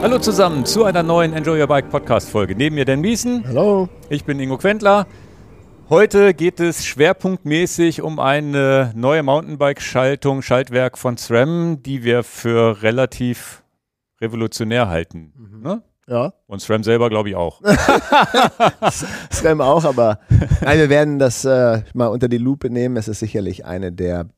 Hallo zusammen zu einer neuen Enjoy Your Bike Podcast Folge. Neben mir Dan Miesen. Hallo. Ich bin Ingo Quentler. Heute geht es schwerpunktmäßig um eine neue Mountainbike-Schaltung, Schaltwerk von SRAM, die wir für relativ revolutionär halten. Mhm. Ne? Ja. Und SRAM selber glaube ich auch. SRAM auch, aber nein, wir werden das äh, mal unter die Lupe nehmen. Es ist sicherlich eine der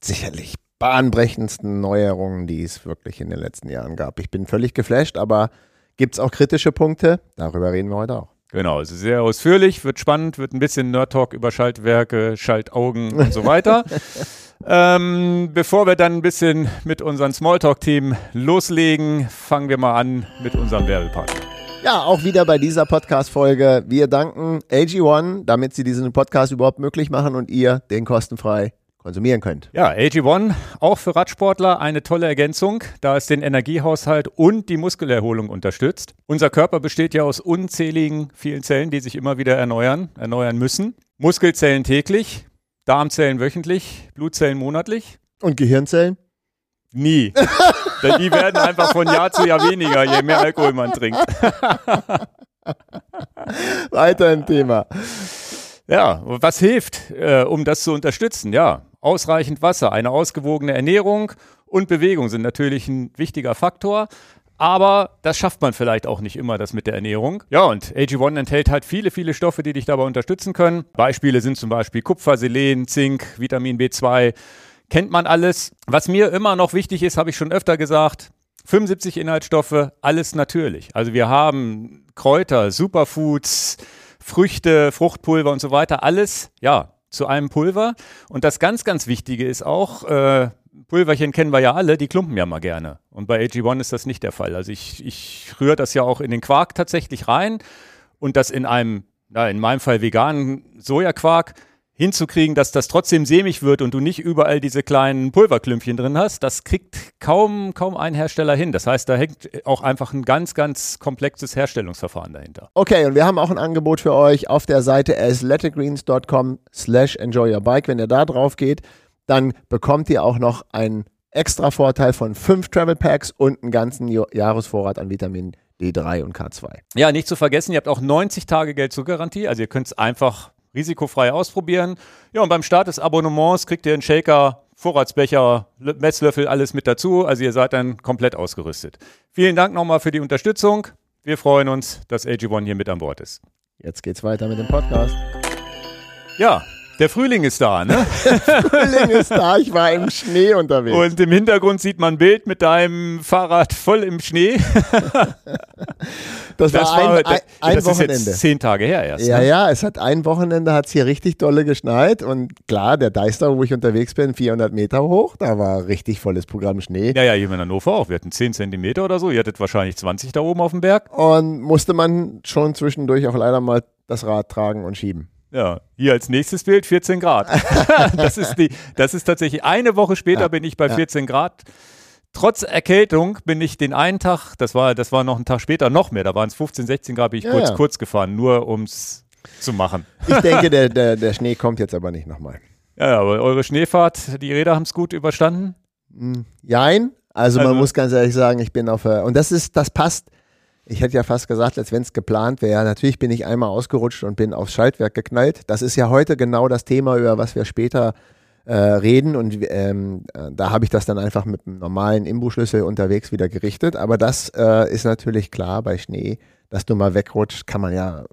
sicherlich bahnbrechendsten Neuerungen, die es wirklich in den letzten Jahren gab. Ich bin völlig geflasht, aber gibt es auch kritische Punkte? Darüber reden wir heute auch. Genau, also sehr ausführlich, wird spannend, wird ein bisschen Nerd-Talk über Schaltwerke, Schaltaugen und so weiter. ähm, bevor wir dann ein bisschen mit unserem Smalltalk-Team loslegen, fangen wir mal an mit unserem Werbepartner. Ja, auch wieder bei dieser Podcast-Folge. Wir danken AG1, damit sie diesen Podcast überhaupt möglich machen und ihr den kostenfrei konsumieren könnt. Ja, AG1, auch für Radsportler eine tolle Ergänzung, da es den Energiehaushalt und die Muskelerholung unterstützt. Unser Körper besteht ja aus unzähligen vielen Zellen, die sich immer wieder erneuern, erneuern müssen. Muskelzellen täglich, Darmzellen wöchentlich, Blutzellen monatlich. Und Gehirnzellen? Nie. Denn die werden einfach von Jahr zu Jahr weniger, je mehr Alkohol man trinkt. Weiter im Thema. Ja, was hilft, äh, um das zu unterstützen? Ja, ausreichend Wasser, eine ausgewogene Ernährung und Bewegung sind natürlich ein wichtiger Faktor. Aber das schafft man vielleicht auch nicht immer, das mit der Ernährung. Ja, und AG1 enthält halt viele, viele Stoffe, die dich dabei unterstützen können. Beispiele sind zum Beispiel Kupfer, Selen, Zink, Vitamin B2. Kennt man alles. Was mir immer noch wichtig ist, habe ich schon öfter gesagt, 75 Inhaltsstoffe, alles natürlich. Also wir haben Kräuter, Superfoods, Früchte, Fruchtpulver und so weiter, alles, ja, zu einem Pulver. Und das ganz, ganz Wichtige ist auch, äh, Pulverchen kennen wir ja alle, die klumpen ja mal gerne. Und bei AG1 ist das nicht der Fall. Also ich, ich rühre das ja auch in den Quark tatsächlich rein und das in einem, na, in meinem Fall veganen Sojaquark hinzukriegen, dass das trotzdem sämig wird und du nicht überall diese kleinen Pulverklümpchen drin hast, das kriegt kaum, kaum ein Hersteller hin. Das heißt, da hängt auch einfach ein ganz, ganz komplexes Herstellungsverfahren dahinter. Okay, und wir haben auch ein Angebot für euch auf der Seite athleticgreens.com slash enjoyyourbike. Wenn ihr da drauf geht, dann bekommt ihr auch noch einen extra Vorteil von fünf Travel Packs und einen ganzen Jahresvorrat an Vitamin D3 und K2. Ja, nicht zu vergessen, ihr habt auch 90 Tage Geld zur Garantie. Also ihr könnt es einfach risikofrei ausprobieren. Ja, und beim Start des Abonnements kriegt ihr einen Shaker, Vorratsbecher, Messlöffel, alles mit dazu. Also ihr seid dann komplett ausgerüstet. Vielen Dank nochmal für die Unterstützung. Wir freuen uns, dass AG1 hier mit an Bord ist. Jetzt geht's weiter mit dem Podcast. Ja, der Frühling ist da, ne? Der Frühling ist da, ich war im Schnee unterwegs. Und im Hintergrund sieht man ein Bild mit deinem Fahrrad voll im Schnee. das, das war ein, ein, ein das Wochenende. Ist jetzt zehn Tage her erst. Ja, ne? ja, es hat ein Wochenende, hat es hier richtig dolle geschneit und klar, der Deister, wo ich unterwegs bin, 400 Meter hoch, da war richtig volles Programm Schnee. Ja, ja, hier in Hannover auch. Wir hatten 10 Zentimeter oder so. Ihr hattet wahrscheinlich 20 da oben auf dem Berg. Und musste man schon zwischendurch auch leider mal das Rad tragen und schieben. Ja, hier als nächstes Bild 14 Grad. das, ist die, das ist tatsächlich eine Woche später ja, bin ich bei 14 ja. Grad. Trotz Erkältung bin ich den einen Tag, das war, das war noch einen Tag später noch mehr, da waren es 15, 16 Grad, bin ich ja, kurz, kurz gefahren, nur um es zu machen. Ich denke, der, der, der Schnee kommt jetzt aber nicht nochmal. Ja, aber eure Schneefahrt, die Räder haben es gut überstanden? Hm, jein. Also, also man muss ganz ehrlich sagen, ich bin auf, und das ist, das passt ich hätte ja fast gesagt, als wenn es geplant wäre. Natürlich bin ich einmal ausgerutscht und bin aufs Schaltwerk geknallt. Das ist ja heute genau das Thema, über was wir später äh, reden. Und ähm, äh, da habe ich das dann einfach mit einem normalen Imbusschlüssel unterwegs wieder gerichtet. Aber das äh, ist natürlich klar bei Schnee, dass du mal wegrutscht, kann man ja,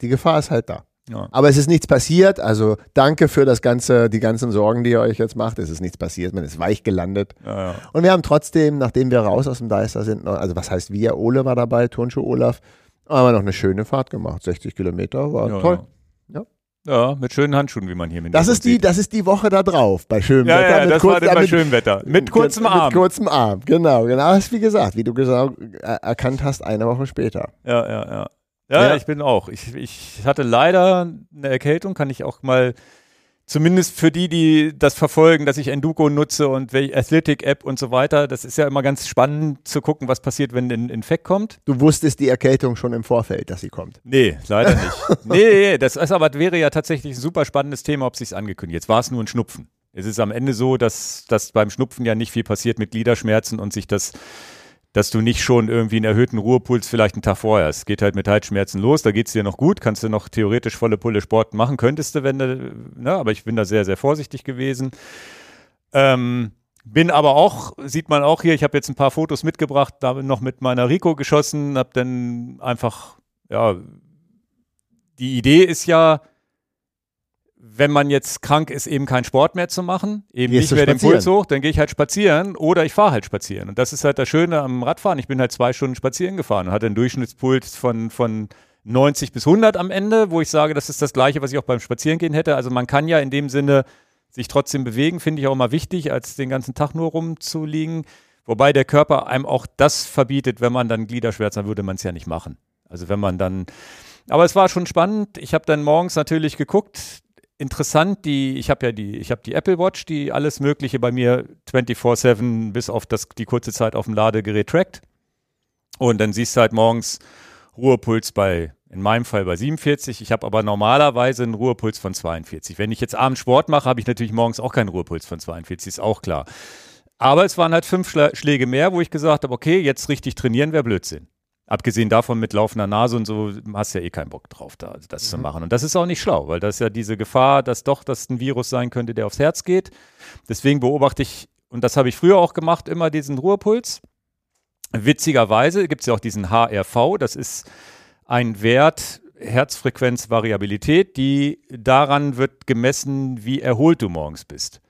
die Gefahr ist halt da. Ja. Aber es ist nichts passiert. Also danke für das ganze, die ganzen Sorgen, die ihr euch jetzt macht. Es ist nichts passiert. Man ist weich gelandet. Ja, ja. Und wir haben trotzdem, nachdem wir raus aus dem Deister sind, also was heißt wir? Ole war dabei, Turnschuh Olaf, haben wir noch eine schöne Fahrt gemacht. 60 Kilometer war toll. Ja. Mit schönen Handschuhen, wie man hier mit das ist die, Das ist die Woche da drauf, bei schönem ja, Wetter. Ja, das kurz, war dann bei mit, schönem Wetter. Mit kurzem mit, Arm. Mit kurzem Arm, genau. Genau, das ist wie gesagt, wie du gesagt, erkannt hast, eine Woche später. Ja, ja, ja. Ja, ja, ich bin auch. Ich, ich hatte leider eine Erkältung, kann ich auch mal, zumindest für die, die das verfolgen, dass ich Enduko nutze und Athletic-App und so weiter. Das ist ja immer ganz spannend zu gucken, was passiert, wenn ein Infekt kommt. Du wusstest die Erkältung schon im Vorfeld, dass sie kommt. Nee, leider nicht. nee, das ist aber wäre ja tatsächlich ein super spannendes Thema, ob sich angekündigt. Jetzt war es nur ein Schnupfen. Es ist am Ende so, dass, dass beim Schnupfen ja nicht viel passiert mit Gliederschmerzen und sich das dass du nicht schon irgendwie einen erhöhten Ruhepuls vielleicht einen Tag vorher hast. Geht halt mit Halsschmerzen los, da geht es dir noch gut, kannst du noch theoretisch volle Pulle Sport machen, könntest du, wenn du, ne, aber ich bin da sehr, sehr vorsichtig gewesen. Ähm, bin aber auch, sieht man auch hier, ich habe jetzt ein paar Fotos mitgebracht, da noch mit meiner Rico geschossen, habe dann einfach, ja, die Idee ist ja, wenn man jetzt krank ist, eben keinen Sport mehr zu machen, eben Gehst nicht mehr den spazieren? Puls hoch, dann gehe ich halt spazieren oder ich fahre halt spazieren. Und das ist halt das Schöne am Radfahren. Ich bin halt zwei Stunden spazieren gefahren und hatte einen Durchschnittspuls von, von 90 bis 100 am Ende, wo ich sage, das ist das Gleiche, was ich auch beim Spazierengehen hätte. Also man kann ja in dem Sinne sich trotzdem bewegen, finde ich auch mal wichtig, als den ganzen Tag nur rumzuliegen. Wobei der Körper einem auch das verbietet, wenn man dann Gliederschmerzen hat, würde man es ja nicht machen. Also wenn man dann, aber es war schon spannend. Ich habe dann morgens natürlich geguckt. Interessant, die, ich habe ja die, ich habe die Apple Watch, die alles Mögliche bei mir 24/7 bis auf das, die kurze Zeit auf dem Ladegerät trackt. Und dann siehst du halt morgens Ruhepuls bei, in meinem Fall bei 47. Ich habe aber normalerweise einen Ruhepuls von 42. Wenn ich jetzt abends Sport mache, habe ich natürlich morgens auch keinen Ruhepuls von 42, ist auch klar. Aber es waren halt fünf Schläge mehr, wo ich gesagt habe, okay, jetzt richtig trainieren wäre Blödsinn. Abgesehen davon mit laufender Nase und so hast du ja eh keinen Bock drauf, da, das zu machen. Und das ist auch nicht schlau, weil das ist ja diese Gefahr, dass doch das ein Virus sein könnte, der aufs Herz geht. Deswegen beobachte ich, und das habe ich früher auch gemacht, immer diesen Ruhepuls. Witzigerweise gibt es ja auch diesen HRV, das ist ein Wert, Herzfrequenzvariabilität, die daran wird gemessen, wie erholt du morgens bist.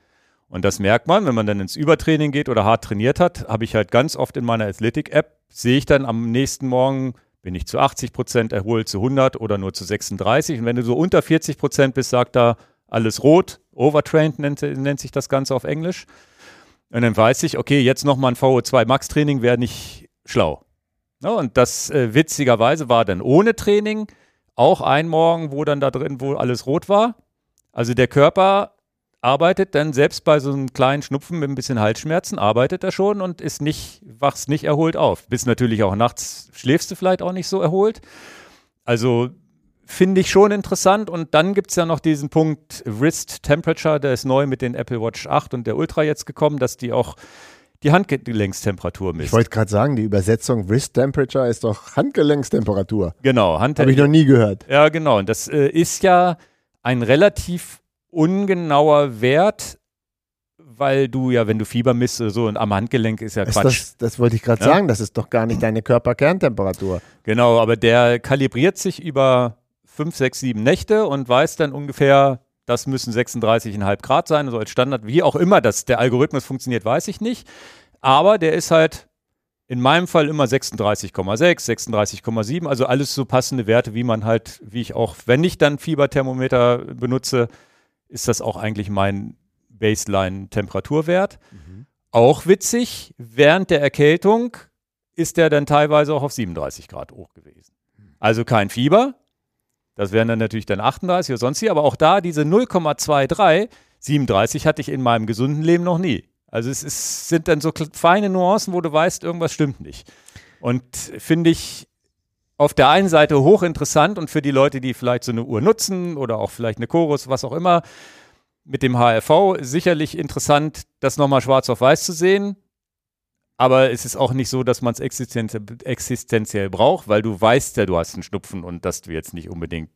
Und das merkt man, wenn man dann ins Übertraining geht oder hart trainiert hat, habe ich halt ganz oft in meiner Athletic-App, sehe ich dann am nächsten Morgen, bin ich zu 80 Prozent erholt, zu 100 oder nur zu 36. Und wenn du so unter 40 Prozent bist, sagt da alles rot, overtrained nennt, nennt sich das Ganze auf Englisch. Und dann weiß ich, okay, jetzt nochmal ein VO2 Max Training wäre nicht schlau. Ja, und das äh, witzigerweise war dann ohne Training auch ein Morgen, wo dann da drin, wo alles rot war. Also der Körper arbeitet dann selbst bei so einem kleinen Schnupfen mit ein bisschen Halsschmerzen, arbeitet er schon und ist nicht, wachst nicht erholt auf. Bis natürlich auch nachts schläfst du vielleicht auch nicht so erholt. Also finde ich schon interessant. Und dann gibt es ja noch diesen Punkt Wrist Temperature, der ist neu mit den Apple Watch 8 und der Ultra jetzt gekommen, dass die auch die Handgelenkstemperatur Ich misst. wollte gerade sagen, die Übersetzung Wrist Temperature ist doch Handgelenkstemperatur. Genau, Hand Habe ich noch nie gehört. Ja, genau. Und das äh, ist ja ein relativ ungenauer Wert, weil du ja, wenn du Fieber misst oder so und am Handgelenk ist ja Ist Quatsch. das, das wollte ich gerade Ja. sagen, das ist doch gar nicht deine Körperkerntemperatur. Genau, aber der kalibriert sich über fünf, sechs, sieben Nächte und weiß dann ungefähr, das müssen 36,5 Grad sein, so als Standard. Wie auch immer das, der Algorithmus funktioniert, weiß ich nicht. Aber der ist halt in meinem Fall immer 36,6, 36,7, also alles so passende Werte, wie man halt, wie ich auch, wenn ich dann Fieberthermometer benutze, ist das auch eigentlich mein Baseline-Temperaturwert. Auch witzig, während der Erkältung ist der dann teilweise auch auf 37 Grad hoch gewesen. Also kein Fieber. Das wären dann natürlich dann 38 oder sonst wie, aber auch da diese 0,23, 37 hatte ich in meinem gesunden Leben noch nie. Also es ist, sind dann so feine Nuancen, wo du weißt, irgendwas stimmt nicht. Und finde ich auf der einen Seite hochinteressant und für die Leute, die vielleicht so eine Uhr nutzen oder auch vielleicht eine Chorus, was auch immer, mit dem HRV sicherlich interessant, das nochmal schwarz auf weiß zu sehen. Aber es ist auch nicht so, dass man es existenziell, existenziell braucht, weil du weißt ja, du hast einen Schnupfen und dass du jetzt nicht unbedingt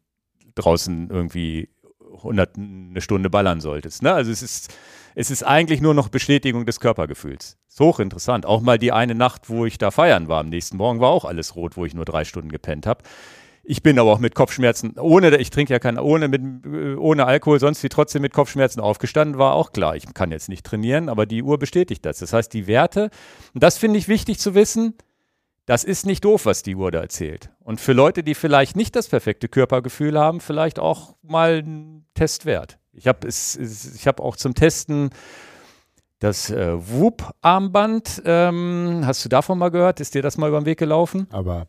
draußen irgendwie 100 eine Stunde ballern solltest. Ne? Also es ist, es ist eigentlich nur noch Bestätigung des Körpergefühls. Ist hochinteressant. Auch mal die eine Nacht, wo ich da feiern war, am nächsten Morgen war auch alles rot, wo ich nur drei Stunden gepennt habe. Ich bin aber auch mit Kopfschmerzen, ohne, ich trinke ja kein, ohne, mit, äh, ohne Alkohol, sonst wie trotzdem mit Kopfschmerzen aufgestanden, war auch klar, ich kann jetzt nicht trainieren, aber die Uhr bestätigt das. Das heißt, die Werte, und das finde ich wichtig zu wissen, das ist nicht doof, was die Uhr da erzählt. Und für Leute, die vielleicht nicht das perfekte Körpergefühl haben, vielleicht auch mal ein Test wert. Ich habe habe auch zum Testen das äh, Whoop-Armband. Ähm, hast du davon mal gehört? Ist dir das mal über den Weg gelaufen? Aber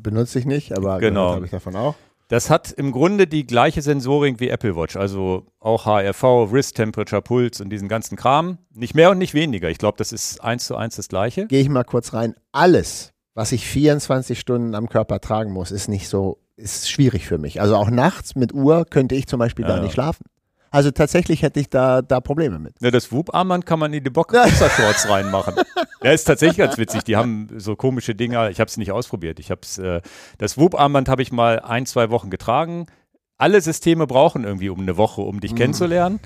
benutze ich nicht, aber Genau. habe ich davon auch. Das hat im Grunde die gleiche Sensorik wie Apple Watch, also auch HRV, Wrist Temperature, Puls und diesen ganzen Kram. Nicht mehr und nicht weniger. Ich glaube, das ist eins zu eins das gleiche. Gehe ich mal kurz rein. Alles, was ich 24 Stunden am Körper tragen muss, ist nicht so, ist schwierig für mich. Also auch nachts mit Uhr könnte ich zum Beispiel Ja. gar nicht schlafen. Also tatsächlich hätte ich da, da Probleme mit. Ja, das Whoop-Armband kann man in die Boxershorts reinmachen. Ja, ist tatsächlich ganz witzig. Die haben so komische Dinger. Ich habe es nicht ausprobiert. Ich hab's, äh, das Whoop-Armband habe ich mal ein, zwei Wochen getragen. Alle Systeme brauchen irgendwie um eine Woche, um dich mhm. kennenzulernen.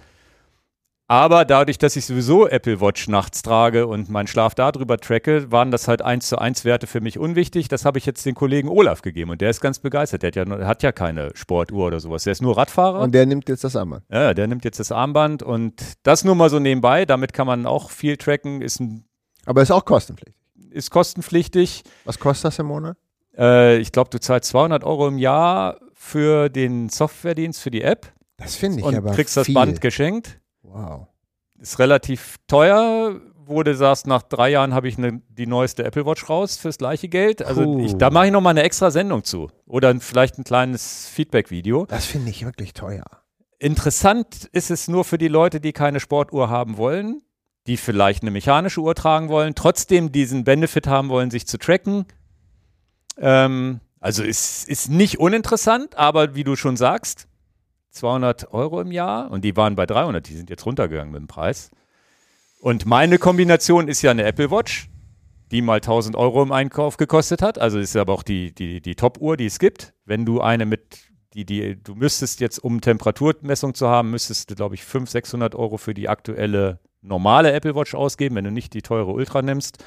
Aber dadurch, dass ich sowieso Apple Watch nachts trage und meinen Schlaf darüber tracke, waren das halt eins zu eins Werte für mich unwichtig. Das habe ich jetzt den Kollegen Olaf gegeben und der ist ganz begeistert. Der hat ja, hat ja keine Sportuhr oder sowas. Der ist nur Radfahrer. Und der nimmt jetzt das Armband. Ja, der nimmt jetzt das Armband und das nur mal so nebenbei. Damit kann man auch viel tracken. Ist ein, Aber ist auch kostenpflichtig. Ist kostenpflichtig. Was kostet das im Monat? Äh, ich glaube, du zahlst 200 Euro im Jahr für den Softwaredienst, für die App. Das finde ich und aber kriegst viel. das Band geschenkt. Wow. Ist relativ teuer, wo du sagst, nach drei Jahren habe ich ne, die neueste Apple Watch raus fürs gleiche Geld. Also ich, da mache ich nochmal eine extra Sendung zu. Oder vielleicht ein kleines Feedback-Video. Das finde ich wirklich teuer. Interessant ist es nur für die Leute, die keine Sportuhr haben wollen, die vielleicht eine mechanische Uhr tragen wollen, trotzdem diesen Benefit haben wollen, sich zu tracken. Ähm, also es ist nicht uninteressant, aber wie du schon sagst, 200 Euro im Jahr und die waren bei 300, die sind jetzt runtergegangen mit dem Preis. Und meine Kombination ist ja eine Apple Watch, die mal 1000 Euro im Einkauf gekostet hat. Also ist aber auch die, die, die Top-Uhr, die es gibt. Wenn du eine mit, die, die, du müsstest jetzt, um Temperaturmessung zu haben, müsstest du, glaube ich, 500, 600 Euro für die aktuelle normale Apple Watch ausgeben, wenn du nicht die teure Ultra nimmst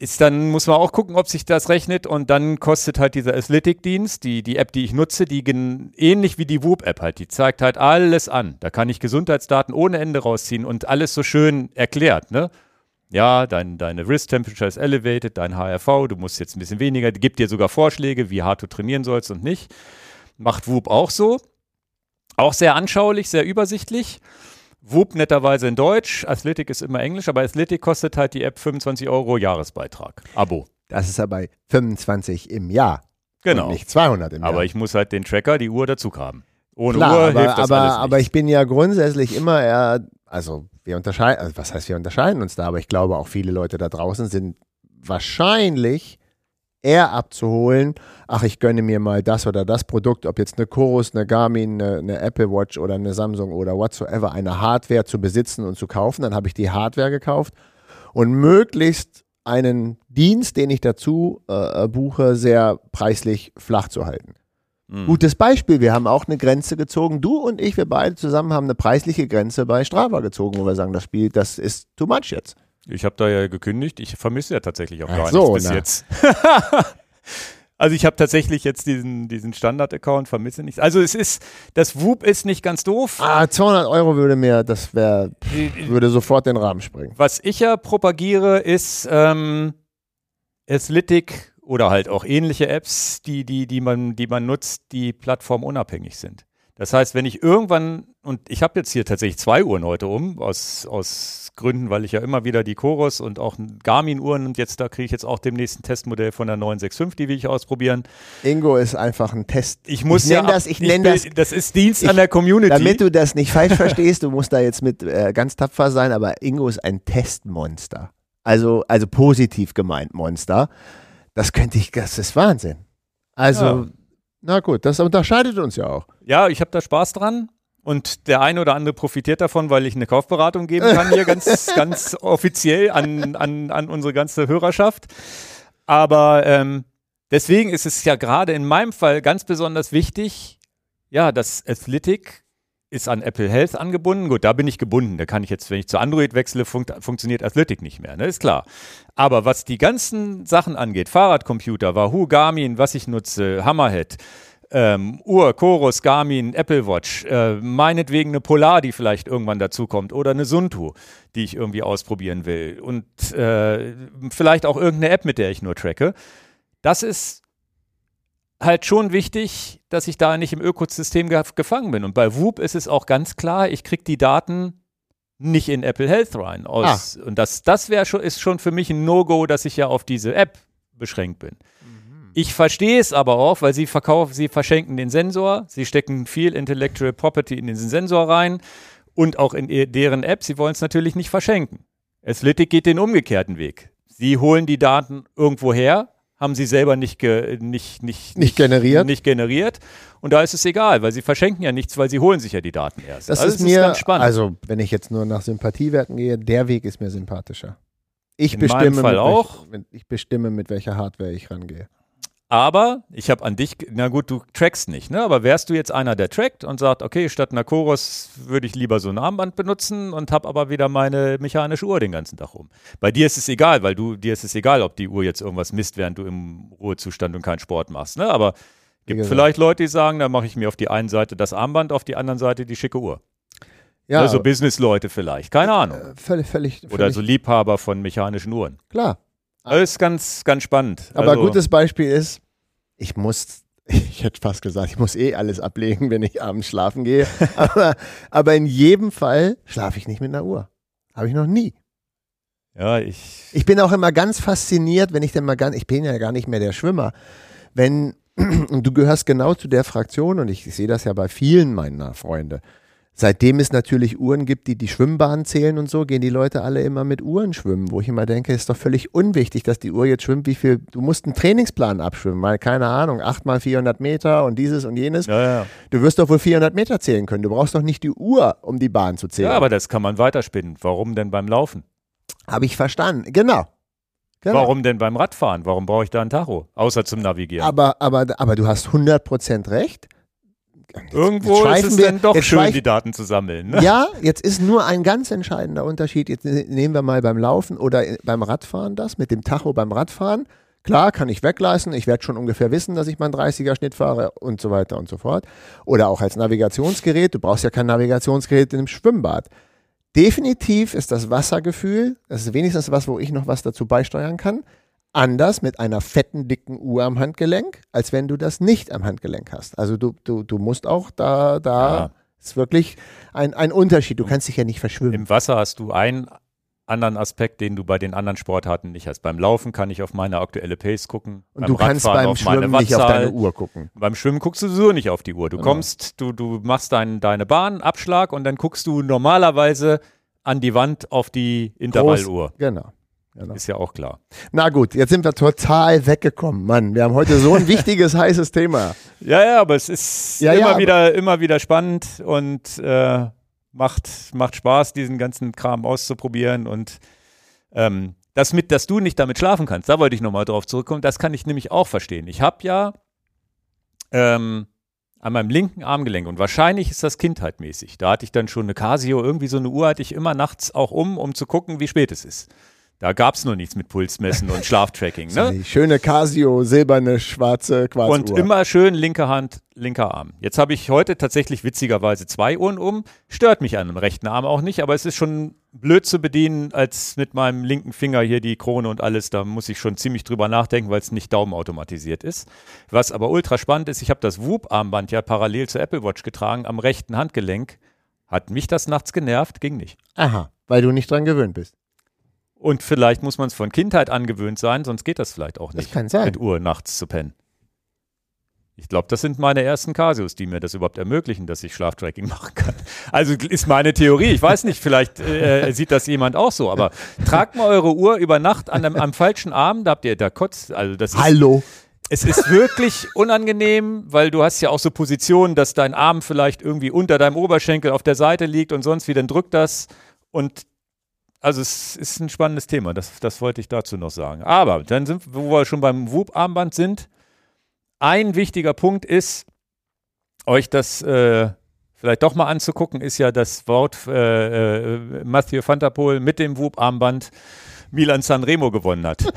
ist dann muss man auch gucken, ob sich das rechnet und dann kostet halt dieser Athletic-Dienst, die, die App, die ich nutze, die ähnlich wie die Whoop-App halt, die zeigt halt alles an. Da kann ich Gesundheitsdaten ohne Ende rausziehen und alles so schön erklärt, ne? Ja, dein, deine Wrist Temperature ist elevated, dein HRV, du musst jetzt ein bisschen weniger, gibt dir sogar Vorschläge, wie hart du trainieren sollst und nicht. Macht Whoop auch so. Auch sehr anschaulich, sehr übersichtlich. Whoop netterweise in Deutsch, Athletic ist immer Englisch, aber Athletic kostet halt die App 25 Euro Jahresbeitrag, Abo. Das ist aber 25 im Jahr. Genau. Und nicht 200 im Jahr. Aber ich muss halt den Tracker, die Uhr dazu haben. Ohne Klar, Uhr aber, hilft das aber, alles nicht. aber ich bin ja grundsätzlich immer eher, also wir unterscheiden, also was heißt wir unterscheiden uns da, aber ich glaube auch viele Leute da draußen sind wahrscheinlich eher abzuholen, ach, ich gönne mir mal das oder das Produkt, ob jetzt eine Chorus, eine Garmin, eine, eine, Apple Watch oder eine Samsung oder whatsoever, eine Hardware zu besitzen und zu kaufen, dann habe ich die Hardware gekauft und möglichst einen Dienst, den ich dazu äh, buche, sehr preislich flach zu halten. Mhm. Gutes Beispiel, wir haben auch eine Grenze gezogen. Du und ich, wir beide zusammen haben eine preisliche Grenze bei Strava gezogen, wo wir sagen, das Spiel, das ist too much jetzt. Ich habe da ja gekündigt. Ich vermisse ja tatsächlich auch gar so, nichts bis na. jetzt. also ich habe tatsächlich jetzt diesen, diesen Standard-Account, vermisse nichts. Also es ist, das Whoop ist nicht ganz doof. Ah, 200 Euro würde mir, das wäre, würde sofort den Rahmen springen. Was ich ja propagiere, ist ähm, Athletic oder halt auch ähnliche Apps, die, die, die, man, die man nutzt, die plattformunabhängig sind. Das heißt, wenn ich irgendwann, und ich habe jetzt hier tatsächlich zwei Uhren heute um, aus, aus Gründen, weil ich ja immer wieder die Chorus und auch Garmin-Uhren und jetzt da kriege ich jetzt auch demnächst ein Testmodell von der 965, die will ich ausprobieren. Ingo ist einfach ein Test. Ich muss ich ja, das, ich nenne das, das ist Dienst an der Community. damit du das nicht falsch verstehst, du musst da jetzt mit äh, ganz tapfer sein, aber Ingo ist ein Testmonster. Also, also positiv gemeint Monster. Das könnte ich, das ist Wahnsinn. Also, Ja. na gut, das unterscheidet uns ja auch. Ja, ich habe da Spaß dran. Und der eine oder andere profitiert davon, weil ich eine Kaufberatung geben kann hier ganz, ganz offiziell an, an, an unsere ganze Hörerschaft. Aber ähm, deswegen ist es ja gerade in meinem Fall ganz besonders wichtig, ja, das Athletic ist an Apple Health angebunden. Gut, da bin ich gebunden. Da kann ich jetzt, wenn ich zu Android wechsle, funkt, funktioniert Athletic nicht mehr, ne? Ist klar. Aber was die ganzen Sachen angeht, Fahrradcomputer, Wahoo, Garmin, was ich nutze, Hammerhead, ähm, Uhr, Chorus, Garmin, Apple Watch, äh, meinetwegen eine Polar, die vielleicht irgendwann dazukommt oder eine Suntu, die ich irgendwie ausprobieren will und äh, vielleicht auch irgendeine App, mit der ich nur tracke. Das ist halt schon wichtig, dass ich da nicht im Ökosystem ge gefangen bin. Und bei Whoop ist es auch ganz klar, ich kriege die Daten nicht in Apple Health rein. Aus, Und das, das wäre schon, ist schon für mich ein No-Go, dass ich ja auf diese App beschränkt bin. Ich verstehe es aber auch, weil sie verkaufen, sie verschenken den Sensor, sie stecken viel Intellectual Property in diesen Sensor rein und auch in deren App. Sie wollen es natürlich nicht verschenken. Athletic geht den umgekehrten Weg. Sie holen die Daten irgendwo her, haben sie selber nicht, ge, nicht, nicht, nicht, generiert. nicht generiert. Und da ist es egal, weil sie verschenken ja nichts, weil sie holen sich ja die Daten erst. Das also ist mir, also wenn ich jetzt nur nach Sympathiewerten gehe, der Weg ist mir sympathischer. Ich In bestimme, Fall mit auch. Welch, ich bestimme, mit welcher Hardware ich rangehe. Aber ich habe an dich, na gut, du trackst nicht, ne? Aber wärst du jetzt einer, der trackt und sagt, okay, statt einer Chorus würde ich lieber so ein Armband benutzen und habe aber wieder meine mechanische Uhr den ganzen Tag rum. Bei dir ist es egal, weil du dir ist es egal, ob die Uhr jetzt irgendwas misst, während du im Ruhezustand und keinen Sport machst, ne? Aber gibt vielleicht Leute, die sagen, da mache ich mir auf die einen Seite das Armband, auf die anderen Seite die schicke Uhr. Ja, also Business-Leute vielleicht, keine Ahnung. äh, völlig, völlig, völlig Oder so Liebhaber von mechanischen Uhren. klar. Das ist ganz, ganz spannend. Aber also, gutes Beispiel ist, ich muss, ich hätte fast gesagt, ich muss eh alles ablegen, wenn ich abends schlafen gehe. aber, aber in jedem Fall schlafe ich nicht mit einer Uhr. Habe ich noch nie. Ja, ich. Ich bin auch immer ganz fasziniert, wenn ich denn mal ganz, ich bin ja gar nicht mehr der Schwimmer, wenn, und du gehörst genau zu der Fraktion, und ich, sehe das ja bei vielen meiner Freunde, seitdem es natürlich Uhren gibt, die die Schwimmbahn zählen und so, gehen die Leute alle immer mit Uhren schwimmen, wo ich immer denke, ist doch völlig unwichtig, dass die Uhr jetzt schwimmt, wie viel, du musst einen Trainingsplan abschwimmen, weil keine Ahnung, 8 mal 400 Meter und dieses und jenes. Ja, ja. Du wirst doch wohl 400 Meter zählen können, du brauchst doch nicht die Uhr, um die Bahn zu zählen. ja, aber das kann man weiterspinnen. Warum denn beim Laufen? Habe ich verstanden, genau. genau. Warum denn beim Radfahren? Warum brauche ich da ein Tacho? Außer zum Navigieren. Aber, aber, aber du hast 100% recht. Jetzt- Irgendwo jetzt ist es wir- dann doch schön, schweif- die Daten zu sammeln. Ne? Ja, jetzt ist nur ein ganz entscheidender Unterschied. Jetzt ne- nehmen wir mal beim Laufen oder i- beim Radfahren das mit dem Tacho beim Radfahren. Klar, kann ich wegleisten. Ich werde schon ungefähr wissen, dass ich meinen 30er Schnitt fahre und so weiter und so fort. Oder auch als Navigationsgerät. Du brauchst ja kein Navigationsgerät in einem Schwimmbad. Definitiv ist das Wassergefühl, das ist wenigstens was, wo ich noch was dazu beisteuern kann, anders mit einer fetten, dicken Uhr am Handgelenk, als wenn du das nicht am Handgelenk hast. Also du, du, du musst auch da, da Ja. ist wirklich ein, ein Unterschied. Du kannst dich ja nicht verschwimmen. Im Wasser hast du einen anderen Aspekt, den du bei den anderen Sportarten nicht hast. Beim Laufen kann ich auf meine aktuelle Pace gucken. Und du kannst Radfahren beim Schwimmen nicht auf deine Uhr gucken. Beim Schwimmen guckst du sowieso nicht auf die Uhr. Du Genau. kommst, du, du machst dein, deine Bahn, Abschlag und dann guckst du normalerweise an die Wand auf die Intervalluhr. Genau. Genau. Ist ja auch klar. Na gut, jetzt sind wir total weggekommen. Mann, wir haben heute so ein wichtiges, heißes Thema. Ja, ja, aber es ist Ja, ja, immer, aber- wieder, immer wieder spannend und äh, macht, macht Spaß, diesen ganzen Kram auszuprobieren. Und ähm, das mit, dass du nicht damit schlafen kannst, da wollte ich nochmal drauf zurückkommen, das kann ich nämlich auch verstehen. Ich habe ja ähm, an meinem linken Armgelenk und wahrscheinlich ist das kindheitmäßig. Da hatte ich dann schon eine Casio, irgendwie so eine Uhr hatte ich immer nachts auch um, um zu gucken, wie spät es ist. Da gab es noch nichts mit Pulsmessen und Schlaftracking. Ne? Die schöne Casio, silberne, schwarze Quarzuhr. Und immer schön linke Hand, linker Arm. Jetzt habe ich heute tatsächlich witzigerweise zwei Uhren um. Stört mich an dem rechten Arm auch nicht, aber es ist schon blöd zu bedienen, als mit meinem linken Finger hier die Krone und alles. Da muss ich schon ziemlich drüber nachdenken, weil es nicht daumenautomatisiert ist. Was aber ultra spannend ist, ich habe das Whoop-Armband ja parallel zur Apple Watch getragen am rechten Handgelenk. Hat mich das nachts genervt? Ging nicht. Aha, weil du nicht dran gewöhnt bist. Und vielleicht muss man es von Kindheit angewöhnt sein, sonst geht das vielleicht auch Das nicht. kann sein. Mit Uhr nachts zu pennen. Ich glaube, das sind meine ersten Casios, die mir das überhaupt ermöglichen, dass ich Schlaftracking machen kann. Also ist meine Theorie. Ich weiß nicht, vielleicht äh, sieht das jemand auch so, aber tragt mal eure Uhr über Nacht an einem, am falschen Arm, da habt ihr da kotzt. Also das ist, Hallo. es ist wirklich unangenehm, weil du hast ja auch so Positionen, dass dein Arm vielleicht irgendwie unter deinem Oberschenkel auf der Seite liegt und sonst wie, dann drückt das und also es ist ein spannendes Thema, das, das wollte ich dazu noch sagen. Aber dann sind, wo wir schon beim Whoop-Armband sind, ein wichtiger Punkt ist, euch das äh, vielleicht doch mal anzugucken, ist ja das Wort äh, äh, der Poel mit dem Whoop-Armband Milan Sanremo gewonnen hat.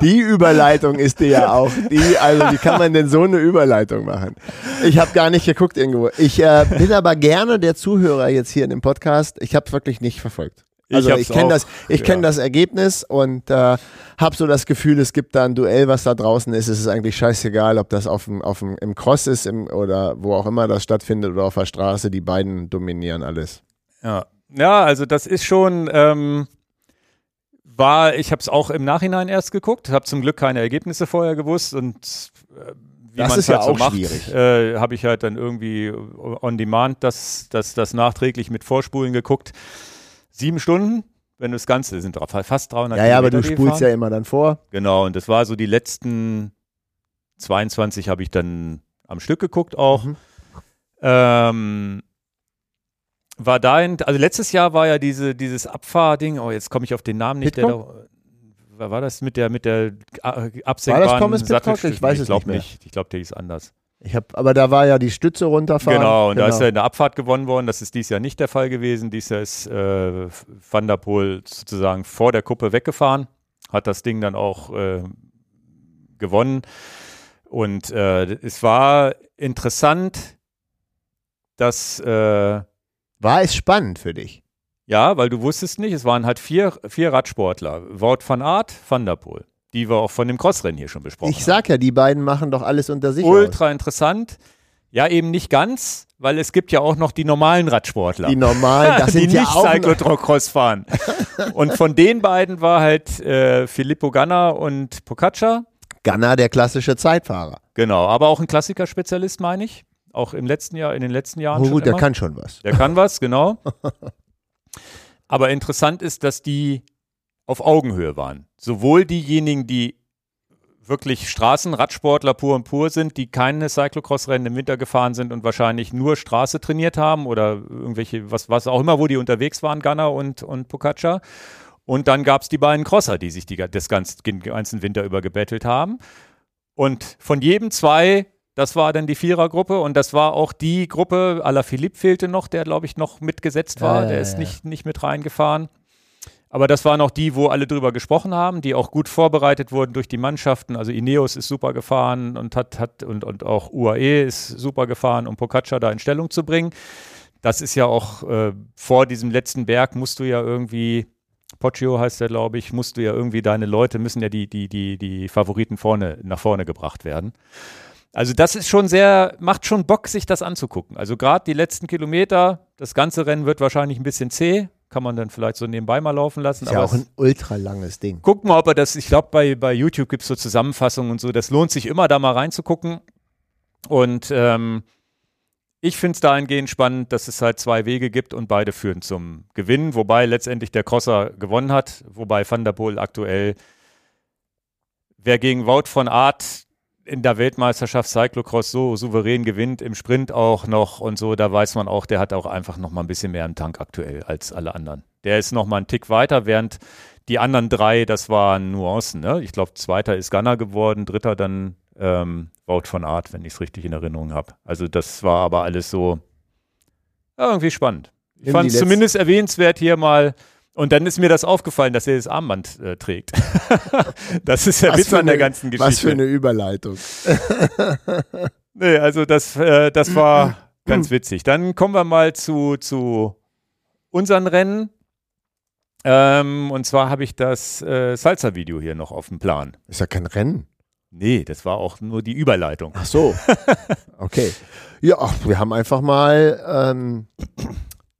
Die Überleitung ist dir ja auch. Die, also wie kann man denn so eine Überleitung machen? Ich habe gar nicht geguckt irgendwo. Ich äh, bin aber gerne der Zuhörer jetzt hier in dem Podcast. Ich habe wirklich nicht verfolgt. Ich Also hab's ich, kenne das, ich ja. kenne das Ergebnis und äh, habe so das Gefühl, es gibt da ein Duell, was da draußen ist. Es ist eigentlich scheißegal, ob das auf dem, auf dem, im Cross ist im, oder wo auch immer das stattfindet oder auf der Straße. Die beiden dominieren alles. Ja, ja also das ist schon, ähm, war, ich habe es auch im Nachhinein erst geguckt, habe zum Glück keine Ergebnisse vorher gewusst und äh, wie Das man's ist ja halt so auch macht. Äh, habe ich halt dann irgendwie on demand das, das, das nachträglich mit Vorspulen geguckt. Sieben Stunden wenn du das Ganze, sind fast 300 Ja, ja, aber du spulst ja immer dann vor. Genau, und das war so die letzten 22 habe ich dann am Stück geguckt auch. Mhm. Ähm, war dahin, also letztes Jahr war ja diese, dieses Abfahrding, oh, jetzt komme ich auf den Namen nicht, Pitcock? der da, war das mit der, mit der absenkbaren Pitcock? Ich weiß es nicht mehr. Nicht. Ich glaube, der hieß anders. Ich hab, aber da war ja die Stütze runterfahren. Genau, und genau. da ist ja in der Abfahrt gewonnen worden. Das ist dies Jahr nicht der Fall gewesen. Dies Jahr ist äh, Van der Poel sozusagen vor der Kuppe weggefahren, hat das Ding dann auch äh, gewonnen. Und äh, es war interessant, dass. Äh, war es spannend für dich? Ja, weil du wusstest nicht, es waren halt vier, vier Radsportler. Wout van Aert, Van der Poel die wir auch von dem Crossrennen hier schon besprochen ich haben. Ich sag ja, die beiden machen doch alles unter sich. Ultra aus. interessant. Ja, eben nicht ganz, weil es gibt ja auch noch die normalen Radsportler. Die normalen, das sind die ja nicht Cyclocross fahren. und von den beiden war halt äh, Filippo Ganna und Pocaccia. Ganna, der klassische Zeitfahrer. Genau, aber auch ein Klassikerspezialist, meine ich. Auch im letzten Jahr, in den letzten Jahren. Oh, gut, der kann schon was. Der kann was, genau. aber interessant ist, dass die auf Augenhöhe waren. Sowohl diejenigen, die wirklich Straßenradsportler pur und pur sind, die keine Cyclocross-Rennen im Winter gefahren sind und wahrscheinlich nur Straße trainiert haben oder irgendwelche, was, was auch immer, wo die unterwegs waren, Gunner und, und Pocaccia. Und dann gab es die beiden Crosser, die sich die, das ganze, den ganzen Winter über gebettelt haben. Und von jedem zwei, das war dann die Vierergruppe und das war auch die Gruppe, à la Philipp fehlte noch, der glaube ich noch mitgesetzt war, ja, der ja, ist ja. Nicht, nicht mit reingefahren. Aber das waren auch die, wo alle drüber gesprochen haben, die auch gut vorbereitet wurden durch die Mannschaften. Also Ineos ist super gefahren und hat, hat und, und auch UAE ist super gefahren, um Pocaccia da in Stellung zu bringen. Das ist ja auch äh, vor diesem letzten Berg musst du ja irgendwie, Poggio heißt der, glaube ich, musst du ja irgendwie deine Leute, müssen ja die, die, die, die Favoriten vorne, nach vorne gebracht werden. Also das ist schon sehr, macht schon Bock, sich das anzugucken. Also gerade die letzten Kilometer, das ganze Rennen wird wahrscheinlich ein bisschen zäh, kann man dann vielleicht so nebenbei mal laufen lassen. Ist ja auch ein ultra langes Ding. Guck mal, ob er das, ich glaube, bei, bei YouTube gibt es so Zusammenfassungen und so. Das lohnt sich immer, da mal reinzugucken. Und ähm, ich finde es dahingehend spannend, dass es halt zwei Wege gibt und beide führen zum Gewinn, wobei letztendlich der Crosser gewonnen hat, wobei Van der Poel aktuell, wer gegen Wout von Art in der Weltmeisterschaft Cyclocross so souverän gewinnt, im Sprint auch noch und so, da weiß man auch, der hat auch einfach noch mal ein bisschen mehr im Tank aktuell als alle anderen. Der ist noch mal einen Tick weiter, während die anderen drei, das waren Nuancen. Ne? Ich glaube, zweiter ist Gunner geworden, dritter dann ähm, Wout von Art, wenn ich es richtig in Erinnerung habe. Also das war aber alles so ja, irgendwie spannend. Ich fand es zumindest erwähnenswert hier mal und dann ist mir das aufgefallen, dass er das Armband äh, trägt. das ist der was Witz an der ganzen Geschichte. Was für eine Überleitung. nee, also das, äh, das war ganz witzig. Dann kommen wir mal zu, zu unseren Rennen. Ähm, und zwar habe ich das äh, Salsa-Video hier noch auf dem Plan. Ist ja kein Rennen. Nee, das war auch nur die Überleitung. Ach so. Okay. Ja, ach, wir haben einfach mal ähm,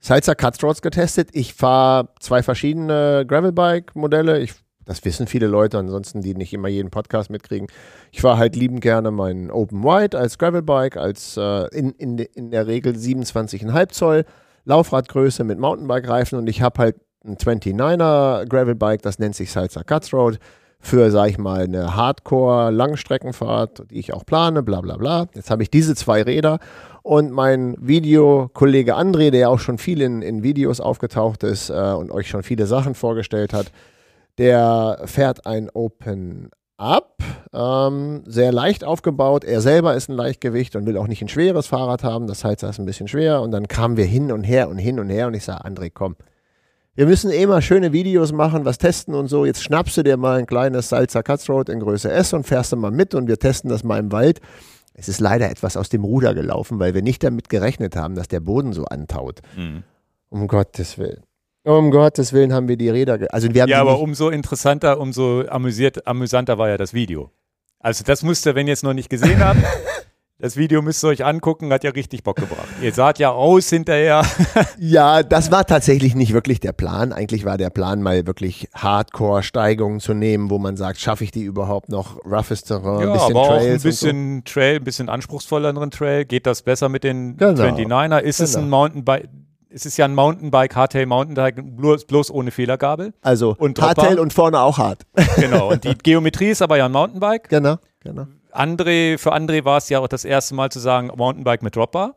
Salsa Cutthroats getestet. Ich fahre zwei verschiedene Gravelbike-Modelle. Das wissen viele Leute, ansonsten die nicht immer jeden Podcast mitkriegen. Ich fahre halt liebend gerne meinen Open Wide als Gravelbike, als äh, in, in, in der Regel 27,5 Zoll Laufradgröße mit Mountainbike-Reifen und ich habe halt ein 29er Gravelbike, das nennt sich Salsa Cutthroat für, sag ich mal, eine Hardcore-Langstreckenfahrt, die ich auch plane, bla bla bla. Jetzt habe ich diese zwei Räder und mein Videokollege André, der ja auch schon viel in, in Videos aufgetaucht ist äh, und euch schon viele Sachen vorgestellt hat, der fährt ein Open Up, ähm, sehr leicht aufgebaut. Er selber ist ein Leichtgewicht und will auch nicht ein schweres Fahrrad haben. Das heißt, er ist ein bisschen schwer. Und dann kamen wir hin und her und hin und her und ich sage, André, komm, wir müssen eh mal schöne Videos machen, was testen und so. Jetzt schnappst du dir mal ein kleines Salzer Cutthroat in Größe S und fährst du mal mit und wir testen das mal im Wald. Es ist leider etwas aus dem Ruder gelaufen, weil wir nicht damit gerechnet haben, dass der Boden so antaut. Mhm. Um Gottes Willen. Um Gottes Willen haben wir die Räder. Also wir haben ja, aber umso interessanter, umso amüsiert, amüsanter war ja das Video. Also das müsst ihr, wenn ihr es noch nicht gesehen habt, Das Video müsst ihr euch angucken, hat ja richtig Bock gebracht. Ihr saht ja aus hinterher. ja, das war tatsächlich nicht wirklich der Plan. Eigentlich war der Plan, mal wirklich Hardcore-Steigungen zu nehmen, wo man sagt, schaffe ich die überhaupt noch? Roughes Terrain, ja, bisschen aber Trails. Auch ein bisschen so. Trail, ein bisschen anspruchsvolleren Trail. Geht das besser mit den genau. 29er? Ist genau. es ein Mountainbike? es ist ja ein Mountainbike, Hardtail Mountainbike, bloß, bloß ohne Fehlergabel. Also Und Hardtail und vorne auch hart. Genau. Und die Geometrie ist aber ja ein Mountainbike. genau, genau. André, für André war es ja auch das erste Mal zu sagen, Mountainbike mit Dropper,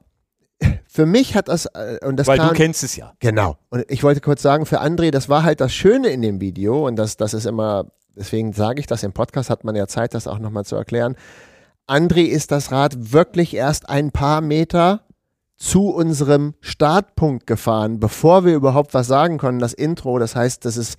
Für mich hat das, äh, und das weil kam, du kennst es ja. Genau. Und ich wollte kurz sagen, für André, das war halt das Schöne in dem Video und das, das ist immer, deswegen sage ich das im Podcast, hat man ja Zeit, das auch nochmal zu erklären. André ist das Rad wirklich erst ein paar Meter zu unserem Startpunkt gefahren, bevor wir überhaupt was sagen konnten, das Intro. Das heißt, das ist,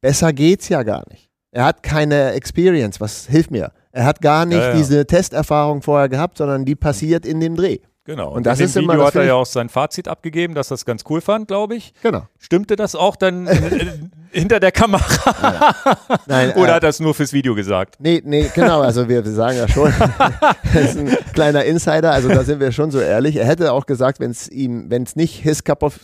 besser geht's ja gar nicht. Er hat keine Experience, was hilft mir? Er hat gar nicht Ja, ja. diese Testerfahrung vorher gehabt, sondern die passiert in dem Dreh. Genau. Und das in dem ist immer, Video das hat er ja auch sein Fazit abgegeben, dass er es ganz cool fand, glaube ich. Genau. Stimmte das auch dann hinter der Kamera? Nein, Oder äh, hat er es nur fürs Video gesagt? Nee, nee, genau, also wir, wir sagen ja schon, das ist ein kleiner Insider, also da sind wir schon so ehrlich. Er hätte auch gesagt, wenn es ihm, wenn es nicht his cup of,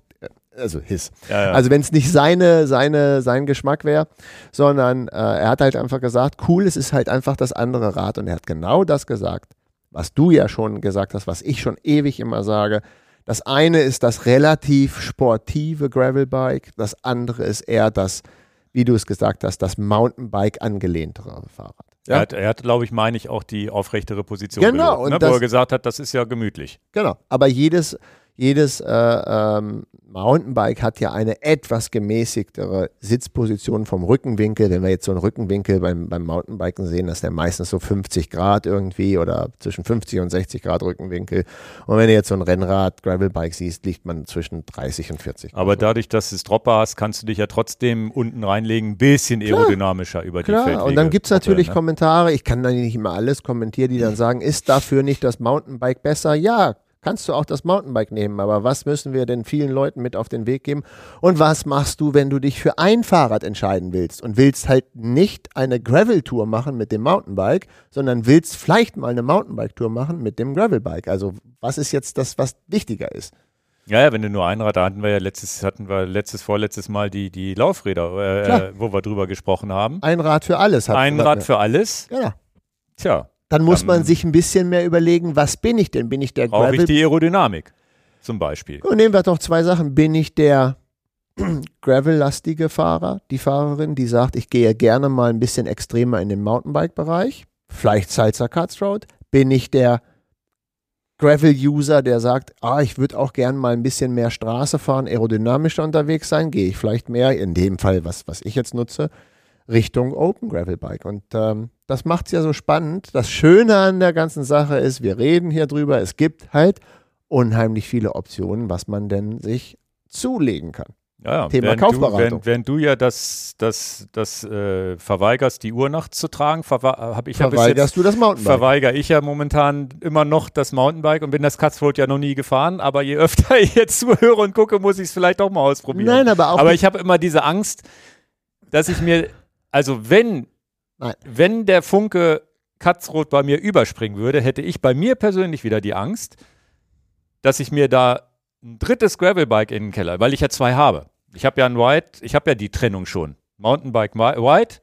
also his, Ja, ja. also wenn es nicht seine, seine, sein Geschmack wäre, sondern äh, er hat halt einfach gesagt, cool, es ist halt einfach das andere Rad und er hat genau das gesagt, was du ja schon gesagt hast, was ich schon ewig immer sage. Das eine ist das relativ sportive Gravelbike, das andere ist eher das, wie du es gesagt hast, das Mountainbike angelehntere Fahrrad. Er hat, er hat glaube ich, meine ich, auch die aufrechtere Position Genau, gelobt, und ne, das- wo er gesagt hat, das ist ja gemütlich. Genau. Aber jedes, jedes äh, ähm, Mountainbike hat ja eine etwas gemäßigtere Sitzposition vom Rückenwinkel. Wenn wir jetzt so einen Rückenwinkel beim, beim Mountainbiken sehen, das ist der meistens so 50 Grad irgendwie oder zwischen 50 und 60 Grad Rückenwinkel. Und wenn du jetzt so ein Rennrad, Gravelbike siehst, liegt man zwischen 30 und 40 Grad. Aber dadurch, dass du es Dropper hast, kannst du dich ja trotzdem unten reinlegen, ein bisschen aerodynamischer über die Klar, Feldwege. und dann gibt es natürlich ne? Kommentare, ich kann da nicht immer alles kommentieren, die dann sagen, ist dafür nicht das Mountainbike besser? Ja, kannst du auch das Mountainbike nehmen, aber was müssen wir denn vielen Leuten mit auf den Weg geben? Und was machst du, wenn du dich für ein Fahrrad entscheiden willst und willst halt nicht eine Gravel-Tour machen mit dem Mountainbike, sondern willst vielleicht mal eine Mountainbike-Tour machen mit dem Gravelbike? Also was ist jetzt das, was wichtiger ist? Ja, ja, wenn du nur ein Rad, da hatten wir ja letztes, hatten wir letztes, vorletztes Mal die, die Laufräder, äh, wo wir drüber gesprochen haben. Ein Rad für alles. Ein Rad für alles. Genau. Tja, Dann muss Dann- man sich ein bisschen mehr überlegen, was bin ich denn? Bin ich der brauche ich Gravel die Aerodynamik zum Beispiel. Und nehmen wir doch zwei Sachen. Bin ich der Gravel-lastige Fahrer, die Fahrerin, die sagt, ich gehe gerne mal ein bisschen extremer in den Mountainbike-Bereich, vielleicht Salsa Cutthroat? Bin ich der Gravel-User, der sagt, ah, ich würde auch gern mal ein bisschen mehr Straße fahren, aerodynamischer unterwegs sein? Gehe ich vielleicht mehr, in dem Fall, was, was ich jetzt nutze, Richtung Open Gravel Bike. Und ähm, das macht es ja so spannend. Das Schöne an der ganzen Sache ist, wir reden hier drüber, es gibt halt unheimlich viele Optionen, was man denn sich zulegen kann. Ja, ja. Thema während Kaufberatung. Du, während, während du ja das, das, das äh, verweigerst, die Uhr nachts zu tragen, habe ich ja bis jetzt Verweigerst du das Mountainbike? verweigere ich ja momentan immer noch das Mountainbike und bin das Cutthroat ja noch nie gefahren, aber je öfter ich jetzt zuhöre und gucke, muss ich es vielleicht doch mal ausprobieren. Nein, aber auch aber ich habe immer diese Angst, dass ich mir, also wenn, Nein. wenn der Funke Cutthroat bei mir überspringen würde, hätte ich bei mir persönlich wieder die Angst, dass ich mir da ein drittes Gravelbike in den Keller, weil ich ja zwei habe. Ich habe ja ein White, ich habe ja die Trennung schon. Mountainbike White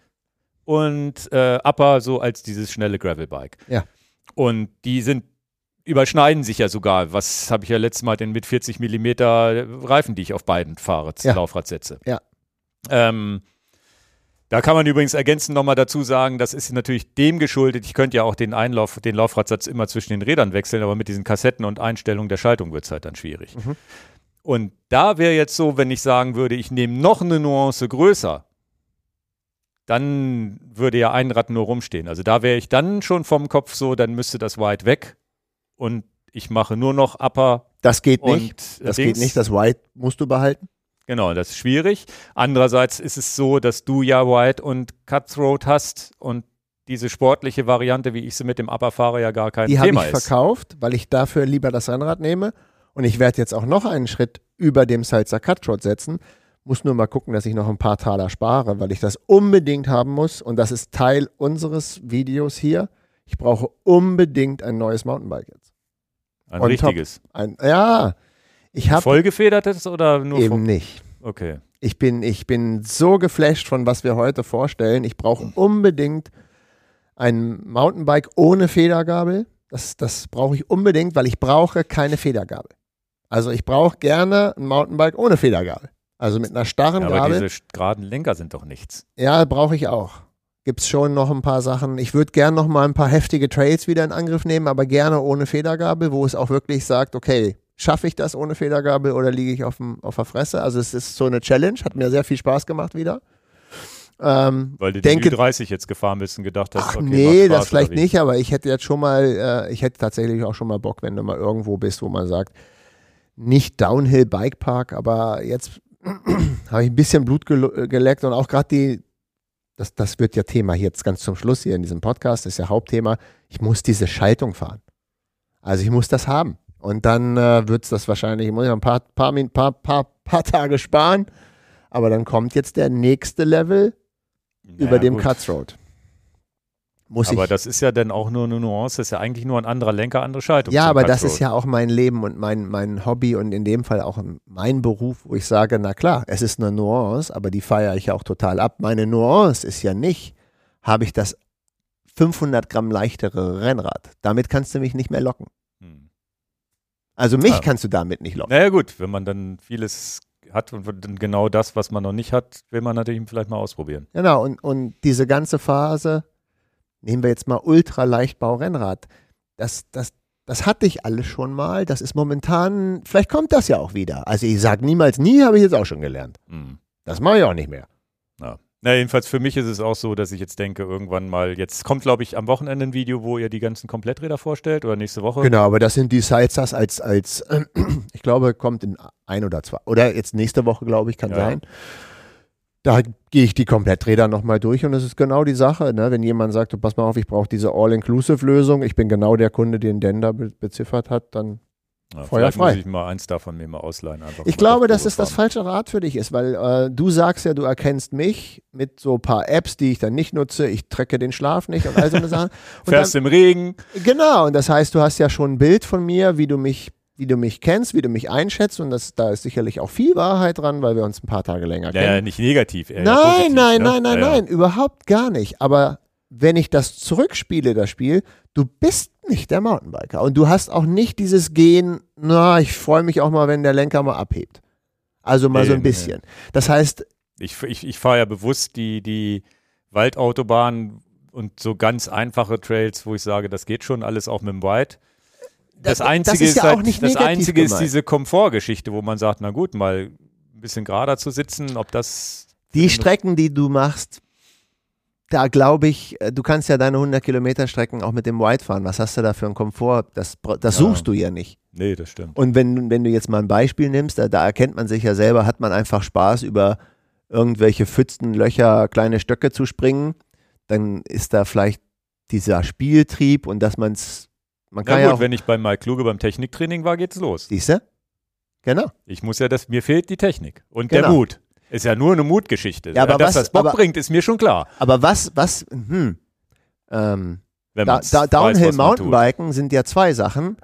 und äh, Upper so als dieses schnelle Gravelbike. Ja. Und die sind überschneiden sich ja sogar. Was habe ich ja letztes Mal denn mit 40 Millimeter Reifen, die ich auf beiden fahre, Ja. Laufrad setze. Ja. Ähm, da kann man übrigens ergänzend nochmal dazu sagen, das ist natürlich dem geschuldet. Ich könnte ja auch den Einlauf, den Laufradsatz immer zwischen den Rädern wechseln, aber mit diesen Kassetten und Einstellungen der Schaltung wird es halt dann schwierig. Mhm. Und da wäre jetzt so, wenn ich sagen würde, ich nehme noch eine Nuance größer, dann würde ja ein Rad nur rumstehen. Also da wäre ich dann schon vom Kopf so, dann müsste das White weg und ich mache nur noch Upper Das geht nicht. äh, Das Dings. geht nicht. Das White musst du behalten. Genau, das ist schwierig. Andererseits ist es so, dass du ja White und Cutthroat hast und diese sportliche Variante, wie ich sie mit dem Upper fahre, ja gar kein Die habe ich Thema ist. verkauft, weil ich dafür lieber das Rennrad nehme. Und ich werde jetzt auch noch einen Schritt über dem Salsa Cutthroat setzen. Muss nur mal gucken, dass ich noch ein paar Taler spare, weil ich das unbedingt haben muss. Und das ist Teil unseres Videos hier. Ich brauche unbedingt ein neues Mountainbike jetzt. Ein on richtiges. Ein, ja, ich habe Vollgefedertes oder nur eben vom, nicht. Okay. Ich bin, ich bin so geflasht von was wir heute vorstellen. Ich brauche unbedingt ein Mountainbike ohne Federgabel. Das, das brauche ich unbedingt, weil ich brauche keine Federgabel. Also ich brauche gerne ein Mountainbike ohne Federgabel. Also mit einer starren Ja, aber Gabel. diese geraden Lenker sind doch nichts. Ja, brauche ich auch. Gibt's schon noch ein paar Sachen. Ich würde gern noch mal ein paar heftige Trails wieder in Angriff nehmen, aber gerne ohne Federgabel, wo es auch wirklich sagt, okay, schaffe ich das ohne Federgabel oder liege ich auf, dem, auf der Fresse? Also es ist so eine Challenge, hat mir sehr viel Spaß gemacht wieder. Ähm, Weil du Denke- den Ü30 jetzt gefahren bist und gedacht hast, Ach okay, nee, das vielleicht nicht, aber ich hätte jetzt schon mal, äh, ich hätte tatsächlich auch schon mal Bock, wenn du mal irgendwo bist, wo man sagt, nicht Downhill Bikepark, aber jetzt habe ich ein bisschen Blut gel geleckt und auch gerade die, das, das wird ja Thema jetzt ganz zum Schluss hier in diesem Podcast, das ist ja Hauptthema, ich muss diese Schaltung fahren. Also ich muss das haben. Und dann äh, wird es das wahrscheinlich, ich muss ja ein paar, paar, paar, paar, paar Tage sparen, aber dann kommt jetzt der nächste Level Naja, über dem gut. Cuts Road. Muss Aber ich das ist ja dann auch nur eine Nuance, das ist ja eigentlich nur ein anderer Lenker, andere Schaltung. Ja, aber das Cutthroat. ist ja auch mein Leben und mein, mein Hobby und in dem Fall auch mein Beruf, wo ich sage, na klar, es ist eine Nuance, aber die feiere ich ja auch total ab. Meine Nuance ist ja nicht, habe ich das 500 Gramm leichtere Rennrad. Damit kannst du mich nicht mehr locken. Also mich Ah. kannst du damit nicht locken. Naja gut, wenn man dann vieles hat und dann genau das, was man noch nicht hat, will man natürlich vielleicht mal ausprobieren. Genau, und, und diese ganze Phase, nehmen wir jetzt mal Ultra-Leichtbau-Rennrad, das, das, das hatte ich alles schon mal. Das ist momentan, vielleicht kommt das ja auch wieder. Also ich sage niemals nie, habe ich jetzt auch schon gelernt. Hm. Das mache ich auch nicht mehr. Na, jedenfalls für mich ist es auch so, dass ich jetzt denke, irgendwann mal, jetzt kommt, glaube ich, am Wochenende ein Video, wo ihr die ganzen Kompletträder vorstellt oder nächste Woche. Genau, aber das sind die Sidestars als, als äh, ich glaube, kommt in ein oder zwei, oder jetzt nächste Woche, glaube ich, kann Ja. sein. Da gehe ich die Kompletträder nochmal durch und das ist genau die Sache. Ne? Wenn jemand sagt, pass mal auf, ich brauche diese All-Inclusive-Lösung, ich bin genau der Kunde, den be beziffert hat, dann. Ja, Feuer vielleicht frei. muss ich mal eins davon mir mal ausleihen. Einfach Ich glaube, dass es das falsche Rad für dich ist, weil äh, du sagst ja, du erkennst mich mit so ein paar Apps, die ich dann nicht nutze. Ich trecke den Schlaf nicht und all so eine Sachen. Und dann, Fährst im Regen. Genau, und das heißt, du hast ja schon ein Bild von mir, wie du mich, wie du mich kennst, wie du mich einschätzt, und das, da ist sicherlich auch viel Wahrheit dran, weil wir uns ein paar Tage länger Ja, ja, kennen. nicht negativ. Eher nein, positiv, nein, ne? nein, nein, ja, ja. nein, überhaupt gar nicht. Aber wenn ich das zurückspiele, das Spiel, du bist nicht der Mountainbiker und du hast auch nicht dieses Gehen, na, ich freue mich auch mal, wenn der Lenker mal abhebt. Also mal Nee, so ein nee, bisschen. Das heißt, Ich, ich, ich fahre ja bewusst die, die Waldautobahn und so ganz einfache Trails, wo ich sage, das geht schon alles auch mit dem White. Das, Das- Einzige das ist ja halt, auch nicht das Einzige ist diese Komfortgeschichte, wo man sagt, na gut, mal ein bisschen gerader zu sitzen, ob das die Strecken, die du machst, da glaube ich, äh, du kannst ja deine 100 Kilometer Strecken auch mit dem White fahren. Was hast du da für einen Komfort? Das, das Ja. suchst du ja nicht. Nee, das stimmt. Und wenn, wenn du jetzt mal ein Beispiel nimmst, da, da erkennt man sich ja selber, hat man einfach Spaß, über irgendwelche Pfützen, Löcher, kleine Stöcke zu springen, dann ist da vielleicht dieser Spieltrieb und dass man es, man Na kann gut, ja auch, wenn ich bei Mike Kluge beim Techniktraining war, geht's los. siehst du? Genau. Ich muss ja das, mir fehlt die Technik und Genau. der Mut. Ist ja nur eine Mutgeschichte. Ja, aber Dass was- das Bock aber- bringt, ist mir schon klar. Aber was, was, hm, ähm, Wenn Da, da, weiß, Downhill tut. Mountainbiken sind ja zwei Sachen.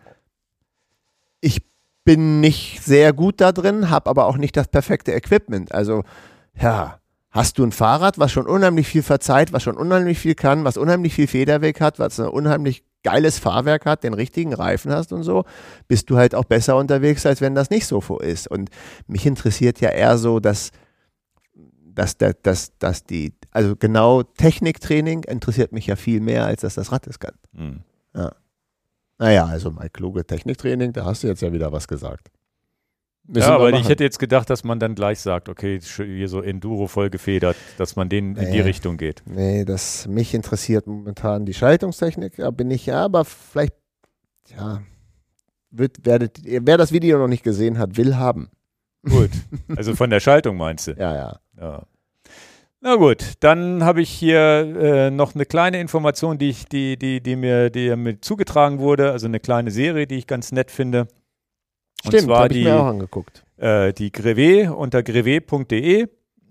Ich bin nicht sehr gut da drin, habe aber auch nicht das perfekte Equipment. Also, ja, hast du ein Fahrrad, was schon unheimlich viel verzeiht, was schon unheimlich viel kann, was unheimlich viel Federweg hat, was ein unheimlich geiles Fahrwerk hat, den richtigen Reifen hast und so, bist du halt auch besser unterwegs, als wenn das nicht so ist. Und mich interessiert ja eher so, dass, dass, dass, dass, dass die, also genau Techniktraining interessiert mich ja viel mehr, als dass das Rad es kann. Hm. Naja, also mal kluge Techniktraining, da hast du jetzt ja wieder was gesagt. Müssen Ja, aber machen. ich hätte jetzt gedacht, dass man dann gleich sagt, okay, hier so Enduro voll gefedert, dass man den in die Nee. Richtung geht. Nee, das mich interessiert momentan die Schaltungstechnik. Da bin ich ja, aber vielleicht, ja, wird, werdet, wer das Video noch nicht gesehen hat, will haben. Gut. Also von der Schaltung meinst du? Ja, ja. Ja. Na gut, dann habe ich hier äh, noch eine kleine Information, die, ich, die, die, die, mir, die mir zugetragen wurde, also eine kleine Serie, die ich ganz nett finde. Und Stimmt, zwar habe ich die, mir auch angeguckt. äh, die Grevé unter grevé.de.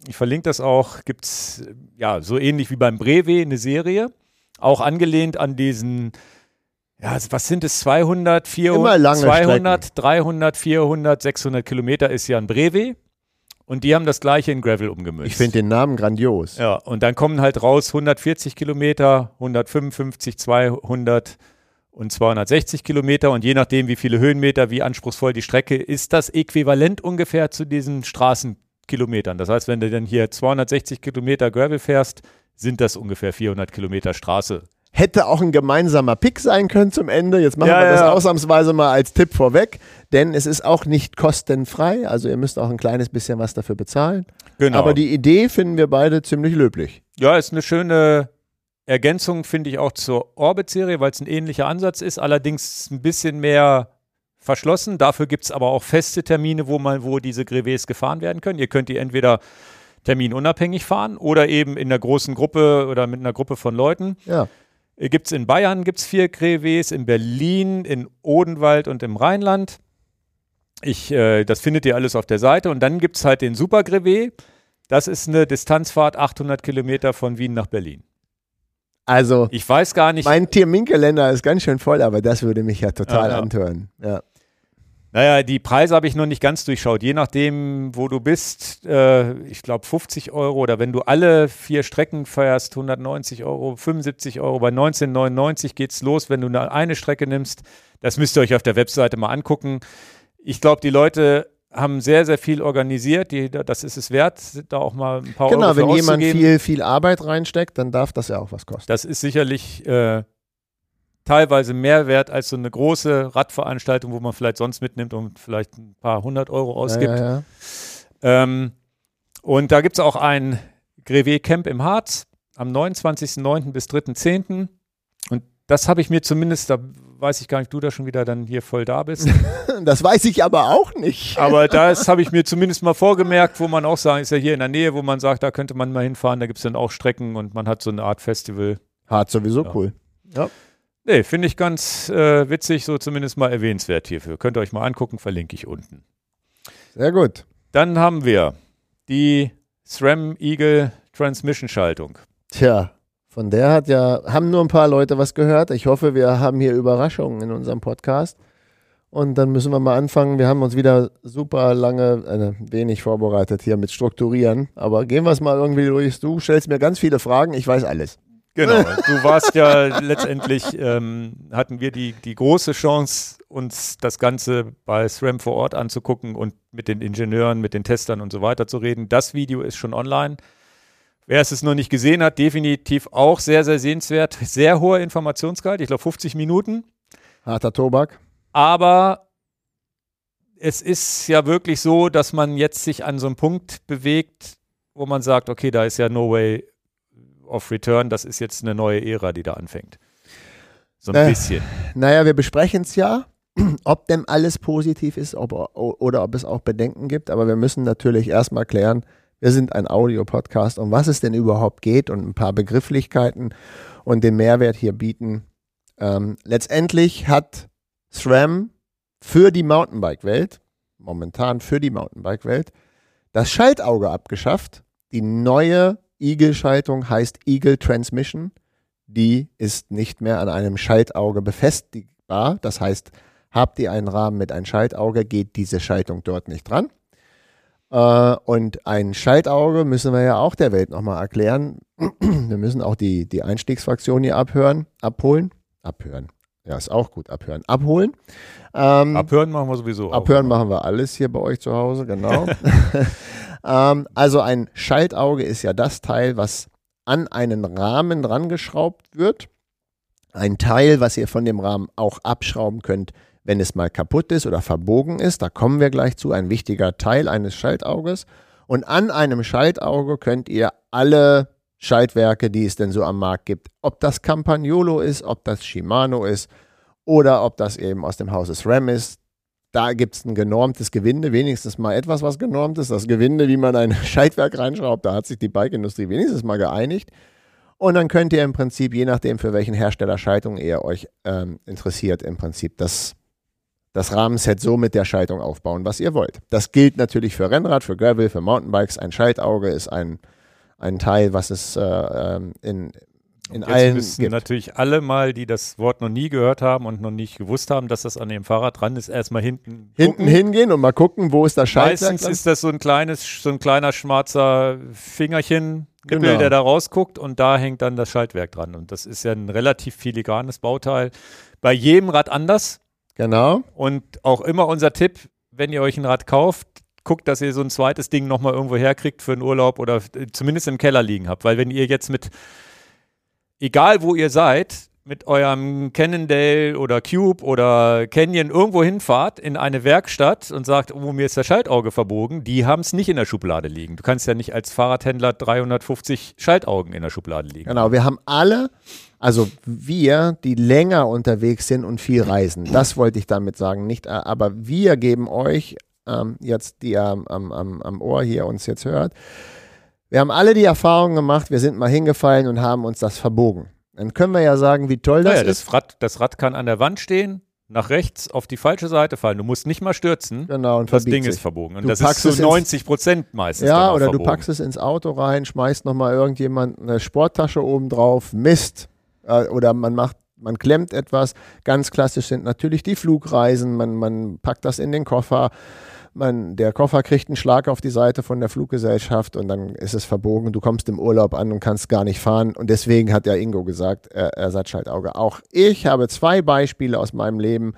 Ich verlinke das auch, gibt es ja so ähnlich wie beim Brevet eine Serie, auch angelehnt an diesen, ja, was sind es, 200, 400, Immer lange 200 300, 400, 600 Kilometer ist ja ein Brevet und die haben das gleiche in Gravel umgemünzt. Ich finde den Namen grandios. Ja, und dann kommen halt raus 140 Kilometer, 155, 200 und 260 Kilometer und je nachdem, wie viele Höhenmeter, wie anspruchsvoll die Strecke, ist das äquivalent ungefähr zu diesen Straßenkilometern. Das heißt, wenn du dann hier 260 Kilometer Gravel fährst, sind das ungefähr 400 Kilometer Straße. Hätte auch ein gemeinsamer Pick sein können zum Ende. Jetzt machen ja, wir das ja. ausnahmsweise mal als Tipp vorweg, denn es ist auch nicht kostenfrei. Also ihr müsst auch ein kleines bisschen was dafür bezahlen. Genau. Aber die Idee finden wir beide ziemlich löblich. Ja, ist eine schöne Ergänzung finde ich auch zur Orbit-Serie, weil es ein ähnlicher Ansatz ist, allerdings ein bisschen mehr verschlossen. Dafür gibt es aber auch feste Termine, wo man, wo diese Grevés gefahren werden können. Ihr könnt die entweder terminunabhängig fahren oder eben in einer großen Gruppe oder mit einer Gruppe von Leuten. Ja. Gibt es in Bayern gibt's vier Grevés, in Berlin, in Odenwald und im Rheinland. Ich, äh, das findet ihr alles auf der Seite. Und dann gibt es halt den Super Grevé. Das ist eine Distanzfahrt 800 Kilometer von Wien nach Berlin. Also, ich weiß gar nicht. Mein Terminkalender ist ganz schön voll, aber das würde mich ja total ja, ja. antören. Ja. Naja, die Preise habe ich noch nicht ganz durchschaut. Je nachdem, wo du bist, äh, ich glaube 50 Euro oder wenn du alle vier Strecken fährst, 190 Euro, 75 Euro. Bei 1999 geht es los, wenn du eine, eine Strecke nimmst. Das müsst ihr euch auf der Webseite mal angucken. Ich glaube, die Leute haben sehr, sehr viel organisiert. Die, das ist es wert, da auch mal ein paar genau, Euro Genau, wenn jemand viel, viel Arbeit reinsteckt, dann darf das ja auch was kosten. Das ist sicherlich äh, teilweise mehr wert als so eine große Radveranstaltung, wo man vielleicht sonst mitnimmt und vielleicht ein paar hundert Euro ausgibt. Ja, ja, ja. Ähm, und da gibt es auch ein Grevé Camp im Harz am 29.09. bis 3.10. Und das habe ich mir zumindest, da weiß ich gar nicht, du da schon wieder dann hier voll da bist. das weiß ich aber auch nicht. aber das habe ich mir zumindest mal vorgemerkt, wo man auch sagt, ist ja hier in der Nähe, wo man sagt, da könnte man mal hinfahren, da gibt es dann auch Strecken und man hat so eine Art Festival. Hart sowieso ja. cool. Ja. Nee, finde ich ganz äh, witzig, so zumindest mal erwähnenswert hierfür. Könnt ihr euch mal angucken, verlinke ich unten. Sehr gut. Dann haben wir die SRAM Eagle Transmission Schaltung. Tja, von der hat ja, haben nur ein paar Leute was gehört. Ich hoffe, wir haben hier Überraschungen in unserem Podcast. Und dann müssen wir mal anfangen. Wir haben uns wieder super lange, äh, wenig vorbereitet hier mit Strukturieren. Aber gehen wir es mal irgendwie durch. Du stellst mir ganz viele Fragen, ich weiß alles. Genau, du warst ja letztendlich, ähm, hatten wir die, die große Chance, uns das Ganze bei SRAM vor Ort anzugucken und mit den Ingenieuren, mit den Testern und so weiter zu reden. Das Video ist schon online. Wer es noch nicht gesehen hat, definitiv auch sehr, sehr sehenswert. Sehr hoher Informationsgehalt, ich glaube 50 Minuten. Harter Tobak. Aber es ist ja wirklich so, dass man jetzt sich an so einem Punkt bewegt, wo man sagt, okay, da ist ja no way of return, das ist jetzt eine neue Ära, die da anfängt. So ein äh, bisschen. Naja, wir besprechen es ja, ob denn alles positiv ist ob, oder ob es auch Bedenken gibt, aber wir müssen natürlich erstmal klären, wir sind ein Audio-Podcast, um was es denn überhaupt geht und ein paar Begrifflichkeiten und den Mehrwert hier bieten. Ähm, letztendlich hat SRAM für die Mountainbike-Welt, momentan für die Mountainbike-Welt, das Schaltauge abgeschafft. Die neue Eagle-Schaltung heißt Eagle Transmission. Die ist nicht mehr an einem Schaltauge befestigbar. Das heißt, habt ihr einen Rahmen mit einem Schaltauge, geht diese Schaltung dort nicht dran. Äh, und ein Schaltauge müssen wir ja auch der Welt nochmal erklären. wir müssen auch die, die Einstiegsfraktion hier abhören, abholen. Abhören. Ja, ist auch gut, abhören. Abholen. Ähm, abhören machen wir sowieso. Abhören auch. machen wir alles hier bei euch zu Hause, genau. ähm, also ein Schaltauge ist ja das Teil, was an einen Rahmen drangeschraubt wird. Ein Teil, was ihr von dem Rahmen auch abschrauben könnt, wenn es mal kaputt ist oder verbogen ist. Da kommen wir gleich zu, ein wichtiger Teil eines Schaltauges. Und an einem Schaltauge könnt ihr alle Schaltwerke, die es denn so am Markt gibt, ob das Campagnolo ist, ob das Shimano ist oder ob das eben aus dem Haus SRAM ist, da gibt es ein genormtes Gewinde, wenigstens mal etwas, was genormt ist. Das Gewinde, wie man ein Schaltwerk reinschraubt, da hat sich die Bike-Industrie wenigstens mal geeinigt. Und dann könnt ihr im Prinzip, je nachdem, für welchen Hersteller Schaltung ihr euch ähm, interessiert, im Prinzip das das Rahmenset so mit der Schaltung aufbauen, was ihr wollt. Das gilt natürlich für Rennrad, für Gravel, für Mountainbikes. Ein Schaltauge ist ein, ein Teil, was es äh, ähm, in in Jetzt allen müssen gibt. natürlich alle mal, die das Wort noch nie gehört haben und noch nicht gewusst haben, dass das an dem Fahrrad dran ist, erstmal hinten hinten gucken. hingehen und mal gucken, wo ist das Schaltwerk. Meistens ist das so ein kleines, so ein kleiner schwarzer Fingerchen, genau. der da rausguckt und da hängt dann das Schaltwerk dran. Und das ist ja ein relativ filigranes Bauteil. Bei jedem Rad anders. Genau. Und auch immer unser Tipp, wenn ihr euch ein Rad kauft, guckt, dass ihr so ein zweites Ding nochmal irgendwo herkriegt für einen Urlaub oder zumindest im Keller liegen habt. Weil wenn ihr jetzt mit egal wo ihr seid, mit eurem Cannondale oder Cube oder Canyon irgendwo hinfahrt in eine Werkstatt und sagt, oh, mir ist das Schaltauge verbogen, die haben es nicht in der Schublade liegen. Du kannst ja nicht als Fahrradhändler 350 Schaltaugen in der Schublade liegen. Genau, wir haben alle, also wir, die länger unterwegs sind und viel reisen. Das wollte ich damit sagen, nicht, aber wir geben euch ähm, jetzt, die am, am, am Ohr hier uns jetzt hört, wir haben alle die Erfahrung gemacht, wir sind mal hingefallen und haben uns das verbogen. Dann können wir ja sagen, wie toll das naja, ist. Das Rad, das Rad kann an der Wand stehen, nach rechts auf die falsche Seite fallen. Du musst nicht mal stürzen. Genau, und das Ding sich. ist verbogen. Und du das ist so 90 Prozent meistens. Ja, oder verbogen. du packst es ins Auto rein, schmeißt nochmal irgendjemand eine Sporttasche oben drauf, Mist. Äh, oder man macht, man klemmt etwas. Ganz klassisch sind natürlich die Flugreisen. Man, man packt das in den Koffer man, der Koffer kriegt einen Schlag auf die Seite von der Fluggesellschaft und dann ist es verbogen. Du kommst im Urlaub an und kannst gar nicht fahren. Und deswegen hat ja Ingo gesagt, äh, Ersatzschaltauge. Auch ich habe zwei Beispiele aus meinem Leben,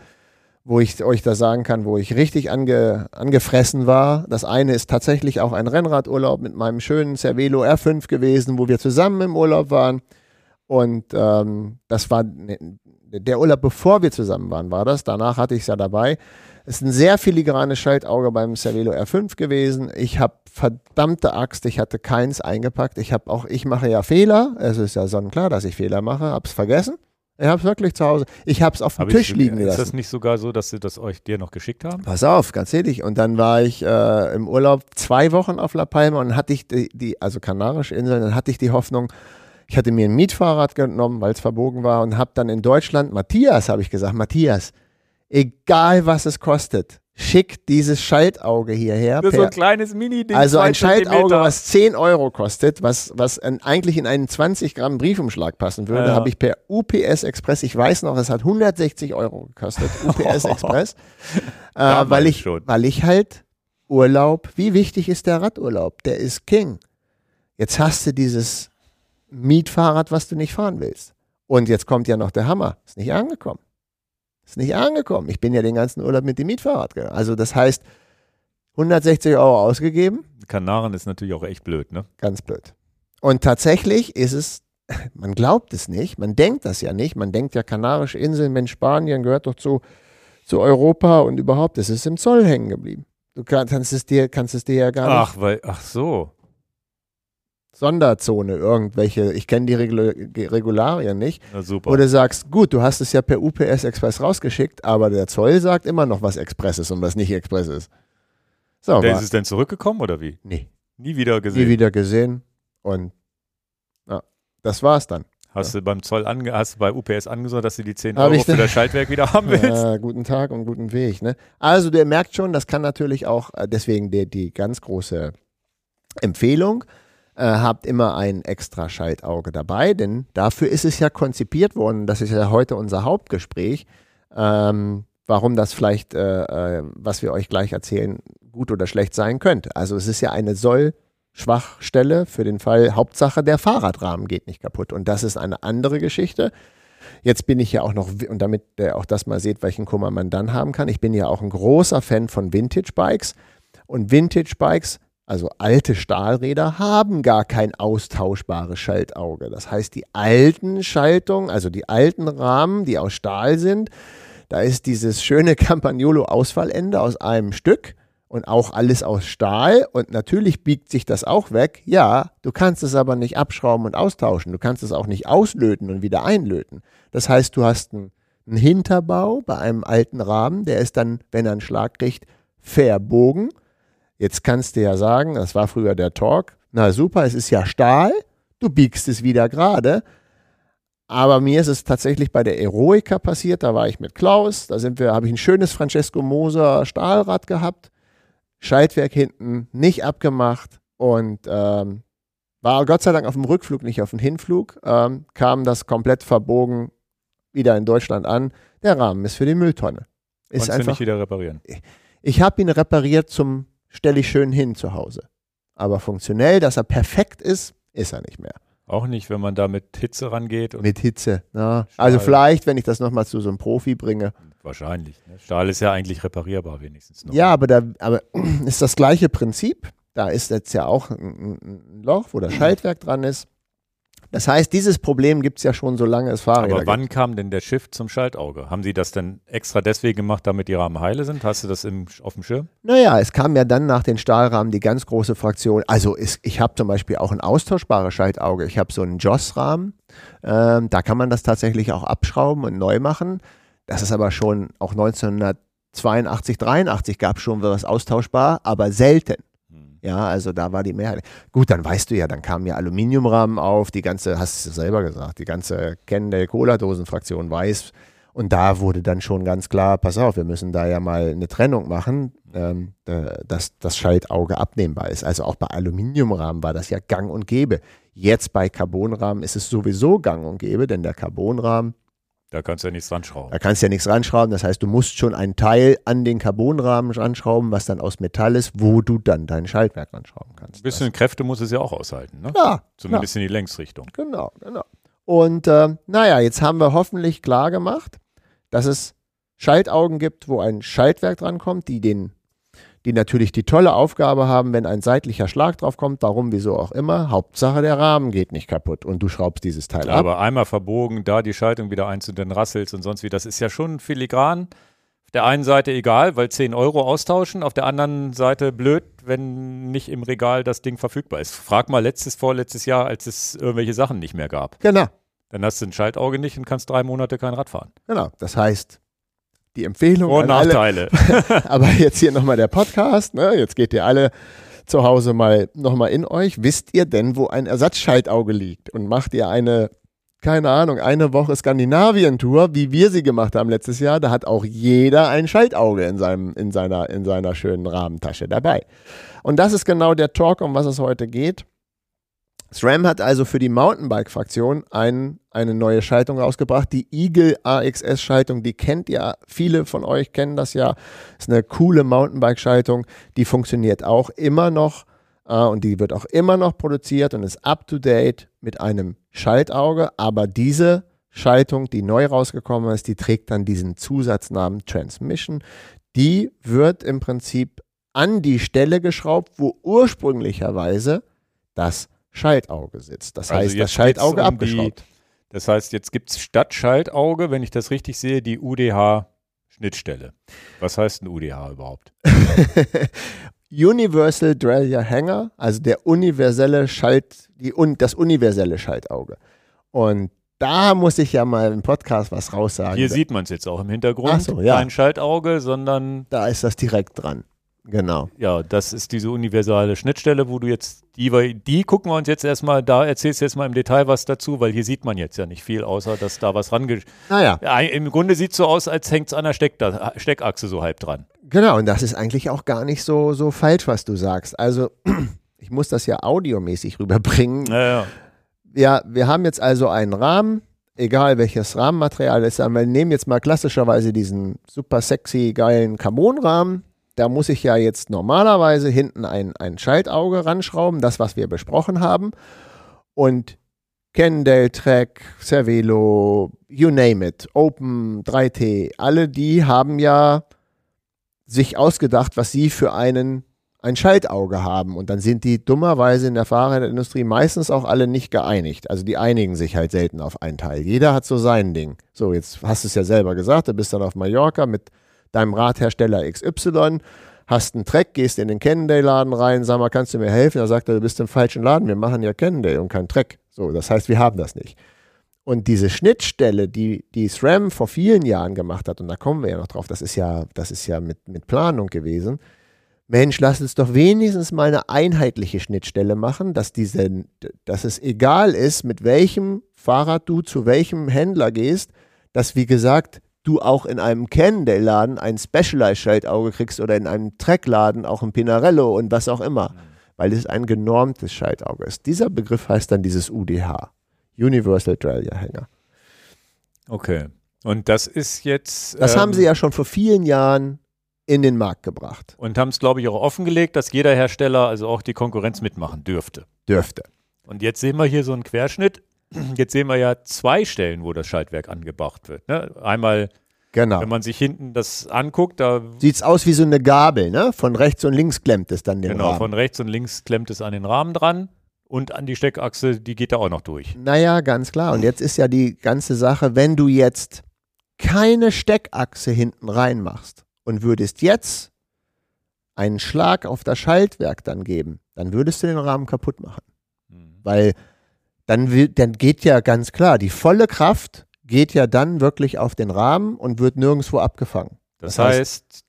wo ich euch da sagen kann, wo ich richtig ange, angefressen war. Das eine ist tatsächlich auch ein Rennradurlaub mit meinem schönen Cervelo R5 gewesen, wo wir zusammen im Urlaub waren. Und ähm, das war ne, der Urlaub, bevor wir zusammen waren, war das. Danach hatte ich es ja dabei. Es ist ein sehr filigranes Schaltauge beim Cervelo R5 gewesen. Ich habe verdammte Axt, ich hatte keins eingepackt. Ich habe auch, ich mache ja Fehler. Es ist ja sonnenklar, dass ich Fehler mache. Hab's vergessen. Ich habe es wirklich zu Hause. Ich habe es auf dem Hab Tisch ich, liegen gelassen. Ist das nicht sogar so, dass sie das euch dir noch geschickt haben? Pass auf, ganz ehrlich. Und dann war ich äh, im Urlaub zwei Wochen auf La Palma und hatte ich die, die also Kanarische Inseln, dann hatte ich die Hoffnung, ich hatte mir ein Mietfahrrad genommen, weil es verbogen war und habe dann in Deutschland, Matthias, habe ich gesagt, Matthias, egal was es kostet, schickt dieses Schaltauge hierher. Für so ein kleines Mini-Ding. Also ein Schaltauge, was 10 Euro kostet, was, was ein, eigentlich in einen 20 Gramm Briefumschlag passen würde, ja. habe ich per UPS Express, ich weiß noch, es hat 160 Euro gekostet, UPS Express, äh, weil, ich, weil ich halt Urlaub, wie wichtig ist der Radurlaub? Der ist King. Jetzt hast du dieses Mietfahrrad, was du nicht fahren willst. Und jetzt kommt ja noch der Hammer, ist nicht angekommen. Ist nicht angekommen. Ich bin ja den ganzen Urlaub mit dem Mietfahrrad gegangen. Also das heißt, 160 Euro ausgegeben. Kanaren ist natürlich auch echt blöd, ne? Ganz blöd. Und tatsächlich ist es, man glaubt es nicht, man denkt das ja nicht. Man denkt ja, Kanarische Inseln, Mensch, Spanien gehört doch zu, zu Europa und überhaupt, es ist im Zoll hängen geblieben. Du kannst es dir, kannst es dir ja gar nicht. Ach, weil, ach so. Sonderzone, irgendwelche, ich kenne die Regularien nicht. Na super. Oder sagst, gut, du hast es ja per UPS Express rausgeschickt, aber der Zoll sagt immer noch, was Express ist und was nicht Express ist. So, der ist es denn zurückgekommen oder wie? Nee. Nie wieder gesehen? Nie wieder gesehen und ja, das war's dann. Hast ja. du beim Zoll ange hast du bei UPS angesorgt, dass du die 10 Euro für das Schaltwerk wieder haben willst? Ja, guten Tag und guten Weg. Ne? Also der merkt schon, das kann natürlich auch, äh, deswegen die, die ganz große Empfehlung, äh, habt immer ein extra Schaltauge dabei, denn dafür ist es ja konzipiert worden. Das ist ja heute unser Hauptgespräch. Ähm, warum das vielleicht, äh, äh, was wir euch gleich erzählen, gut oder schlecht sein könnte. Also es ist ja eine Soll-Schwachstelle für den Fall, Hauptsache der Fahrradrahmen geht nicht kaputt. Und das ist eine andere Geschichte. Jetzt bin ich ja auch noch, und damit ihr auch das mal seht, welchen Kummer man dann haben kann, ich bin ja auch ein großer Fan von Vintage-Bikes. Und Vintage-Bikes also alte Stahlräder haben gar kein austauschbares Schaltauge. Das heißt, die alten Schaltungen, also die alten Rahmen, die aus Stahl sind, da ist dieses schöne Campagnolo-Ausfallende aus einem Stück und auch alles aus Stahl und natürlich biegt sich das auch weg. Ja, du kannst es aber nicht abschrauben und austauschen. Du kannst es auch nicht auslöten und wieder einlöten. Das heißt, du hast einen, einen Hinterbau bei einem alten Rahmen, der ist dann, wenn er einen Schlag kriegt, verbogen Jetzt kannst du ja sagen, das war früher der Talk, na super, es ist ja Stahl, du biegst es wieder gerade. Aber mir ist es tatsächlich bei der Eroica passiert, da war ich mit Klaus, da sind wir, habe ich ein schönes Francesco Moser Stahlrad gehabt, Schaltwerk hinten nicht abgemacht und ähm, war Gott sei Dank auf dem Rückflug, nicht auf dem Hinflug, ähm, kam das komplett verbogen wieder in Deutschland an. Der Rahmen ist für die Mülltonne. Ist Konntest einfach, du nicht wieder reparieren. ich habe ihn repariert zum stelle ich schön hin zu Hause. Aber funktionell, dass er perfekt ist, ist er nicht mehr. Auch nicht, wenn man da mit Hitze rangeht. Mit Hitze. Na. Also Stahl. vielleicht, wenn ich das nochmal zu so einem Profi bringe. wahrscheinlich. Ne? Stahl ist ja eigentlich reparierbar wenigstens noch. Ja, aber da aber ist das gleiche Prinzip. Da ist jetzt ja auch ein, ein Loch, wo das Schaltwerk dran ist. Das heißt, dieses Problem gibt es ja schon, solange es Fahrräder Aber wann gibt. kam denn der Shift zum Schaltauge? Haben Sie das denn extra deswegen gemacht, damit die Rahmen heile sind? Hast du das im, auf dem Schirm? Naja, es kam ja dann nach den Stahlrahmen die ganz große Fraktion. Also ist, ich habe zum Beispiel auch ein austauschbares Schaltauge. Ich habe so einen Joss-Rahmen. Ähm, da kann man das tatsächlich auch abschrauben und neu machen. Das ist aber schon auch 1982, 83 gab es schon was austauschbar, aber selten. Ja, also da war die Mehrheit. Gut, dann weißt du ja, dann kamen ja Aluminiumrahmen auf, die ganze, hast du selber gesagt, die ganze Cannondale Cola-Dosen-Fraktion weiß. Und da wurde dann schon ganz klar, pass auf, wir müssen da ja mal eine Trennung machen, ähm, äh, dass das Schaltauge abnehmbar ist. Also auch bei Aluminiumrahmen war das ja gang und gäbe. Jetzt bei Carbonrahmen ist es sowieso gang und gäbe, denn der Carbonrahmen Da kannst du ja nichts dran schrauben. da kannst du ja nichts ranschrauben. Das heißt, du musst schon einen Teil an den Carbonrahmen ranschrauben, was dann aus Metall ist, wo du dann dein Schaltwerk ranschrauben kannst. Ein bisschen Kräfte muss es ja auch aushalten, ne? Das, ja, Zumindest in die Längsrichtung. Genau, genau. Und äh, naja, jetzt haben wir hoffentlich klar gemacht, dass es Schaltaugen gibt, wo ein Schaltwerk drankommt, die den, die natürlich die tolle Aufgabe haben, wenn ein seitlicher Schlag drauf kommt, warum, wieso auch immer. Hauptsache der Rahmen geht nicht kaputt und du schraubst dieses Teil ab. Aber einmal verbogen, da die Schaltung wieder eins und dann rasselst und sonst wie. Das ist ja schon filigran. Auf der einen Seite egal, weil 10 Euro austauschen. Auf der anderen Seite blöd, wenn nicht im Regal das Ding verfügbar ist. Frag mal letztes, vorletztes Jahr, als es irgendwelche Sachen nicht mehr gab. Genau, Dann hast du ein Schaltauge nicht und kannst drei Monate kein Rad fahren. genau. Das heißt, die Empfehlung Vor- und Nachteile. Aber jetzt hier nochmal der Podcast. Ne? Jetzt geht ihr alle zu Hause mal nochmal in euch. Wisst ihr denn, wo ein Ersatzschaltauge liegt? Und macht ihr eine, keine Ahnung, eine Woche Skandinavien-Tour, wie wir sie gemacht haben letztes Jahr? Da hat auch jeder ein Schaltauge in, seinem, in, seiner, in seiner schönen Rahmentasche dabei. Und das ist genau der Talk, um was es heute geht. SRAM hat also für die Mountainbike-Fraktion ein, eine neue Schaltung rausgebracht. Die Eagle AXS-Schaltung, die kennt ihr, viele von euch kennen das ja. Ist eine coole Mountainbike-Schaltung. Die funktioniert auch immer noch äh, und die wird auch immer noch produziert und ist up-to-date mit einem Schaltauge. Aber diese Schaltung, die neu rausgekommen ist, die trägt dann diesen Zusatznamen Transmission. Die wird im Prinzip an die Stelle geschraubt, wo ursprünglicherweise das Schaltauge sitzt. Das Also heißt, das Schaltauge um die- abgeschraubt. Das heißt, jetzt gibt es statt Schaltauge, wenn ich das richtig sehe, die UDH-Schnittstelle. Was heißt ein UDH überhaupt? Universal Derailleur Hanger, also der universelle Schalt, die, das universelle Schaltauge. Und da muss ich ja mal im Podcast was raussagen. Hier sieht man es jetzt auch im Hintergrund. Ach so, ja. Kein Schaltauge, sondern da ist das direkt dran. Genau. ja, das ist diese universale Schnittstelle, wo du jetzt, die, die gucken wir uns jetzt erstmal, da erzählst du jetzt mal im Detail was dazu, weil hier sieht man jetzt ja nicht viel, außer dass da was range... Naja, Ja, Im Grunde sieht es so aus, als hängt es an der Steck Steckachse so halb dran. genau. Und das ist eigentlich auch gar nicht so, so falsch, was du sagst. Also, ich muss das ja audiomäßig rüberbringen. Naja, Ja, wir haben jetzt also einen Rahmen, egal welches Rahmenmaterial es ist. Wir nehmen jetzt mal klassischerweise diesen super sexy, geilen Carbonrahmen. Da muss ich ja jetzt normalerweise hinten ein, ein Schaltauge ranschrauben, das, was wir besprochen haben. Und Cannondale, Trek, Cervelo, you name it, Open, 3T, alle die haben ja sich ausgedacht, was sie für einen ein Schaltauge haben. Und dann sind die dummerweise in der Fahrradindustrie meistens auch alle nicht geeinigt. Also die einigen sich halt selten auf ein Teil. Jeder hat so sein Ding. So, jetzt hast du es ja selber gesagt, du bist dann auf Mallorca mit deinem Radhersteller XY, hast einen Track, gehst in den Cannondale-Laden rein, sag mal, kannst du mir helfen? Da sagt er, du bist im falschen Laden, wir machen ja Cannondale und kein Track. So, das heißt, wir haben das nicht. Und diese Schnittstelle, die, die SRAM vor vielen Jahren gemacht hat, und da kommen wir ja noch drauf, das ist ja, das ist ja mit, mit Planung gewesen. Mensch, lass uns doch wenigstens mal eine einheitliche Schnittstelle machen, dass, diese, dass es egal ist, mit welchem Fahrrad du zu welchem Händler gehst, dass, wie gesagt, du auch in einem Cannondale-Laden ein Specialized-Schaltauge kriegst oder in einem Track-Laden auch ein Pinarello und was auch immer. weil es ein genormtes Schaltauge ist. Dieser Begriff heißt dann dieses UDH, Universal Derailleur Hänger. Okay. Und das ist jetzt. Das ähm, haben sie ja schon vor vielen Jahren in den Markt gebracht. Und haben es, glaube ich, auch offengelegt, dass jeder Hersteller, also auch die Konkurrenz mitmachen dürfte. Dürfte. Und jetzt sehen wir hier so einen Querschnitt. Jetzt sehen wir ja zwei Stellen, wo das Schaltwerk angebracht wird. Ne? Einmal, Genau. wenn man sich hinten das anguckt, da Sieht's aus wie so eine Gabel, ne? Von rechts und links klemmt es dann den genau, Rahmen. von rechts und links klemmt es an den Rahmen dran und an die Steckachse, die geht da auch noch durch. Naja, ganz klar. Und jetzt ist ja die ganze Sache, wenn du jetzt keine Steckachse hinten reinmachst und würdest jetzt einen Schlag auf das Schaltwerk dann geben, dann würdest du den Rahmen kaputt machen. Hm. Weil dann, will, dann geht ja ganz klar, die volle Kraft geht ja dann wirklich auf den Rahmen und wird nirgendwo abgefangen. Das, Das heißt- heißt,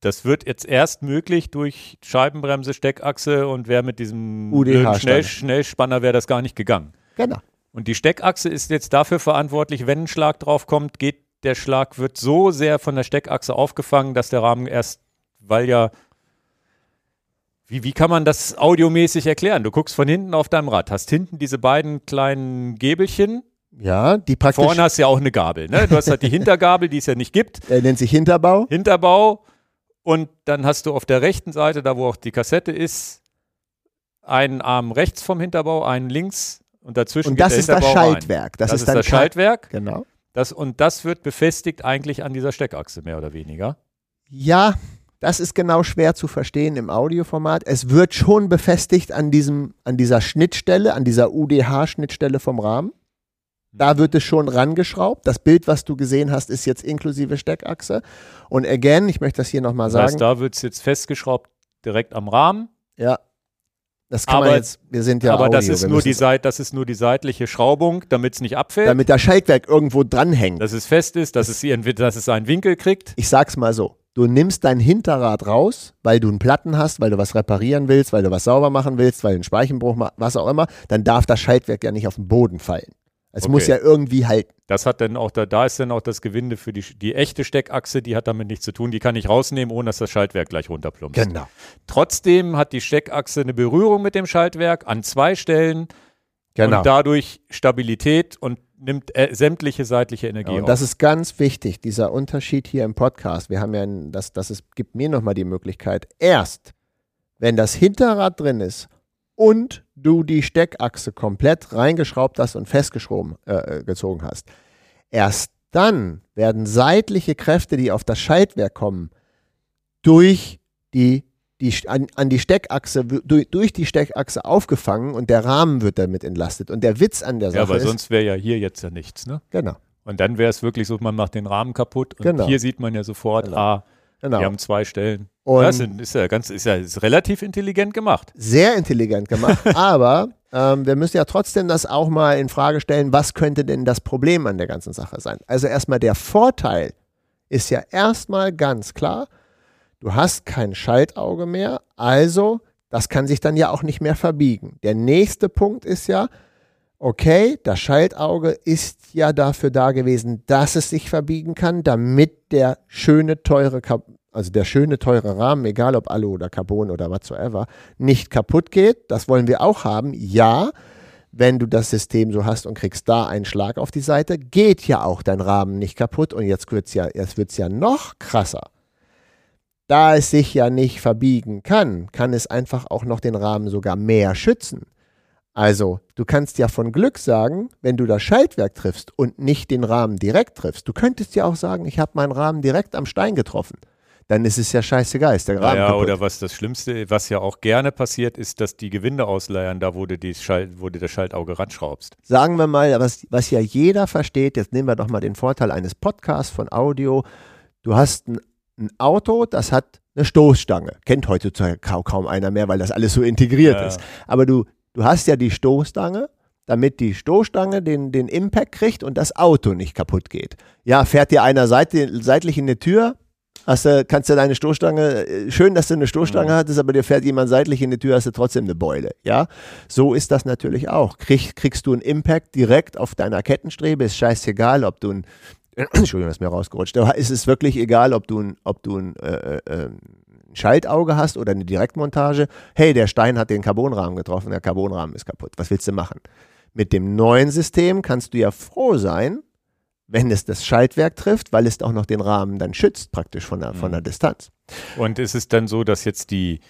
das wird jetzt erst möglich durch Scheibenbremse, Steckachse und wer mit diesem. Schnell, Schnellspanner wäre das gar nicht gegangen. Genau. Und die Steckachse ist jetzt dafür verantwortlich, wenn ein Schlag drauf kommt, geht der Schlag wird so sehr von der Steckachse aufgefangen, dass der Rahmen erst, weil ja wie, wie kann man das audiomäßig erklären? Du guckst von hinten auf deinem Rad, hast hinten diese beiden kleinen Gäbelchen, Ja, die praktisch, vorne hast du ja auch eine Gabel. Ne? Du hast halt die Hintergabel, die es ja nicht gibt. der nennt sich Hinterbau. Hinterbau und dann hast du auf der rechten Seite, da wo auch die Kassette ist, einen Arm rechts vom Hinterbau, einen links und dazwischen Und das ist das. Schaltwerk. Das, Das, ist, das Schaltwerk Genau. das, und das wird befestigt eigentlich an dieser Steckachse mehr oder weniger. Ja, das ist genau schwer zu verstehen im Audioformat. Es wird schon befestigt an, diesem, an dieser Schnittstelle, an dieser UDH-Schnittstelle vom Rahmen. Da wird es schon rangeschraubt. Das Bild, was du gesehen hast, ist jetzt inklusive Steckachse. Und again, ich möchte das hier nochmal Das sagen. heißt, da wird es jetzt festgeschraubt direkt am Rahmen, ja, das kann Aber- man jetzt, wir sind ja aber Audio, das, ist nur die Seit, das ist nur die seitliche Schraubung, damit es nicht abfällt, damit das Schaltwerk irgendwo dranhängt. dass es fest ist, dass es, dass es seinen Winkel kriegt. ich sag's mal so, du nimmst dein Hinterrad raus, weil du einen Platten hast, weil du was reparieren willst, weil du was sauber machen willst, weil du einen Speichenbruch machst, was auch immer, dann darf das Schaltwerk ja nicht auf den Boden fallen. Es Okay. muss ja irgendwie halten. Das hat dann auch da, da ist dann auch das Gewinde für die, die echte Steckachse, die hat damit nichts zu tun. Die kann ich rausnehmen, ohne dass das Schaltwerk gleich runterplumpst. Genau. Trotzdem hat die Steckachse eine Berührung mit dem Schaltwerk an zwei Stellen Genau. und dadurch Stabilität und nimmt äh, sämtliche seitliche Energie Ja, und auf. das ist ganz wichtig, dieser Unterschied hier im Podcast. Wir haben ja, ein, das, das ist, gibt mir nochmal die Möglichkeit, erst, wenn das Hinterrad drin ist und du die Steckachse komplett reingeschraubt hast und festgezogen äh, gezogen hast, erst dann werden seitliche Kräfte, die auf das Schaltwerk kommen, durch die, die an, an die Steckachse, durch, durch die Steckachse aufgefangen und der Rahmen wird damit entlastet. Und der Witz an der Sache ja, weil ist, sonst wäre ja hier jetzt ja nichts, ne? genau, Und dann wäre es wirklich so, man macht den Rahmen kaputt und Genau. hier sieht man ja sofort, Genau. ah, genau. wir haben zwei Stellen. Und- das ist, ist ja ganz, ist ja ist relativ intelligent gemacht. sehr intelligent gemacht, aber ähm, wir müssen ja trotzdem das auch mal in Frage stellen, was könnte denn das Problem an der ganzen Sache sein? Also erstmal der Vorteil ist ja erstmal ganz klar, du hast kein Schaltauge mehr, also das kann sich dann ja auch nicht mehr verbiegen. Der nächste Punkt ist ja, okay, das Schaltauge ist ja dafür da gewesen, dass es sich verbiegen kann, damit der schöne, teure, also der schöne, teure Rahmen, egal ob Alu oder Carbon oder whatsoever, nicht kaputt geht. Das wollen wir auch haben. Ja, wenn du das System so hast und kriegst da einen Schlag auf die Seite, geht ja auch dein Rahmen nicht kaputt. Und jetzt wird es ja, ja noch krasser. Da es sich ja nicht verbiegen kann, kann es einfach auch noch den Rahmen sogar mehr schützen. Also, du kannst ja von Glück sagen, wenn du das Schaltwerk triffst und nicht den Rahmen direkt triffst. Du könntest ja auch sagen, ich habe meinen Rahmen direkt am Stein getroffen. Dann ist es ja scheißegal, ist der Rahmen Ja, kaputt. oder was das Schlimmste, was ja auch gerne passiert, ist, dass die Gewinde ausleiern, da wo du, die Schalt, wo du das Schaltauge ranschraubst. Sagen wir mal, was, was ja jeder versteht, jetzt nehmen wir doch mal den Vorteil eines Podcasts von Audio. Du hast ein, ein Auto, das hat eine Stoßstange. Kennt heutzutage kaum, einer mehr, weil das alles so integriert Ja. ist. Aber du, du hast ja die Stoßstange, damit die Stoßstange den, den Impact kriegt und das Auto nicht kaputt geht. Ja, fährt dir einer seite, seitlich in die Tür, hast du, kannst du deine Stoßstange, äh, schön, dass du eine Stoßstange Mhm. hattest, aber dir fährt jemand seitlich in die Tür, hast du trotzdem eine Beule. Ja, so ist das natürlich auch. Krieg, kriegst du einen Impact direkt auf deiner Kettenstrebe, ist scheißegal, ob du ein, Entschuldigung, ist mir rausgerutscht, aber ist es wirklich egal, ob du ein, ob du ein, äh, äh, ein Schaltauge hast oder eine Direktmontage, hey, der Stein hat den Carbonrahmen getroffen, der Carbonrahmen ist kaputt. Was willst du machen? Mit dem neuen System kannst du ja froh sein, wenn es das Schaltwerk trifft, weil es auch noch den Rahmen dann schützt, praktisch von der, von der mhm. Distanz. Und ist es dann so, dass jetzt die,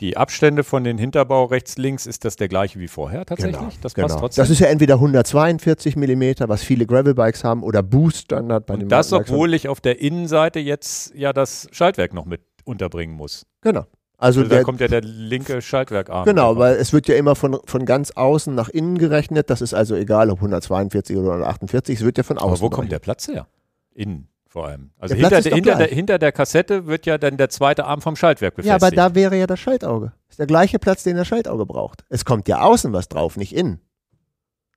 die Abstände von den Hinterbau rechts, links, ist das der gleiche wie vorher tatsächlich? Genau, das genau. passt trotzdem. Das ist ja entweder 142 mm, was viele Gravelbikes haben, oder Boost-Standard bei Und den Das, obwohl ich auf der Innenseite jetzt ja das Schaltwerk noch mit unterbringen muss. Genau. Also, also da kommt ja der linke Schaltwerkarm. Genau, weil es wird ja immer von, von ganz außen nach innen gerechnet. Das ist also egal, ob 142 oder 148, es wird ja von außen. Aber wo kommt der Platz her? Innen vor allem. Also hinter, der, hinter, der, hinter, der, Kassette wird ja dann der zweite Arm vom Schaltwerk befestigt. Ja, aber da wäre ja das Schaltauge. Das ist der gleiche Platz, den das Schaltauge braucht. Es kommt ja außen was drauf, nicht innen.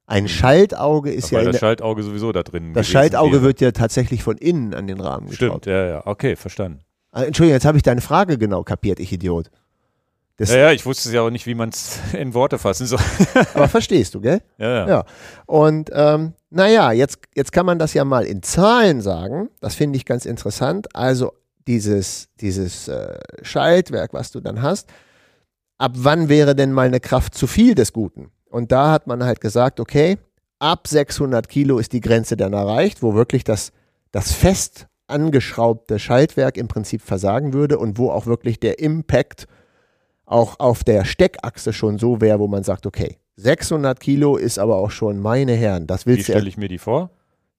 Ein hm. Schaltauge ist ja. Weil das Schaltauge sowieso da drin. Das Schaltauge wäre. wird ja tatsächlich von innen an den Rahmen geschraubt. Stimmt, ja, ja. Okay, verstanden. Ah, Entschuldigung, jetzt habe ich deine Frage genau kapiert, ich Idiot. Das ja, ja, ich wusste es ja auch nicht, wie man es in Worte fassen soll. aber verstehst du, gell? Ja, ja. ja. Und ähm, naja, jetzt, jetzt kann man das ja mal in Zahlen sagen. Das finde ich ganz interessant. Also dieses, dieses äh, Schaltwerk, was du dann hast, ab wann wäre denn mal eine Kraft zu viel des Guten? Und da hat man halt gesagt, okay, ab 600 Kilo ist die Grenze dann erreicht, wo wirklich das, das fest angeschraubte Schaltwerk im Prinzip versagen würde und wo auch wirklich der Impact auch auf der Steckachse schon so wäre, wo man sagt, okay, 600 Kilo ist aber auch schon, meine Herren, das willst du. Wie stelle ich mir die vor?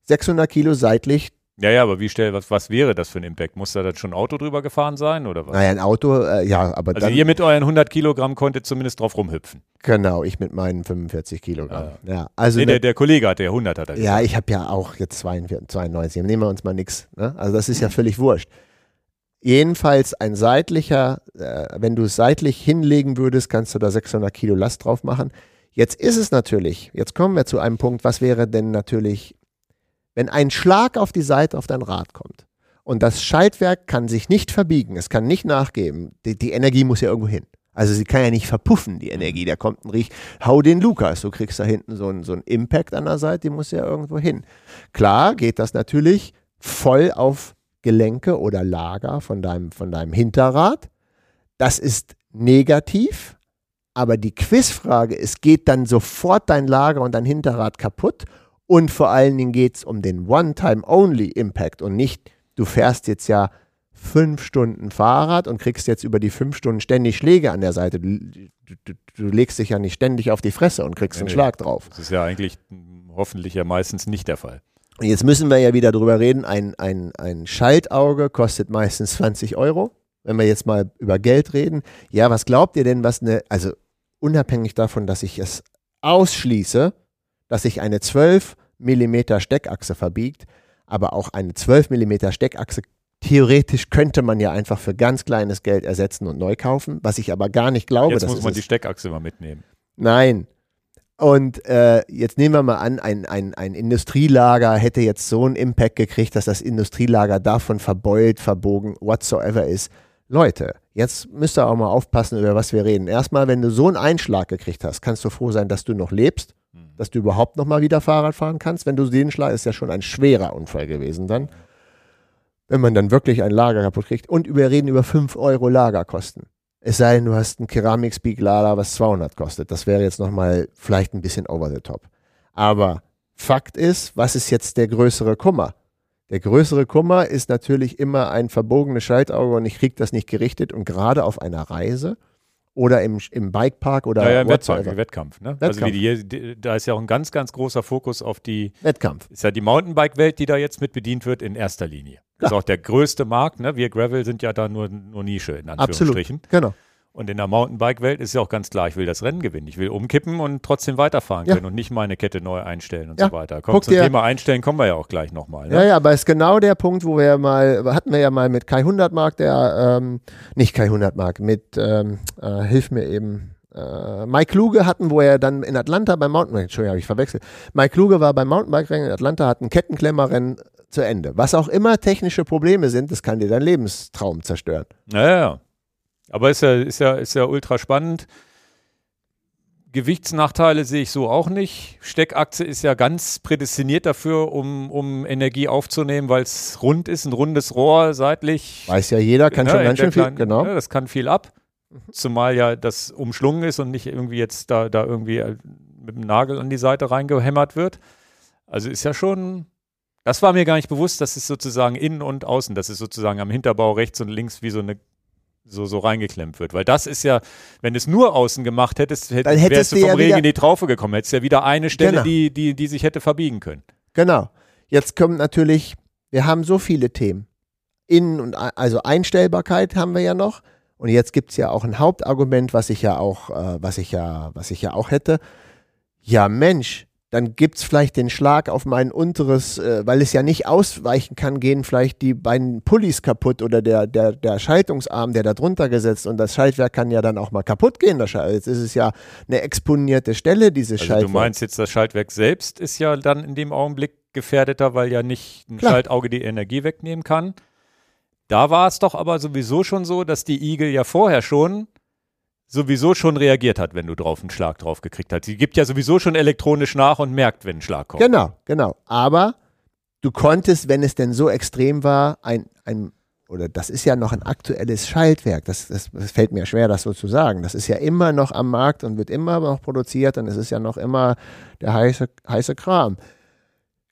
600 Kilo seitlich. Ja, ja, aber wie stell, was, was wäre das für ein Impact? Muss da dann schon ein Auto drüber gefahren sein oder was? Naja, ein Auto, äh, ja, aber Also dann, ihr mit euren 100 Kilogramm konntet zumindest drauf rumhüpfen. Genau, ich mit meinen 45 Kilogramm. Ja, ja. also nee, der, der, Kollege hatte ja 100, hat er Ja, ich habe ja auch jetzt 92, 92. Nehmen wir uns mal nichts. Ne? Also das ist ja völlig wurscht. Jedenfalls ein seitlicher, äh, wenn du es seitlich hinlegen würdest, kannst du da 600 Kilo Last drauf machen. Jetzt ist es natürlich, jetzt kommen wir zu einem Punkt, was wäre denn natürlich, wenn ein Schlag auf die Seite auf dein Rad kommt und das Schaltwerk kann sich nicht verbiegen, es kann nicht nachgeben, die, die Energie muss ja irgendwo hin. Also sie kann ja nicht verpuffen, die Energie. Da kommt ein Riech, hau den Lukas, du kriegst da hinten so einen so Impact an der Seite, die muss ja irgendwo hin. Klar geht das natürlich voll auf Gelenke oder Lager von deinem, von deinem Hinterrad. Das ist negativ, aber die Quizfrage ist, geht dann sofort dein Lager und dein Hinterrad kaputt? Und vor allen Dingen geht es um den One-Time-Only-Impact und nicht, du fährst jetzt ja fünf Stunden Fahrrad und kriegst jetzt über die fünf Stunden ständig Schläge an der Seite. Du, du, du legst dich ja nicht ständig auf die Fresse und kriegst nee, einen Schlag drauf. Das ist ja eigentlich hoffentlich ja meistens nicht der Fall. Jetzt müssen wir ja wieder drüber reden. Ein, ein, ein Schaltauge kostet meistens 20 Euro. Wenn wir jetzt mal über Geld reden. Ja, was glaubt ihr denn, was eine, also unabhängig davon, dass ich es ausschließe, dass sich eine 12 mm Steckachse verbiegt, aber auch eine 12 mm Steckachse theoretisch könnte man ja einfach für ganz kleines Geld ersetzen und neu kaufen, was ich aber gar nicht glaube. Jetzt muss man die Steckachse mal mitnehmen. Nein, und äh, jetzt nehmen wir mal an, ein, ein, ein Industrielager hätte jetzt so einen Impact gekriegt, dass das Industrielager davon verbeult, verbogen, whatsoever ist. Leute, jetzt müsst ihr auch mal aufpassen, über was wir reden. Erstmal, wenn du so einen Einschlag gekriegt hast, kannst du froh sein, dass du noch lebst, mhm. dass du überhaupt noch mal wieder Fahrrad fahren kannst. Wenn du den Schlag, ist ja schon ein schwerer Unfall gewesen dann. Wenn man dann wirklich ein Lager kaputt kriegt. Und wir reden über 5 Euro Lagerkosten. Es sei denn, du hast einen Keramik-Speak-Lader, was 200 kostet. Das wäre jetzt nochmal vielleicht ein bisschen over the top. Aber Fakt ist, was ist jetzt der größere Kummer? Der größere Kummer ist natürlich immer ein verbogenes Schaltauge und ich kriege das nicht gerichtet und gerade auf einer Reise oder im, im Bikepark oder naja, im Wettpark, im Wettkampf. Ne? Wettkampf. Also die, die, da ist ja auch ein ganz, ganz großer Fokus auf die Wettkampf. Ist ja die Mountainbike-Welt, die da jetzt mit bedient wird in erster Linie. Das ist auch der größte Markt. Ne? Wir Gravel sind ja da nur, nur Nische in Anführungsstrichen. Absolut, genau. Und in der Mountainbike-Welt ist ja auch ganz klar, ich will das Rennen gewinnen. Ich will umkippen und trotzdem weiterfahren ja. können und nicht meine Kette neu einstellen und ja. so weiter. Kommt zum Thema Einstellen, kommen wir ja auch gleich nochmal. Ne? Ja, ja, aber es ist genau der Punkt, wo wir mal, hatten wir ja mal mit Kai 100 Mark, der, ähm, nicht Kai 100 Mark, mit, ähm, äh, hilf mir eben, äh, Mike Kluge hatten, wo er dann in Atlanta beim Mountainbike, Entschuldigung, habe ich verwechselt. Mike Kluge war beim Mountainbike-Rennen in Atlanta, hat ein Kettenklemmerrennen zu Ende. Was auch immer technische Probleme sind, das kann dir deinen Lebenstraum zerstören. Ja, ja. Aber ist ja, ist ja, ist ja ultra spannend. Gewichtsnachteile sehe ich so auch nicht. Steckachse ist ja ganz prädestiniert dafür, um, um Energie aufzunehmen, weil es rund ist, ein rundes Rohr seitlich. Weiß ja jeder, kann Ja, schon ganz schön viel, kleinen- genau. Ja, das kann viel ab. Zumal ja das umschlungen ist und nicht irgendwie jetzt da, da irgendwie äh, mit dem Nagel an die Seite reingehämmert wird. Also ist ja schon, das war mir gar nicht bewusst, dass es sozusagen innen und außen, dass es sozusagen am Hinterbau rechts und links wie so eine so, so reingeklemmt wird. Weil das ist ja, wenn es nur außen gemacht hättest, hätt, Dann wärst hättest du du vom ja Regen in die Traufe gekommen. Hättest ja wieder eine Stelle, Genau. die, die, die sich hätte verbiegen können. Genau. Jetzt kommt natürlich, wir haben so viele Themen. Innen und also Einstellbarkeit haben wir ja noch. Und jetzt gibt es ja auch ein Hauptargument, was ich ja auch, äh, was ich ja, was ich ja auch hätte. Ja, Mensch, dann gibt es vielleicht den Schlag auf mein unteres, äh, weil es ja nicht ausweichen kann, gehen vielleicht die beiden Pullis kaputt oder der, der, der Schaltungsarm, der da drunter gesetzt und das Schaltwerk kann ja dann auch mal kaputt gehen. Das Jetzt ist es ja eine exponierte Stelle, dieses Also Schaltwerk. du meinst jetzt, das Schaltwerk selbst ist ja dann in dem Augenblick gefährdeter, weil ja nicht ein Klar. Schaltauge die Energie wegnehmen kann. Da war es doch aber sowieso schon so, dass die Igel ja vorher schon sowieso schon reagiert hat, wenn du drauf einen Schlag drauf gekriegt hast. Sie gibt ja sowieso schon elektronisch nach und merkt, wenn ein Schlag kommt. Genau, genau. Aber du konntest, wenn es denn so extrem war, ein, ein oder das ist ja noch ein aktuelles Schaltwerk. Das, das, das fällt mir schwer, das so zu sagen. Das ist ja immer noch am Markt und wird immer noch produziert und es ist ja noch immer der heiße, heiße Kram.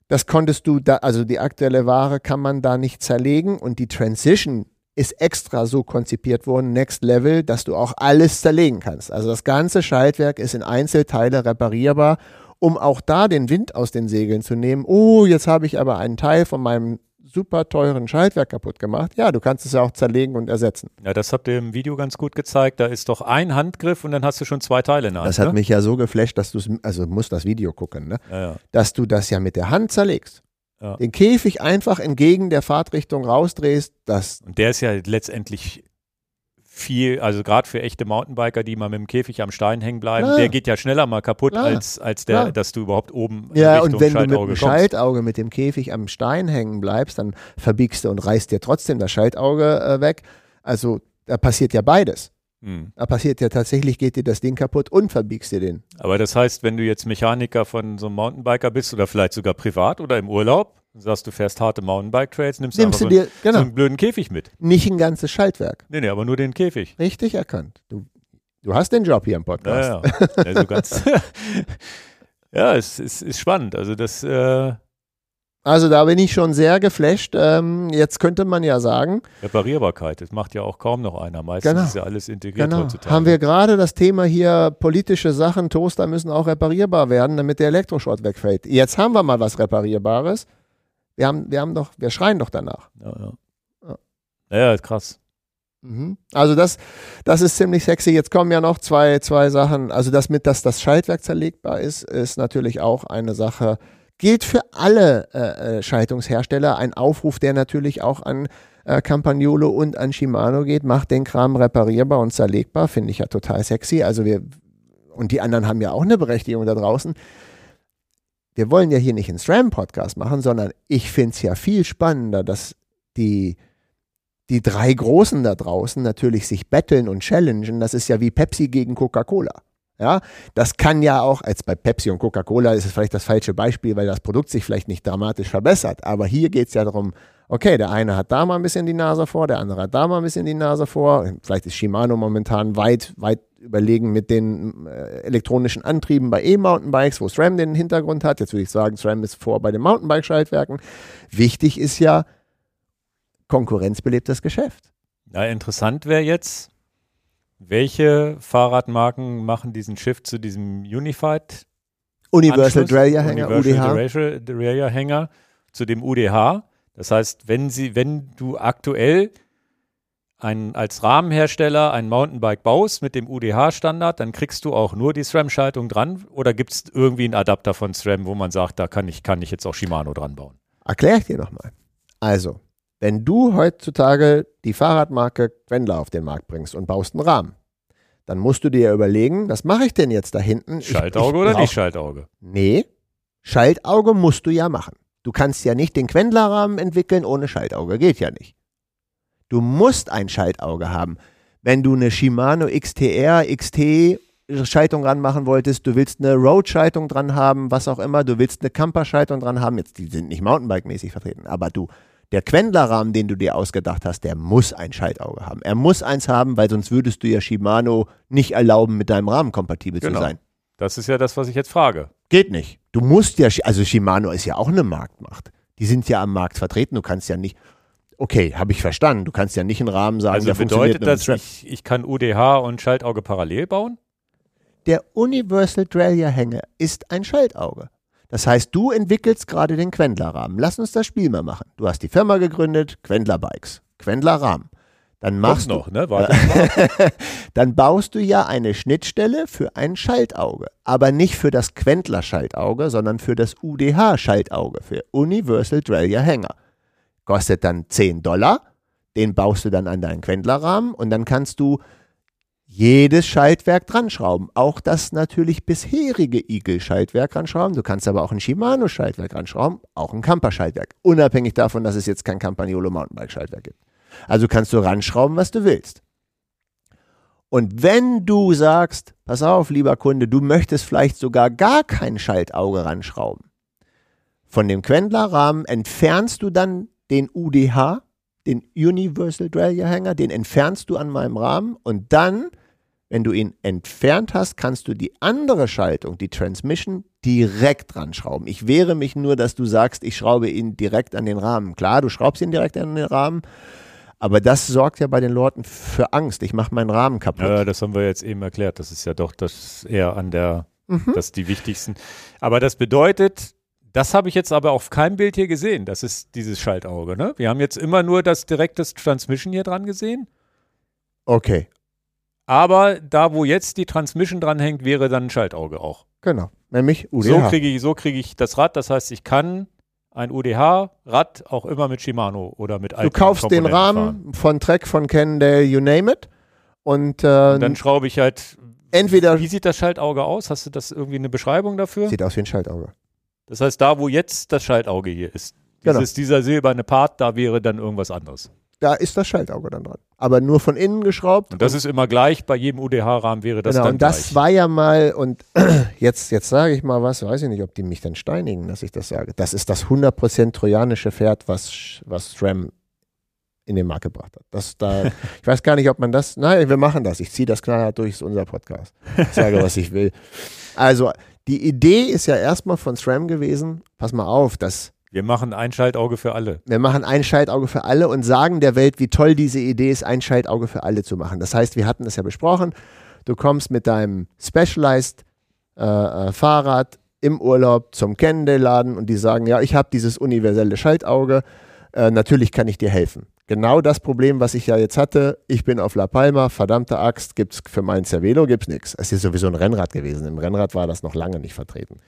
Das konntest du da, also die aktuelle Ware kann man da nicht zerlegen und die Transition ist extra so konzipiert worden, Next Level, dass du auch alles zerlegen kannst. Also das ganze Schaltwerk ist in Einzelteile reparierbar, um auch da den Wind aus den Segeln zu nehmen. Oh, jetzt habe ich aber einen Teil von meinem super teuren Schaltwerk kaputt gemacht. Ja, du kannst es ja auch zerlegen und ersetzen. Ja, das habt ihr im Video ganz gut gezeigt. Da ist doch ein Handgriff und dann hast du schon zwei Teile in der Hand. Das hat ne? mich ja so geflasht, dass du es, also musst das Video gucken, ne? ja, ja. dass du das ja mit der Hand zerlegst. Ja. Den Käfig einfach entgegen der Fahrtrichtung rausdrehst, das Und der ist ja letztendlich viel, also gerade für echte Mountainbiker, die mal mit dem Käfig am Stein hängen bleiben, Klar. der geht ja schneller mal kaputt, Klar. als, als der, Klar. dass du überhaupt oben Ja, Richtung und wenn du mit Schaltauge dem kommst. Schaltauge mit dem Käfig am Stein hängen bleibst, dann verbiegst du und reißt dir trotzdem das Schaltauge äh, weg. Also da passiert ja beides. Hm. Da passiert ja tatsächlich, geht dir das Ding kaputt und verbiegst dir den. Aber das heißt, wenn du jetzt Mechaniker von so einem Mountainbiker bist oder vielleicht sogar privat oder im Urlaub, sagst du fährst harte Mountainbike-Trails, nimmst, Nimmst du so, dir, einen, so genau, einen blöden Käfig mit. nicht ein ganzes Schaltwerk. Nee, nee, aber nur den Käfig. Richtig erkannt. Du, du hast den Job hier im Podcast. Ja, ja. ja, so ganz ja es ist, ist spannend. Also das, äh, Also da bin ich schon sehr geflasht. Ähm, jetzt könnte man ja sagen, Reparierbarkeit, das macht ja auch kaum noch einer. Meistens Genau. ist ja alles integriert Genau. heutzutage. Haben wir gerade das Thema hier politische Sachen, Toaster müssen auch reparierbar werden, damit der Elektroschrott wegfällt. Jetzt haben wir mal was Reparierbares. Wir haben, wir haben doch, wir schreien doch danach. Ja, ja. Ja. Ja, ist krass. Mhm. Also das, das ist ziemlich sexy. Jetzt kommen ja noch zwei, zwei Sachen. Also das mit, dass das Schaltwerk zerlegbar ist, ist natürlich auch eine Sache. Gilt für alle äh, äh, Schaltungshersteller. Ein Aufruf, der natürlich auch an äh, Campagnolo und an Shimano geht. Macht den Kram reparierbar und zerlegbar. Finde ich ja total sexy. Also wir, und die anderen haben ja auch eine Berechtigung da draußen. Wir wollen ja hier nicht einen SRAM-Podcast machen, sondern ich finde es ja viel spannender, dass die die drei Großen da draußen natürlich sich betteln und challengen, das ist ja wie Pepsi gegen Coca-Cola. Ja, das kann ja auch, als bei Pepsi und Coca-Cola ist es vielleicht das falsche Beispiel, weil das Produkt sich vielleicht nicht dramatisch verbessert. Aber hier geht es ja darum, okay, der eine hat da mal ein bisschen die Nase vor, der andere hat da mal ein bisschen die Nase vor. Vielleicht ist Shimano momentan weit, weit überlegen mit den äh, elektronischen Antrieben bei E-Mountainbikes, wo SRAM den Hintergrund hat. Jetzt würde ich sagen, SRAM ist vor bei den Mountainbike-Schaltwerken. Wichtig ist ja, konkurrenzbelebtes Geschäft. Ja, interessant wäre jetzt, welche Fahrradmarken machen diesen Shift zu diesem Unified Universal Derailleur-Hänger, Universal UDH. Derailleur- Derailleur-Hänger zu dem UDH. Das heißt, wenn sie, wenn du aktuell ein, als Rahmenhersteller ein Mountainbike baust mit dem UDH-Standard, dann kriegst du auch nur die SRAM-Schaltung dran oder gibt es irgendwie einen Adapter von SRAM, wo man sagt, da kann ich, kann ich jetzt auch Shimano dran bauen? Erkläre ich dir nochmal. Also, wenn du heutzutage die Fahrradmarke Quendler auf den Markt bringst und baust einen Rahmen, dann musst du dir ja überlegen, was mache ich denn jetzt da hinten? Ich- Schaltauge ich oder brauch- nicht Schaltauge? Nee, Schaltauge musst du ja machen. Du kannst ja nicht den Quendler-Rahmen entwickeln ohne Schaltauge. Geht ja nicht. Du musst ein Schaltauge haben. Wenn du eine Shimano XTR, XT Schaltung ranmachen wolltest, du willst eine Road-Schaltung dran haben, was auch immer, du willst eine Camper-Schaltung dran haben, jetzt die sind nicht Mountainbike-mäßig vertreten, aber du, der Quendler-Rahmen, den du dir ausgedacht hast, der muss ein Schaltauge haben. Er muss eins haben, weil sonst würdest du ja Shimano nicht erlauben, mit deinem Rahmen kompatibel genau. zu sein. Das ist ja das, was ich jetzt frage. Geht nicht. Du musst ja, also Shimano ist ja auch eine Marktmacht. Die sind ja am Markt vertreten. Du kannst ja nicht, okay, habe ich verstanden. Du kannst ja nicht einen Rahmen sagen, also der bedeutet das, ich, ich kann UDH und Schaltauge parallel bauen? Der Universal Derailleur Hänger ist ein Schaltauge. Das heißt, du entwickelst gerade den Quendler-Rahmen. Lass uns das Spiel mal machen. Du hast die Firma gegründet, Quendler Bikes, Quendler Rahmen. Dann machst noch, du, ne? Warte dann baust du ja eine Schnittstelle für ein Schaltauge, aber nicht für das Quendler-Schaltauge, sondern für das UDH-Schaltauge, für Universal Derailleur Hänger. Kostet dann 10 Dollar, den baust du dann an deinen Quendler-Rahmen und dann kannst du jedes Schaltwerk dran schrauben. Auch das natürlich bisherige Eagle-Schaltwerk dran schrauben. Du kannst aber auch ein Shimano-Schaltwerk dran schrauben, auch ein Camper-Schaltwerk. Unabhängig davon, dass es jetzt kein Campagnolo Mountainbike-Schaltwerk gibt. Also kannst du ranschrauben, was du willst. Und wenn du sagst, pass auf, lieber Kunde, du möchtest vielleicht sogar gar kein Schaltauge ranschrauben, von dem Quendler-Rahmen entfernst du dann den UDH, den Universal Derailleur Hanger, den entfernst du an meinem Rahmen und dann wenn du ihn entfernt hast, kannst du die andere Schaltung, die Transmission, direkt dran schrauben. Ich wehre mich nur, dass du sagst, ich schraube ihn direkt an den Rahmen. Klar, du schraubst ihn direkt an den Rahmen, aber das sorgt ja bei den Leuten für Angst. Ich mache meinen Rahmen kaputt. Ja, das haben wir jetzt eben erklärt. Das ist ja doch das eher an der, mhm. das die wichtigsten. Aber das bedeutet, das habe ich jetzt aber auf keinem Bild hier gesehen. Das ist dieses Schaltauge. Ne? Wir haben jetzt immer nur das direkte Transmission hier dran gesehen. Okay, aber da, wo jetzt die Transmission dranhängt, wäre dann ein Schaltauge auch. Genau, nämlich UDH. So kriege ich, so krieg ich das Rad. Das heißt, ich kann ein UDH-Rad auch immer mit Shimano oder mit alten Du kaufst den Rahmen fahren. von Trek, von Cannondale, you name it. Und, äh, und dann schraube ich halt. Entweder. Wie sieht das Schaltauge aus? Hast du das irgendwie eine Beschreibung dafür? Sieht aus wie ein Schaltauge. Das heißt, da, wo jetzt das Schaltauge hier ist, genau. dieses, dieser silberne Part, da wäre dann irgendwas anderes da ist das Schaltauge dann dran. Aber nur von innen geschraubt. Und das und ist immer gleich, bei jedem UDH-Rahmen wäre das genau, dann und das gleich. war ja mal, und jetzt, jetzt sage ich mal was, weiß ich nicht, ob die mich dann steinigen, dass ich das sage. Das ist das 100% trojanische Pferd, was, was SRAM in den Markt gebracht hat. Das da, ich weiß gar nicht, ob man das, nein, wir machen das. Ich ziehe das knallhart durch, ist unser Podcast. Ich sage, was ich will. Also, die Idee ist ja erstmal von SRAM gewesen, pass mal auf, das wir machen ein Schaltauge für alle. Wir machen ein Schaltauge für alle und sagen der Welt, wie toll diese Idee ist, ein Schaltauge für alle zu machen. Das heißt, wir hatten das ja besprochen. Du kommst mit deinem Specialized äh, äh, Fahrrad im Urlaub zum Cannondale-Laden und die sagen, ja, ich habe dieses universelle Schaltauge. Äh, natürlich kann ich dir helfen. Genau das Problem, was ich ja jetzt hatte. Ich bin auf La Palma, verdammte Axt, gibt es für mein Cervelo gibt's nichts. Es ist sowieso ein Rennrad gewesen. Im Rennrad war das noch lange nicht vertreten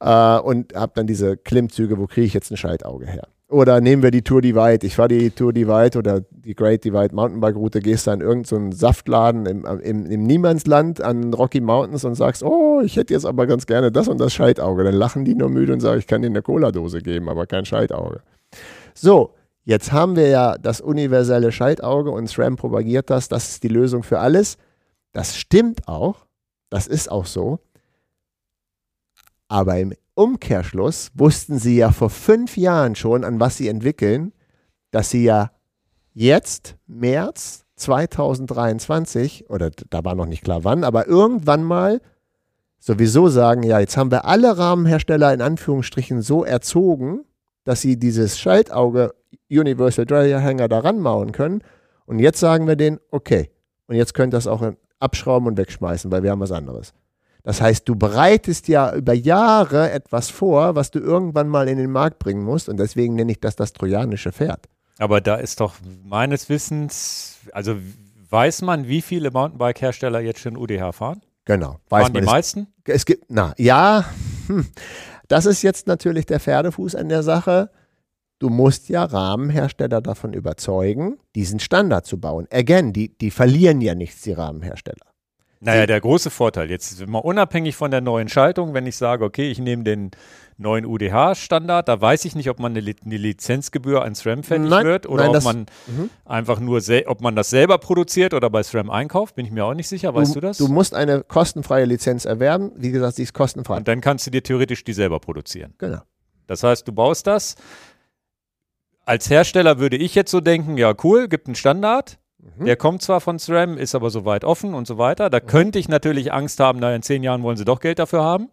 äh, und habe dann diese Klimmzüge, wo kriege ich jetzt ein Schaltauge her? Oder nehmen wir die Tour Divide. Ich fahre die Tour Divide oder die Great Divide Mountainbike Route, gehst da in irgendeinen so Saftladen im, im, im Niemandsland an Rocky Mountains und sagst, oh, ich hätte jetzt aber ganz gerne das und das Schaltauge. Dann lachen die nur müde und sagen, ich kann dir eine Cola-Dose geben, aber kein Schaltauge. So, jetzt haben wir ja das universelle Schaltauge und SRAM propagiert das, das ist die Lösung für alles. Das stimmt auch, das ist auch so. Aber im Umkehrschluss wussten sie ja vor fünf Jahren schon, an was sie entwickeln, dass sie ja jetzt, März 2023, oder da war noch nicht klar wann, aber irgendwann mal sowieso sagen, ja, jetzt haben wir alle Rahmenhersteller in Anführungsstrichen so erzogen, dass sie dieses Schaltauge Universal Derailleur Hanger da ranmauen können. Und jetzt sagen wir denen, okay, und jetzt könnt ihr das auch abschrauben und wegschmeißen, weil wir haben was anderes. Das heißt, du bereitest ja über Jahre etwas vor, was du irgendwann mal in den Markt bringen musst. Und deswegen nenne ich das das trojanische Pferd. Aber da ist doch meines Wissens, also weiß man, wie viele Mountainbike-Hersteller jetzt schon UDH fahren? Genau. Weiß fahren man die meisten? Es gibt, na, ja, hm, das ist jetzt natürlich der Pferdefuß an der Sache. Du musst ja Rahmenhersteller davon überzeugen, diesen Standard zu bauen. Again, die, die verlieren ja nichts, die Rahmenhersteller. Naja, der große Vorteil, jetzt mal unabhängig von der neuen Schaltung, wenn ich sage, okay, ich nehme den neuen UDH-Standard, da weiß ich nicht, ob man eine, Li eine Lizenzgebühr an SRAM fällig Nein, wird oder nein, ob man mhm. einfach nur, ob man das selber produziert oder bei SRAM einkauft, bin ich mir auch nicht sicher, weißt du, das? Du musst eine kostenfreie Lizenz erwerben, wie gesagt, sie ist kostenfrei. Und dann kannst du dir theoretisch die selber produzieren. Genau. Das heißt, du baust das. Als Hersteller würde ich jetzt so denken, ja cool, gibt einen Standard, Mhm. Der kommt zwar von SRAM, ist aber soweit offen und so weiter. Da könnte ich natürlich Angst haben, na, in zehn Jahren wollen sie doch Geld dafür haben.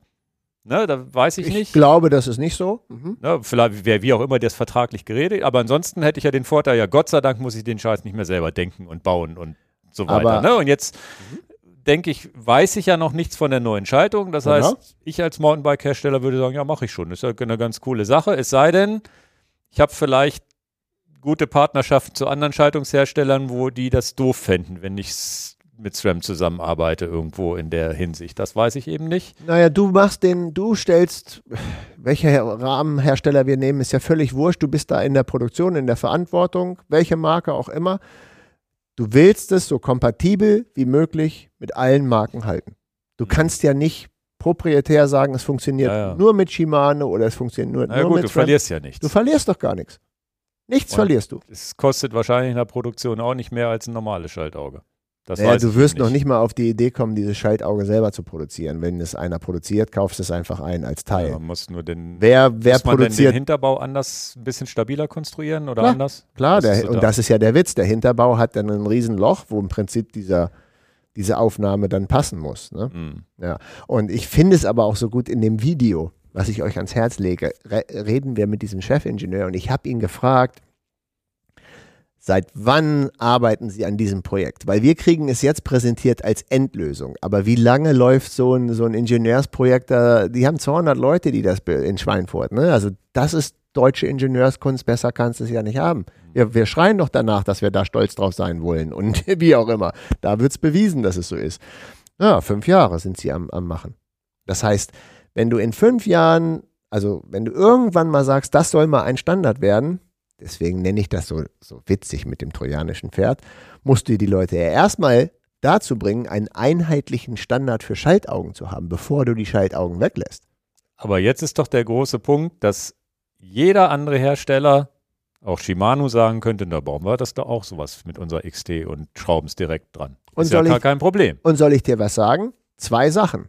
Ne, da weiß ich, Ich nicht. glaube, das ist nicht so. Mhm. Ne, vielleicht wäre wie auch immer das vertraglich geredet. Aber ansonsten hätte ich ja den Vorteil, ja, Gott sei Dank muss ich den Scheiß nicht mehr selber denken und bauen und so weiter. Aber- ne? Und jetzt denke ich, weiß ich ja noch nichts von der neuen Schaltung. Das heißt, ich als Mountainbike-Hersteller würde sagen, ja, mache ich schon. Ist ja eine ganz coole Sache. Es sei denn, ich habe vielleicht gute Partnerschaften zu anderen Schaltungsherstellern, wo die das doof fänden, wenn ich s- mit SRAM zusammenarbeite irgendwo in der Hinsicht. Das weiß ich eben nicht. Naja, du machst den, du stellst, welcher Her- Rahmenhersteller wir nehmen, ist ja völlig wurscht. Du bist da in der Produktion, in der Verantwortung, welche Marke auch immer. Du willst es so kompatibel wie möglich mit allen Marken halten. Du Mhm. kannst ja nicht proprietär sagen, es funktioniert Ja, ja. nur mit Shimano oder es funktioniert nur, Na nur gut, mit du SRAM. verlierst ja nichts. Du verlierst doch gar nichts. Nichts Und- verlierst du. Es kostet wahrscheinlich in der Produktion auch nicht mehr als ein normales Schaltauge. Naja, du wirst eben noch nicht mal auf die Idee kommen, dieses Schaltauge selber zu produzieren. Wenn es einer produziert, kaufst du es einfach ein als Teil. Ja, man muss nur den, Wer, wer muss man denn den produziert Hinterbau anders, ein bisschen stabiler konstruieren oder Klar, anders? Klar, der, so und da. das ist ja der Witz. Der Hinterbau hat dann ein Riesenloch, wo im Prinzip dieser, diese Aufnahme dann passen muss. Ne? Mhm. Und ich finde es aber auch so gut in dem Video, was ich euch ans Herz lege, re reden wir mit diesem Chefingenieur und ich habe ihn gefragt, seit wann arbeiten Sie an diesem Projekt? Weil wir kriegen es jetzt präsentiert als Endlösung. Aber wie lange läuft so ein, so ein Ingenieursprojekt da? Die haben 200 Leute, die das in Schweinfurt. Ne? Also das ist deutsche Ingenieurskunst, besser kannst du es ja nicht haben. Wir, wir schreien doch danach, dass wir da stolz drauf sein wollen und wie auch immer. Da wird es bewiesen, dass es so ist. Ja, fünf Jahre sind sie am, am Machen. Das heißt, wenn du in fünf Jahren, also wenn du irgendwann mal sagst, das soll mal ein Standard werden, deswegen nenne ich das so, so witzig mit dem trojanischen Pferd, musst du die Leute ja erstmal dazu bringen, einen einheitlichen Standard für Schaltaugen zu haben, bevor du die Schaltaugen weglässt. Aber jetzt ist doch der große Punkt, dass jeder andere Hersteller, auch Shimano, sagen könnte, da bauen wir das da auch sowas mit unserer XT und schrauben es direkt dran. Und ist ja gar ich- kein Problem. Und soll ich dir was sagen? Zwei Sachen.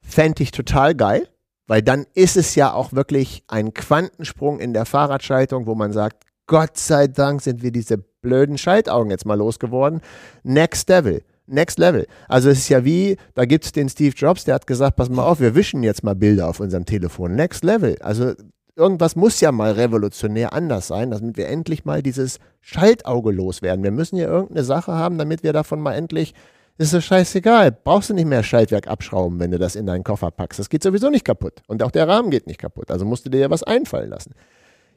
Fände ich total geil, weil dann ist es ja auch wirklich ein Quantensprung in der Fahrradschaltung, wo man sagt, Gott sei Dank sind wir diese blöden Schaltaugen jetzt mal losgeworden. Next Level. Next Level. Also es ist ja wie, da gibt es den Steve Jobs, der hat gesagt, pass mal auf, wir wischen jetzt mal Bilder auf unserem Telefon. Next Level. Also irgendwas muss ja mal revolutionär anders sein, damit wir endlich mal dieses Schaltauge loswerden. Wir müssen ja irgendeine Sache haben, damit wir davon mal endlich ist es scheißegal. Brauchst du nicht mehr Schaltwerk abschrauben, wenn du das in deinen Koffer packst. Das geht sowieso nicht kaputt. Und auch der Rahmen geht nicht kaputt. Also musst du dir ja was einfallen lassen.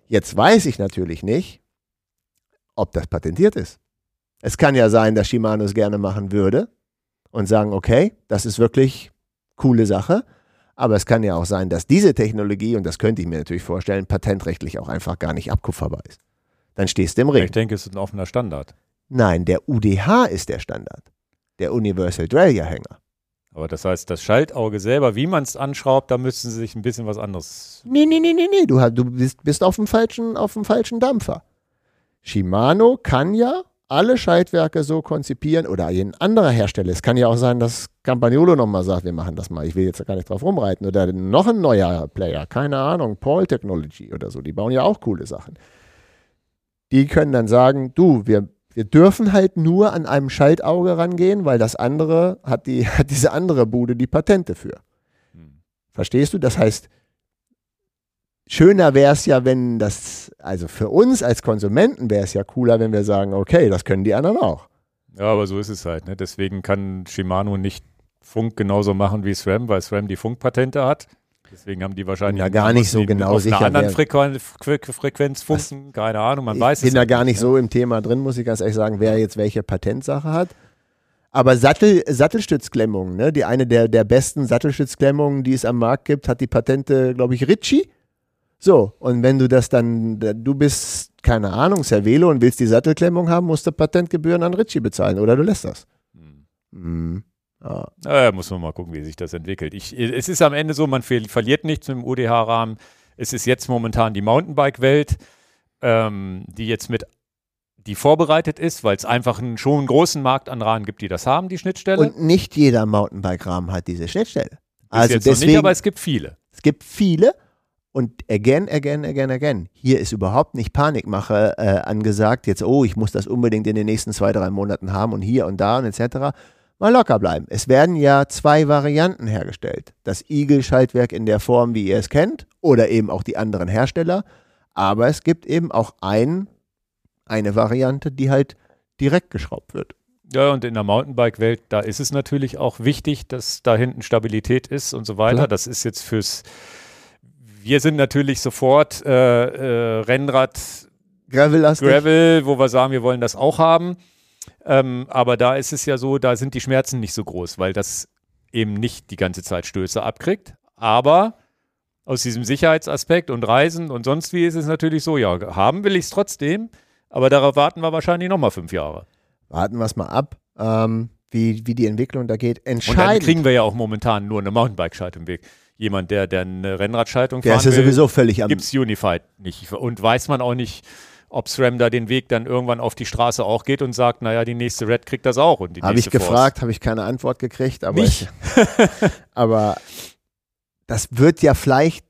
Jetzt weiß ich natürlich nicht, ob das patentiert ist. Es kann ja sein, dass Shimano es gerne machen würde und sagen, okay, das ist wirklich coole Sache. Aber es kann ja auch sein, dass diese Technologie, und das könnte ich mir natürlich vorstellen, patentrechtlich auch einfach gar nicht abkupferbar ist. Dann stehst du im Ring. Ich denke, es ist ein offener Standard. Nein, der UDH ist der Standard. Der Universal Derailleur Hänger. Aber das heißt, das Schaltauge selber, wie man es anschraubt, da müssten sie sich ein bisschen was anderes. Nee, nee, nee, nee, nee. Du, du bist, bist auf, dem falschen, auf dem falschen Dampfer. Shimano kann ja alle Schaltwerke so konzipieren oder ein anderer Hersteller. Es kann ja auch sein, dass Campagnolo nochmal sagt, wir machen das mal. Ich will jetzt gar nicht drauf rumreiten. Oder noch ein neuer Player, keine Ahnung, Paul Technology oder so. Die bauen ja auch coole Sachen. Die können dann sagen, du, wir, wir dürfen halt nur an einem Schaltauge rangehen, weil das andere hat, die, hat diese andere Bude die Patente für. Hm. Verstehst du? Das heißt, schöner wäre es ja, wenn das, also für uns als Konsumenten wäre es ja cooler, wenn wir sagen, okay, das können die anderen auch. Ja, aber so ist es halt. Ne? Deswegen kann Shimano nicht Funk genauso machen wie SRAM, weil SRAM die Funkpatente hat. Deswegen haben die wahrscheinlich Ja, gar nicht so genau auf sicher, einer anderen wer- Frequen Fre- Frequenz funken. Keine Ahnung, man ich weiß bin es da halt gar nicht so im Thema drin, muss ich ganz ehrlich sagen, wer jetzt welche Patentsache hat. Aber Sattel, Sattelstützklemmungen, ne? die eine der, der besten Sattelstützklemmungen, die es am Markt gibt, hat die Patente, glaube ich, Ritchie. So, und wenn du das dann, du bist, keine Ahnung, Cervelo und willst die Sattelklemmung haben, musst du Patentgebühren an Ritchie bezahlen oder du lässt das. Hm. Mhm. Ja. Naja, muss man mal gucken, wie sich das entwickelt. Ich, es ist am Ende so, man verliert nichts mit dem UDH-Rahmen. Es ist jetzt momentan die Mountainbike-Welt, ähm, die jetzt mit die vorbereitet ist, weil es einfach einen, schon großen Markt an Rahmen gibt, die das haben, die Schnittstelle. Und nicht jeder Mountainbike-Rahmen hat diese Schnittstelle. Also deswegen, nicht, aber es gibt viele. Es gibt viele und again, again, again, again. Hier ist überhaupt nicht Panikmache äh, angesagt. Jetzt, oh, ich muss das unbedingt in den nächsten zwei, drei Monaten haben und hier und da und etc. Mal locker bleiben. Es werden ja zwei Varianten hergestellt. Das Eagle-Schaltwerk in der Form, wie ihr es kennt, oder eben auch die anderen Hersteller. Aber es gibt eben auch ein eine Variante, die halt direkt geschraubt wird. Ja, und in der Mountainbike-Welt, da ist es natürlich auch wichtig, dass da hinten Stabilität ist und so weiter. Klar. Das ist jetzt fürs. Wir sind natürlich sofort äh, äh, Rennrad, Gravel, Gravel, wo wir sagen, wir wollen das auch haben. Ähm, aber da ist es ja so, da sind die Schmerzen nicht so groß, weil das eben nicht die ganze Zeit Stöße abkriegt. Aber aus diesem Sicherheitsaspekt und Reisen und sonst wie ist es natürlich so, ja, haben will ich es trotzdem. Aber darauf warten wir wahrscheinlich nochmal fünf Jahre. Warten wir es mal ab, ähm, wie, wie die Entwicklung da geht. Entscheidend. Und dann kriegen wir ja auch momentan nur eine Mountainbike-Schaltung weg. Jemand, der, der eine Rennradschaltung fahren Der ist ja sowieso völlig am... Gibt es Unified nicht. Und weiß man auch nicht, ob SRAM da den Weg dann irgendwann auf die Straße auch geht und sagt, naja, die nächste Red kriegt das auch. Habe ich gefragt, habe ich keine Antwort gekriegt. Aber, nicht? Ich, aber das wird ja vielleicht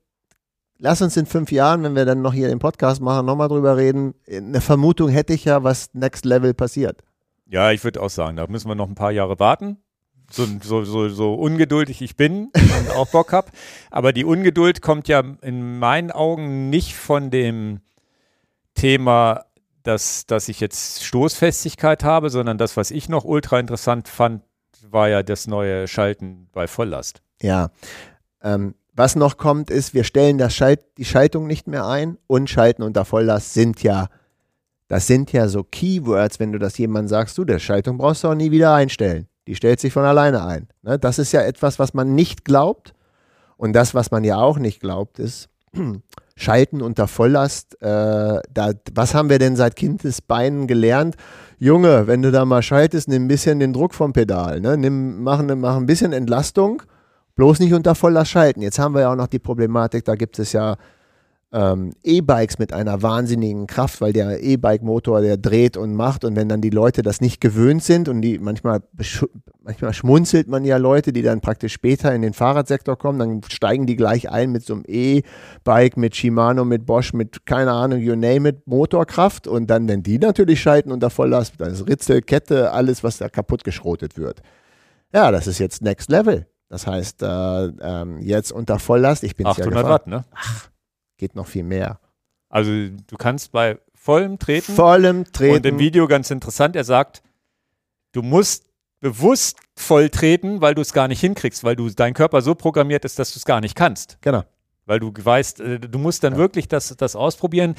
lass uns in fünf Jahren, wenn wir dann noch hier den Podcast machen, nochmal drüber reden. Eine Vermutung hätte ich ja, was Next Level passiert. Ja, ich würde auch sagen, da müssen wir noch ein paar Jahre warten. So, so, so, so ungeduldig ich bin und auch Bock habe. Aber die Ungeduld kommt ja in meinen Augen nicht von dem Thema, dass, dass ich jetzt Stoßfestigkeit habe, sondern das, was ich noch ultra interessant fand, war ja das neue Schalten bei Volllast. Ja, ähm, was noch kommt, ist, wir stellen das Schalt, die Schaltung nicht mehr ein und Schalten unter Volllast sind ja, das sind ja so Keywords, wenn du das jemandem sagst, du, der Schaltung brauchst du auch nie wieder einstellen. Die stellt sich von alleine ein. Ne? Das ist ja etwas, was man nicht glaubt. Und das, was man ja auch nicht glaubt, ist, Schalten unter Volllast. Äh, da, was haben wir denn seit Kindesbeinen gelernt? Junge, wenn du da mal schaltest, nimm ein bisschen den Druck vom Pedal. Ne? Nimm, mach, mach ein bisschen Entlastung Bloß nicht unter voller Schalten. Jetzt haben wir ja auch noch die Problematik, da gibt es ja ähm, E-Bikes mit einer wahnsinnigen Kraft, weil der E-Bike-Motor, der dreht und macht und wenn dann die Leute das nicht gewöhnt sind und die manchmal, manchmal schmunzelt man ja Leute, die dann praktisch später in den Fahrradsektor kommen, dann steigen die gleich ein mit so einem E-Bike, mit Shimano, mit Bosch, mit keine Ahnung, you name it, Motorkraft und dann, wenn die natürlich schalten unter Volllast, dann ist Ritzel, Kette, alles, was da kaputt geschrotet wird. Ja, das ist jetzt Next Level. Das heißt, äh, ähm, jetzt unter Volllast, ich bin 800 ja Watt, ne? Ach, geht noch viel mehr. Also du kannst bei vollem Treten. Vollem Treten. Und im Video ganz interessant, er sagt, du musst bewusst voll treten, weil du es gar nicht hinkriegst, weil du dein Körper so programmiert ist, dass du es gar nicht kannst. Genau weil du weißt, äh, du musst dann ja. wirklich das, das ausprobieren.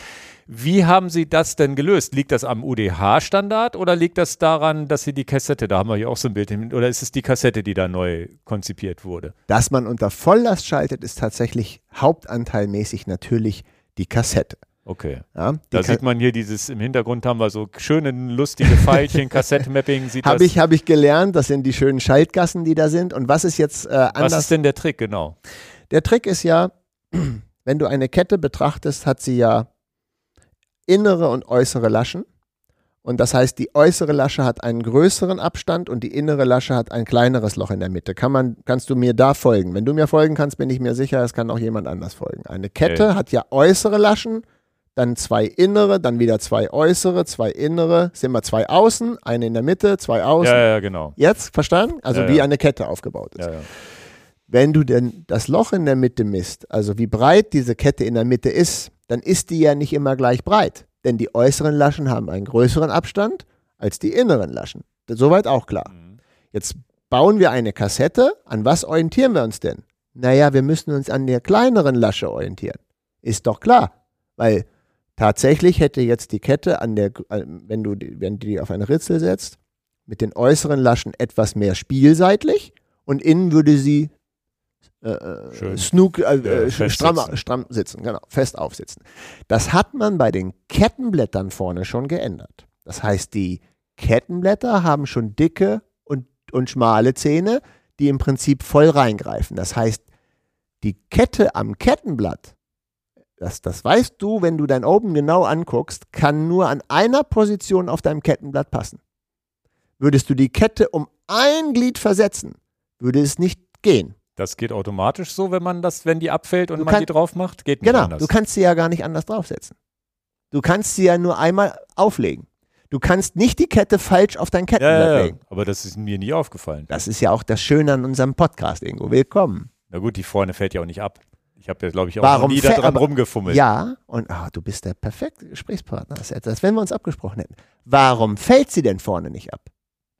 Wie haben Sie das denn gelöst? Liegt das am UDH-Standard oder liegt das daran, dass Sie die Kassette, da haben wir hier auch so ein Bild, oder ist es die Kassette, die da neu konzipiert wurde? Dass man unter Volllast schaltet, ist tatsächlich hauptanteilmäßig natürlich die Kassette. Okay. Ja, da sieht man hier dieses, im Hintergrund haben wir so schöne, lustige Pfeilchen, Kassettemapping. Habe ich, hab ich gelernt, das sind die schönen Schaltgassen, die da sind. Und was ist jetzt äh, anders? Was ist denn der Trick, genau? Der Trick ist ja, wenn du eine Kette betrachtest, hat sie ja innere und äußere Laschen. Und das heißt, die äußere Lasche hat einen größeren Abstand und die innere Lasche hat ein kleineres Loch in der Mitte. Kann man, kannst du mir da folgen? Wenn du mir folgen kannst, bin ich mir sicher, es kann auch jemand anders folgen. Eine Kette okay. hat ja äußere Laschen, dann zwei innere, dann wieder zwei äußere, zwei innere, sind wir zwei außen, eine in der Mitte, zwei außen. Ja, ja, genau. Jetzt verstanden? Also ja, wie ja. eine Kette aufgebaut ist. Ja, ja. Wenn du denn das Loch in der Mitte misst, also wie breit diese Kette in der Mitte ist, dann ist die ja nicht immer gleich breit. Denn die äußeren Laschen haben einen größeren Abstand als die inneren Laschen. Soweit auch klar. Mhm. Jetzt bauen wir eine Kassette. An was orientieren wir uns denn? Naja, wir müssen uns an der kleineren Lasche orientieren. Ist doch klar. Weil tatsächlich hätte jetzt die Kette an der, wenn du, wenn du die auf eine Ritzel setzt, mit den äußeren Laschen etwas mehr spielseitlich und innen würde sie äh, äh Snook, äh, ja, stramm, sitzen. stramm sitzen, genau, fest aufsitzen. Das hat man bei den Kettenblättern vorne schon geändert. Das heißt, die Kettenblätter haben schon dicke und und schmale Zähne, die im Prinzip voll reingreifen. Das heißt, die Kette am Kettenblatt, das, das weißt du, wenn du dein Open genau anguckst, kann nur an einer Position auf deinem Kettenblatt passen. Würdest du die Kette um ein Glied versetzen, würde es nicht gehen. Das geht automatisch so, wenn man das, wenn die abfällt und Du man kann- die drauf macht? Geht nicht Genau, anders. du kannst sie ja gar nicht anders draufsetzen. Du kannst sie ja nur einmal auflegen. Du kannst nicht die Kette falsch auf dein Kettenblatt ja, ja, legen. aber das ist mir nie aufgefallen. Das ist ja auch das Schöne an unserem Podcast, Ingo. Willkommen. Na gut, die vorne fällt ja auch nicht ab. Ich habe ja, glaube ich, auch Warum nie fä- da dran aber- rumgefummelt. Ja, und ah, du bist der perfekte Gesprächspartner. Das ist als wenn wir uns abgesprochen hätten. Warum fällt sie denn vorne nicht ab?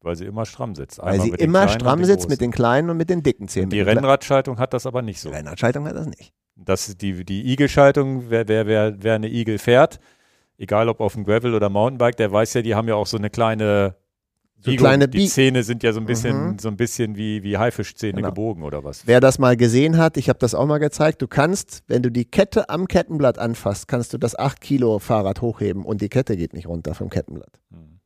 Weil sie immer stramm sitzt. Weil Einmal sie mit den immer stramm sitzt mit den kleinen und mit den dicken Zähnen. Die Rennradschaltung hat das aber nicht so. Rennradschaltung hat das nicht. Das die, die Igel-Schaltung, wer, wer, wer, wer eine Igel fährt, egal ob auf dem Gravel oder Mountainbike, der weiß ja, die haben ja auch so eine kleine So kleine die Bie- Zähne sind ja so ein bisschen, Mhm. so ein bisschen wie, wie Haifischzähne Genau. gebogen oder was. Wer das mal gesehen hat, ich habe das auch mal gezeigt, du kannst, wenn du die Kette am Kettenblatt anfasst, kannst du das 8 Kilo Fahrrad hochheben und die Kette geht nicht runter vom Kettenblatt. Hm.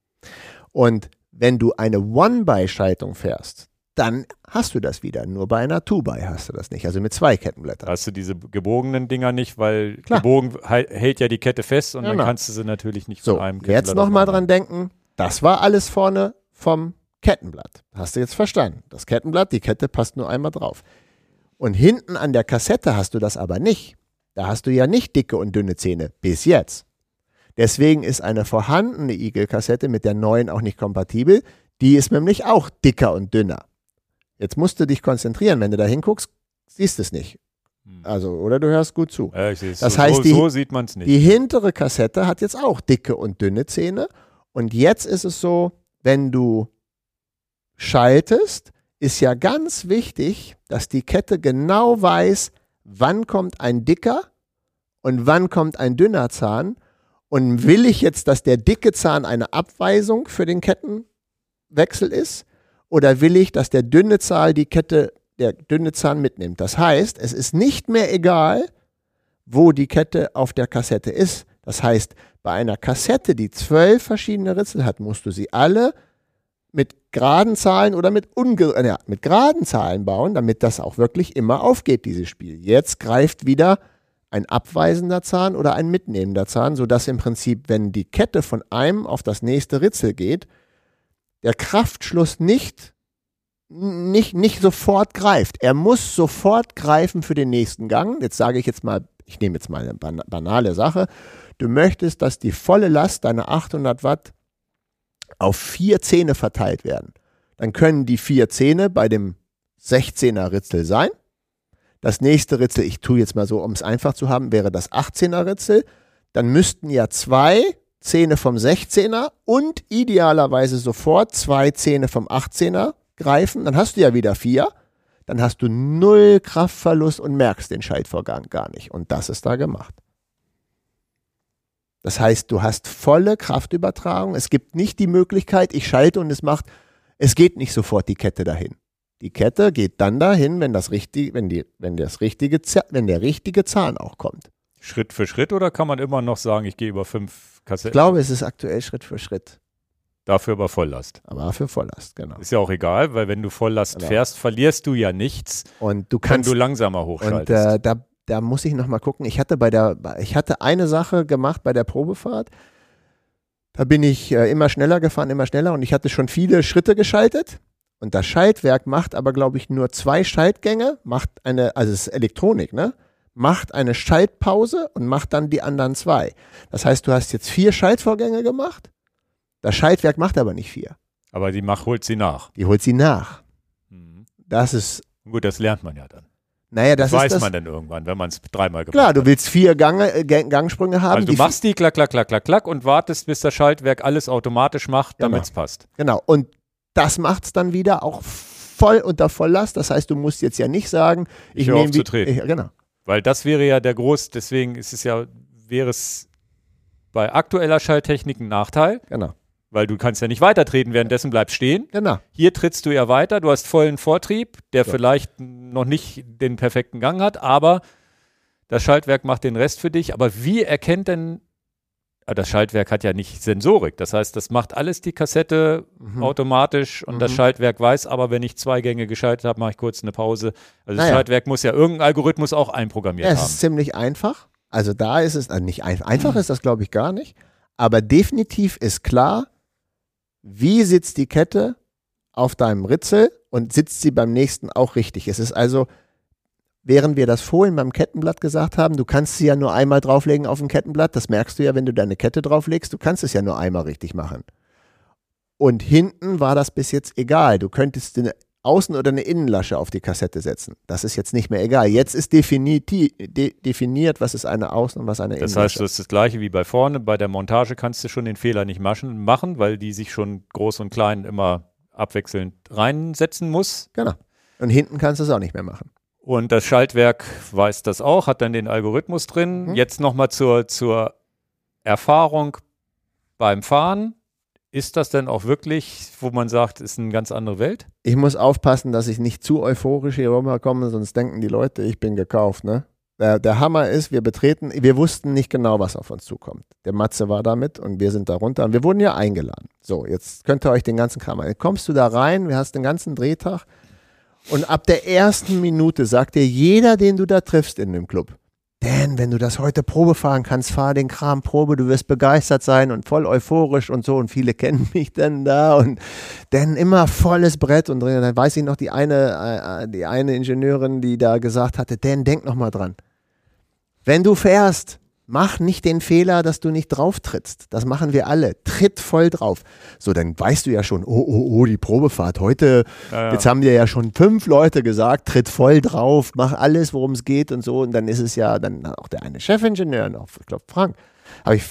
Und wenn du eine One-by-Schaltung fährst, dann hast du das wieder. Nur bei einer Two-by hast du das nicht, also mit zwei Kettenblättern. hast du diese gebogenen Dinger nicht, weil Klar. gebogen hält ja die Kette fest und Genau. dann kannst du sie natürlich nicht So, von einem jetzt Kettenblatt nochmal auf den dran denken, das war alles vorne vom Kettenblatt. Hast du jetzt verstanden? Das Kettenblatt, die Kette passt nur einmal drauf. Und hinten an der Kassette hast du das aber nicht. Da hast du ja nicht dicke und dünne Zähne, bis jetzt. Deswegen ist eine vorhandene Eagle-Kassette mit der neuen auch nicht kompatibel. Die ist nämlich auch dicker und dünner. Jetzt musst du dich konzentrieren. Wenn du da hinguckst, siehst du es nicht. anderen. Also, oder du hörst gut zu. Ja. Das so, heißt, die- so sieht man es nicht. Die hintere Kassette hat jetzt auch dicke und dünne Zähne. Und jetzt ist es so, wenn du schaltest, ist ja ganz wichtig, dass die Kette genau weiß, wann kommt ein dicker und wann kommt ein dünner Zahn. Und will ich jetzt, dass der dicke Zahn eine Abweisung für den Kettenwechsel ist? Oder will ich, dass der dünne Zahn die Kette, der dünne Zahn mitnimmt? Das heißt, es ist nicht mehr egal, wo die Kette auf der Kassette ist. Das heißt, bei einer Kassette, die zwölf verschiedene Ritzel hat, musst du sie alle mit geraden Zahlen oder mit, unge äh, ja, mit geraden Zahlen bauen, damit das auch wirklich immer aufgeht, dieses Spiel. Jetzt greift wieder ein abweisender Zahn oder ein mitnehmender Zahn, sodass im Prinzip, wenn die Kette von einem auf das nächste Ritzel geht, der Kraftschluss nicht, nicht, nicht sofort greift. Er muss sofort greifen für den nächsten Gang. Jetzt sage ich jetzt mal, ich nehme jetzt mal eine ban- banale Sache. Du möchtest, dass die volle Last deiner 800 Watt auf vier Zähne verteilt werden. Dann können die vier Zähne bei dem 16er Ritzel sein. Das nächste Ritzel, ich tue jetzt mal so, um es einfach zu haben, wäre das 18er Ritzel. Dann müssten ja zwei Zähne vom 16er und idealerweise sofort zwei Zähne vom 18er greifen. Dann hast du ja wieder vier. Dann hast du null Kraftverlust und merkst den Schaltvorgang gar nicht. Und das ist da gemacht. Das heißt, du hast volle Kraftübertragung. Es gibt nicht die Möglichkeit, ich schalte und es macht, es geht nicht sofort die Kette dahin. Die Kette geht dann dahin, wenn das richtige, wenn die, wenn das richtige, wenn der richtige Zahn auch kommt. Schritt für Schritt oder kann man immer noch sagen, ich gehe über fünf Ich Kassetten, glaube, es ist aktuell Schritt für Schritt, dafür aber Volllast? aber für Volllast, genau. Ist ja auch egal, weil wenn du Volllast Genau. fährst, verlierst du ja nichts, Und du wenn kannst du langsamer Und hochschaltest. äh, da, da muss ich noch mal gucken. Ich hatte bei der, ich hatte eine Sache gemacht bei der Probefahrt. Da bin ich äh, immer schneller gefahren, immer schneller und ich hatte schon viele Schritte geschaltet. Und das Schaltwerk macht aber, glaube ich, nur zwei Schaltgänge, macht eine, also es ist Elektronik, ne? Macht eine Schaltpause und macht dann die anderen zwei. Das heißt, du hast jetzt vier Schaltvorgänge gemacht. Das Schaltwerk macht aber nicht vier. aber die Mach holt sie nach. Die holt sie nach. Mhm. Das ist, Gut, das lernt man ja dann. naja, das, Das, weiß das. man dann irgendwann, wenn man es dreimal gemacht Klar, hat. du willst vier Gange, äh, Gang- Gangsprünge haben. Also du die machst die klack, klack, klack, klack, klack und wartest, bis das Schaltwerk alles automatisch macht, Genau. damit es passt. Genau. Und das macht es dann wieder auch voll unter Volllast. Das heißt, du musst jetzt ja nicht sagen, Ich ich, nehme treten. Ich, genau. Weil das wäre ja der groß, deswegen ist es ja, wäre es bei aktueller Schalttechnik ein Nachteil, Genau. weil du kannst ja nicht weitertreten, währenddessen bleibst stehen. Genau. Hier trittst du ja weiter, du hast vollen Vortrieb, der Ja. vielleicht noch nicht den perfekten Gang hat, aber das Schaltwerk macht den Rest für dich. Aber wie erkennt denn das Schaltwerk hat ja nicht Sensorik. Das heißt, das macht alles die Kassette Mhm. automatisch und das Mhm. Schaltwerk weiß aber, wenn ich zwei Gänge geschaltet habe, mache ich kurz eine Pause. Also das Naja. Schaltwerk muss ja irgendein Algorithmus auch einprogrammiert Ja, es haben. ist ziemlich einfach. Also da ist es, also nicht einfach, einfach ist das glaube ich gar nicht, aber definitiv ist klar, wie sitzt die Kette auf deinem Ritzel und sitzt sie beim nächsten auch richtig. Es ist also, während wir das vorhin beim Kettenblatt gesagt haben, du kannst sie ja nur einmal drauflegen auf ein Kettenblatt, das merkst du ja, wenn du deine Kette drauflegst, du kannst es ja nur einmal richtig machen. Und hinten war das bis jetzt egal. Du könntest eine Außen- oder eine Innenlasche auf die Kassette setzen. Das ist jetzt nicht mehr egal. Jetzt ist de definiert, was ist eine Außen- und was eine Das Innenlasche. heißt, das ist das gleiche wie bei vorne. Bei der Montage kannst du schon den Fehler nicht machen, weil die sich schon groß und klein immer abwechselnd reinsetzen muss. genau. Und hinten kannst du es auch nicht mehr machen. Und das Schaltwerk weiß das auch, hat dann den Algorithmus drin. Mhm. Jetzt nochmal zur, zur Erfahrung beim Fahren. Ist das denn auch wirklich, wo man sagt, ist eine ganz andere Welt? Ich muss aufpassen, dass ich nicht zu euphorisch hier rüberkomme, sonst denken die Leute, ich bin gekauft. Ne? Der, der Hammer ist, wir betreten, wir wussten nicht genau, was auf uns zukommt. Der Matze war damit und wir sind da runter und wir wurden ja eingeladen. So, jetzt könnt ihr euch den ganzen Kram an. Kommst du da rein, wir hast den ganzen Drehtag und ab der ersten Minute sagt dir jeder, den du da triffst in dem Club, Dan, wenn du das heute Probe fahren kannst, fahr den Kram Probe, du wirst begeistert sein und voll euphorisch und so und viele kennen mich dann da und dann immer volles Brett und drin. Dann weiß ich noch die eine, äh, die eine Ingenieurin, die da gesagt hatte, Dan, denk noch mal dran. Wenn du fährst, mach nicht den Fehler, dass du nicht drauf trittst. Das machen wir alle. Tritt voll drauf. So, dann weißt du ja schon, oh, oh, oh, die Probefahrt. Heute, Ja, ja. jetzt haben dir ja schon fünf Leute gesagt, tritt voll drauf, mach alles, worum es geht und so. Und dann ist es ja dann auch der eine Chefingenieur noch, ich glaube Frank. Aber ich,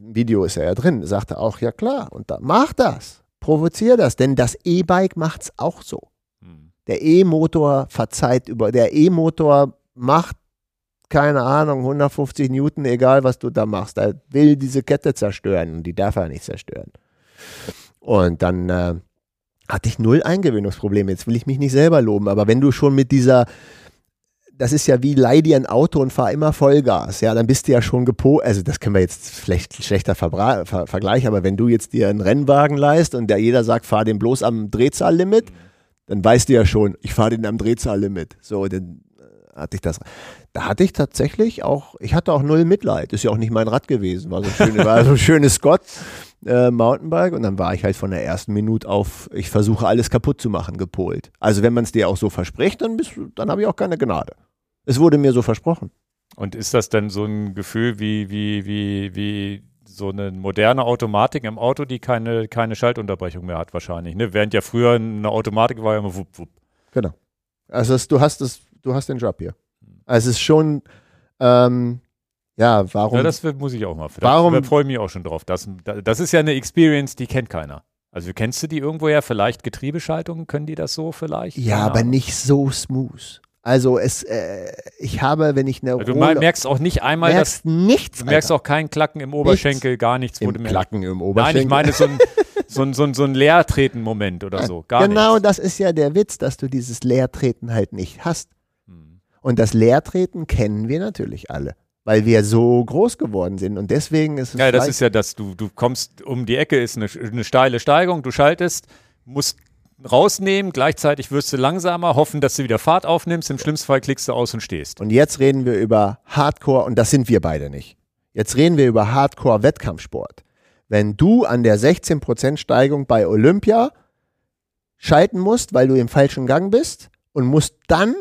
Video ist er ja drin, sagte auch, ja klar, und da, mach das. Provozier das, denn das E-Bike macht's auch so. Hm. Der E-Motor verzeiht über, der E-Motor macht, keine Ahnung, 150 Newton, egal was du da machst. Er will diese Kette zerstören und die darf er nicht zerstören. Und dann äh, hatte ich null Eingewöhnungsprobleme. Jetzt will ich mich nicht selber loben, aber wenn du schon mit dieser, das ist ja wie leih dir ein Auto und fahr immer Vollgas, ja, dann bist du ja schon gepo, also das können wir jetzt vielleicht schlechter Verbra ver Vergleich, aber wenn du jetzt dir einen Rennwagen leist und der jeder sagt, fahr den bloß am Drehzahllimit, dann weißt du ja schon, ich fahre den am Drehzahllimit. So, dann hatte ich das. Da hatte ich tatsächlich auch, ich hatte auch null Mitleid. Ist ja auch nicht mein Rad gewesen. War so ein, schön, war so ein schönes Scott äh, Mountainbike und dann war ich halt von der ersten Minute auf, ich versuche alles kaputt zu machen, gepolt. Also wenn man es dir auch so verspricht, dann, bist, dann habe ich auch keine Gnade. Es wurde mir so versprochen. Und ist das denn so ein Gefühl wie, wie, wie, wie so eine moderne Automatik im Auto, die keine, keine Schaltunterbrechung mehr hat wahrscheinlich? Ne? Während ja früher eine Automatik war ja immer wupp, wupp. Genau. Also du hast es, du hast den Job hier. Also es ist schon, ähm, ja, warum? Ja, das muss ich auch mal. Da, Warum- Da freue ich mich auch schon drauf. Das, das ist ja eine Experience, die kennt keiner. Also kennst du die irgendwoher? Vielleicht Getriebeschaltungen? Können die das so vielleicht? ja, Keine aber nicht so smooth. Also es, äh, ich habe, wenn ich eine Also Du Rolle- merkst auch nicht einmal, dass merkst nichts. du merkst Alter. auch keinen Klacken im Oberschenkel, gar nichts. im Klacken im Nein, Oberschenkel. ich meine so ein, so ein, so ein, so ein Leertreten-Moment oder so. Gar genau, nichts. das ist ja der Witz, dass du dieses Leertreten halt nicht hast. Und das Leertreten kennen wir natürlich alle, weil wir so groß geworden sind. Und deswegen ist es Ja, das ist ja das, du, du kommst um die Ecke, ist eine, eine steile Steigung, du schaltest, musst rausnehmen, gleichzeitig wirst du langsamer, hoffen, dass du wieder Fahrt aufnimmst, im schlimmsten Fall klickst du aus und stehst. Und jetzt reden wir über Hardcore, und das sind wir beide nicht. Jetzt reden wir über Hardcore-Wettkampfsport. Wenn du an der 16% Steigung bei Olympia schalten musst, weil du im falschen Gang bist und musst dann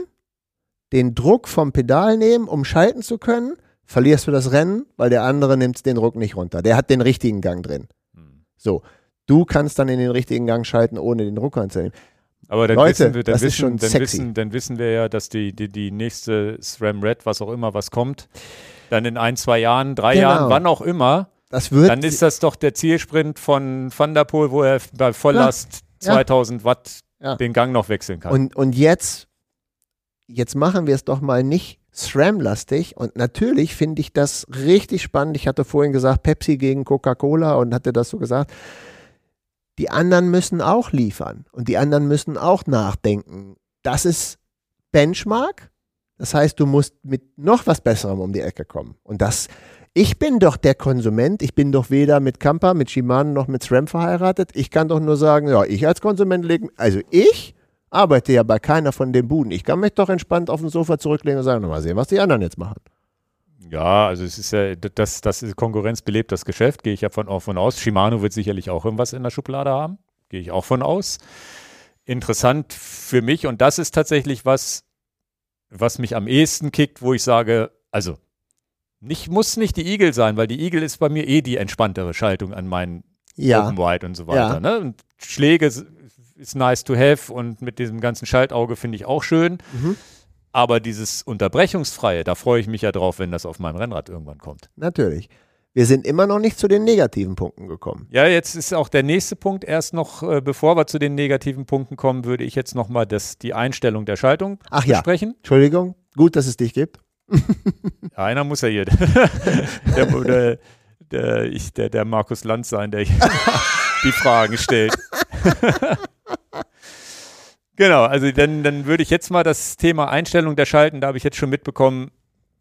den Druck vom Pedal nehmen, um schalten zu können, verlierst du das Rennen, weil der andere nimmt den Druck nicht runter. Der hat den richtigen Gang drin. Hm. So, du kannst dann in den richtigen Gang schalten, ohne den Druck anzunehmen. Aber dann, Leute, wissen, wir, dann, wissen, dann, wissen, dann wissen wir ja, dass die, die, die nächste SRAM Red, was auch immer, was kommt, dann in ein, zwei Jahren, drei Genau. Jahren, wann auch immer, dann ist das doch der Zielsprint von Van der Poel, wo er bei Volllast Ja. 2000 Watt Ja. den Gang noch wechseln kann. Und, und jetzt, jetzt machen wir es doch mal nicht SRAM-lastig. Und natürlich finde ich das richtig spannend. Ich hatte vorhin gesagt, Pepsi gegen Coca-Cola und hatte das so gesagt. Die anderen müssen auch liefern und die anderen müssen auch nachdenken. Das ist Benchmark. Das heißt, du musst mit noch was Besserem um die Ecke kommen. Und das, ich bin doch der Konsument. Ich bin doch weder mit Kampa, mit Shimano noch mit SRAM verheiratet. Ich kann doch nur sagen, ja, ich als Konsument legen, also ich arbeite ja bei keiner von den Buden. Ich kann mich doch entspannt auf dem Sofa zurücklegen und sagen, mal sehen, was die anderen jetzt machen. Ja, also es ist ja, das, das ist Konkurrenz belebt das Geschäft, gehe ich ja von, auch von aus. Shimano wird sicherlich auch irgendwas in der Schublade haben, gehe ich auch von aus. Interessant für mich und das ist tatsächlich was, was mich am ehesten kickt, wo ich sage, also nicht, muss nicht die Igel sein, weil die Igel ist bei mir eh die entspanntere Schaltung an meinen Ja. Open Wide und so weiter. Ja. Ne? Und Schläge ist nice to have und mit diesem ganzen Schaltauge finde ich auch schön. Mhm. Aber dieses Unterbrechungsfreie, da freue ich mich ja drauf, wenn das auf meinem Rennrad irgendwann kommt. Natürlich. Wir sind immer noch nicht zu den negativen Punkten gekommen. Ja, jetzt ist auch der nächste Punkt erst noch, äh, bevor wir zu den negativen Punkten kommen, würde ich jetzt nochmal die Einstellung der Schaltung Ach ja. besprechen. Entschuldigung, gut, dass es dich gibt. Ja, einer muss ja hier der, der, der, ich, der, der Markus Lanz sein, der hier die Fragen stellt. Genau, also dann, dann würde ich jetzt mal das Thema Einstellung der Schalten, da habe ich jetzt schon mitbekommen,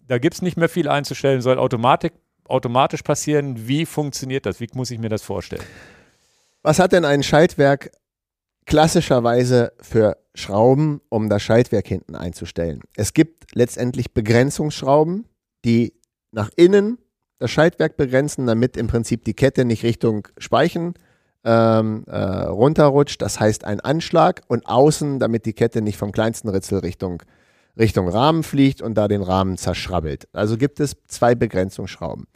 da gibt es nicht mehr viel einzustellen, soll Automatik, automatisch passieren. Wie funktioniert das? Wie muss ich mir das vorstellen? Was hat denn ein Schaltwerk klassischerweise für Schrauben, um das Schaltwerk hinten einzustellen? Es gibt letztendlich Begrenzungsschrauben, die nach innen das Schaltwerk begrenzen, damit im Prinzip die Kette nicht Richtung Speichen ähm, äh, runterrutscht. Das heißt ein Anschlag und außen, damit die Kette nicht vom kleinsten Ritzel Richtung, Richtung Rahmen fliegt und da den Rahmen zerschrabbelt. Also gibt es zwei Begrenzungsschrauben.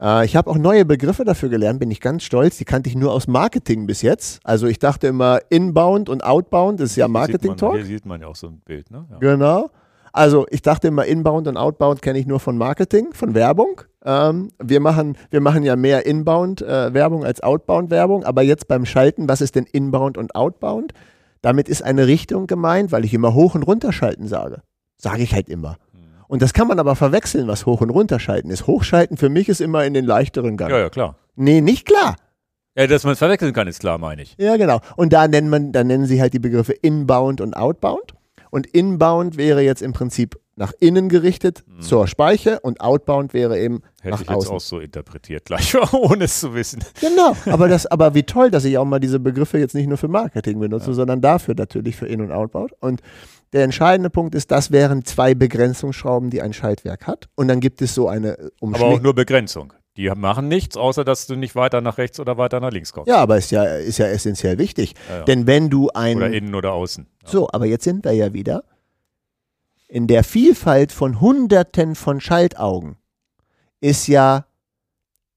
Äh, ich habe auch neue Begriffe dafür gelernt, bin ich ganz stolz. Die kannte ich nur aus Marketing bis jetzt. Also ich dachte immer Inbound und Outbound, das ist ja Marketing-Talk. Hier sieht man ja auch so ein Bild, ne? Ja. Genau. Also ich dachte immer, Inbound und Outbound kenne ich nur von Marketing, von Werbung. Ähm, wir, machen, wir machen ja mehr Inbound-Werbung als Outbound-Werbung, aber jetzt beim Schalten, was ist denn Inbound und Outbound? Damit ist eine Richtung gemeint, weil ich immer hoch und runter schalten sage. Sage ich halt immer. Und das kann man aber verwechseln, was hoch und runter schalten ist. Hochschalten für mich ist immer in den leichteren Gang. ja, ja, klar. Nee, nicht klar. Ja, dass man es verwechseln kann, ist klar, meine ich. Ja, genau. Und da nennt man, da nennen sie halt die Begriffe Inbound und Outbound. Und Inbound wäre jetzt im Prinzip nach innen gerichtet zur Speiche und Outbound wäre eben Mhm. Hätte nach ich jetzt außen. auch so interpretiert, gleich ohne es zu wissen. Genau. Aber das, aber wie toll, dass ich auch mal diese Begriffe jetzt nicht nur für Marketing benutze, sondern dafür natürlich für In- und Outbound. Und der entscheidende Punkt ist, das wären zwei Begrenzungsschrauben, die ein Schaltwerk hat. Und dann gibt es so eine Aber auch Umschläge. nur Begrenzung. Die machen nichts, außer dass du nicht weiter nach rechts oder weiter nach links kommst. Ja, aber ist ja, ist ja essentiell wichtig. Ja, ja. Denn wenn du ein. Oder innen oder außen. Ja. So, aber jetzt sind wir ja wieder in der Vielfalt von Hunderten von Schaltaugen ist ja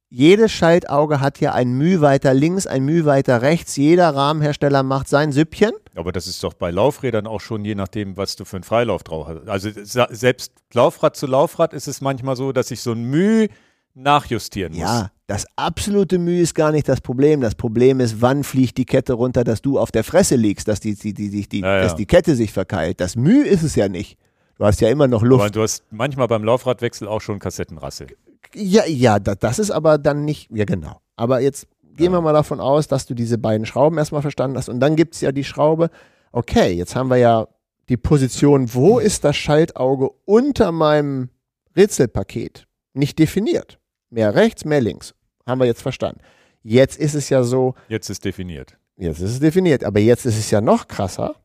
jedes Schaltauge hat ja ein Müh weiter links, ein Müh weiter rechts. Jeder Rahmenhersteller macht sein Süppchen. Aber das ist doch bei Laufrädern auch schon, je nachdem, was du für einen Freilauf drauf hast. Also selbst Laufrad zu Laufrad ist es manchmal so, dass ich so ein Mühe nachjustieren muss. Ja, das absolute Mühe ist gar nicht das Problem. Das Problem ist, wann fliegt die Kette runter, dass du auf der Fresse liegst, dass die, die, die, die, die, Ja, ja. dass die Kette sich verkeilt. Das Mühe ist es ja nicht. Du hast ja immer noch Aber Luft. du hast manchmal beim Laufradwechsel auch schon Kassettenrassel. Ja, ja, da, das ist aber dann nicht, ja genau. Aber jetzt gehen wir mal davon aus, dass du diese beiden Schrauben erstmal verstanden hast. Und dann gibt es ja die Schraube, okay, jetzt haben wir ja die Position, wo ist das Schaltauge unter meinem Ritzelpaket? Nicht definiert. Mehr rechts, mehr links. Haben wir jetzt verstanden. Jetzt ist es ja so, Jetzt ist definiert. Jetzt ist es definiert, aber jetzt ist es ja noch krasser.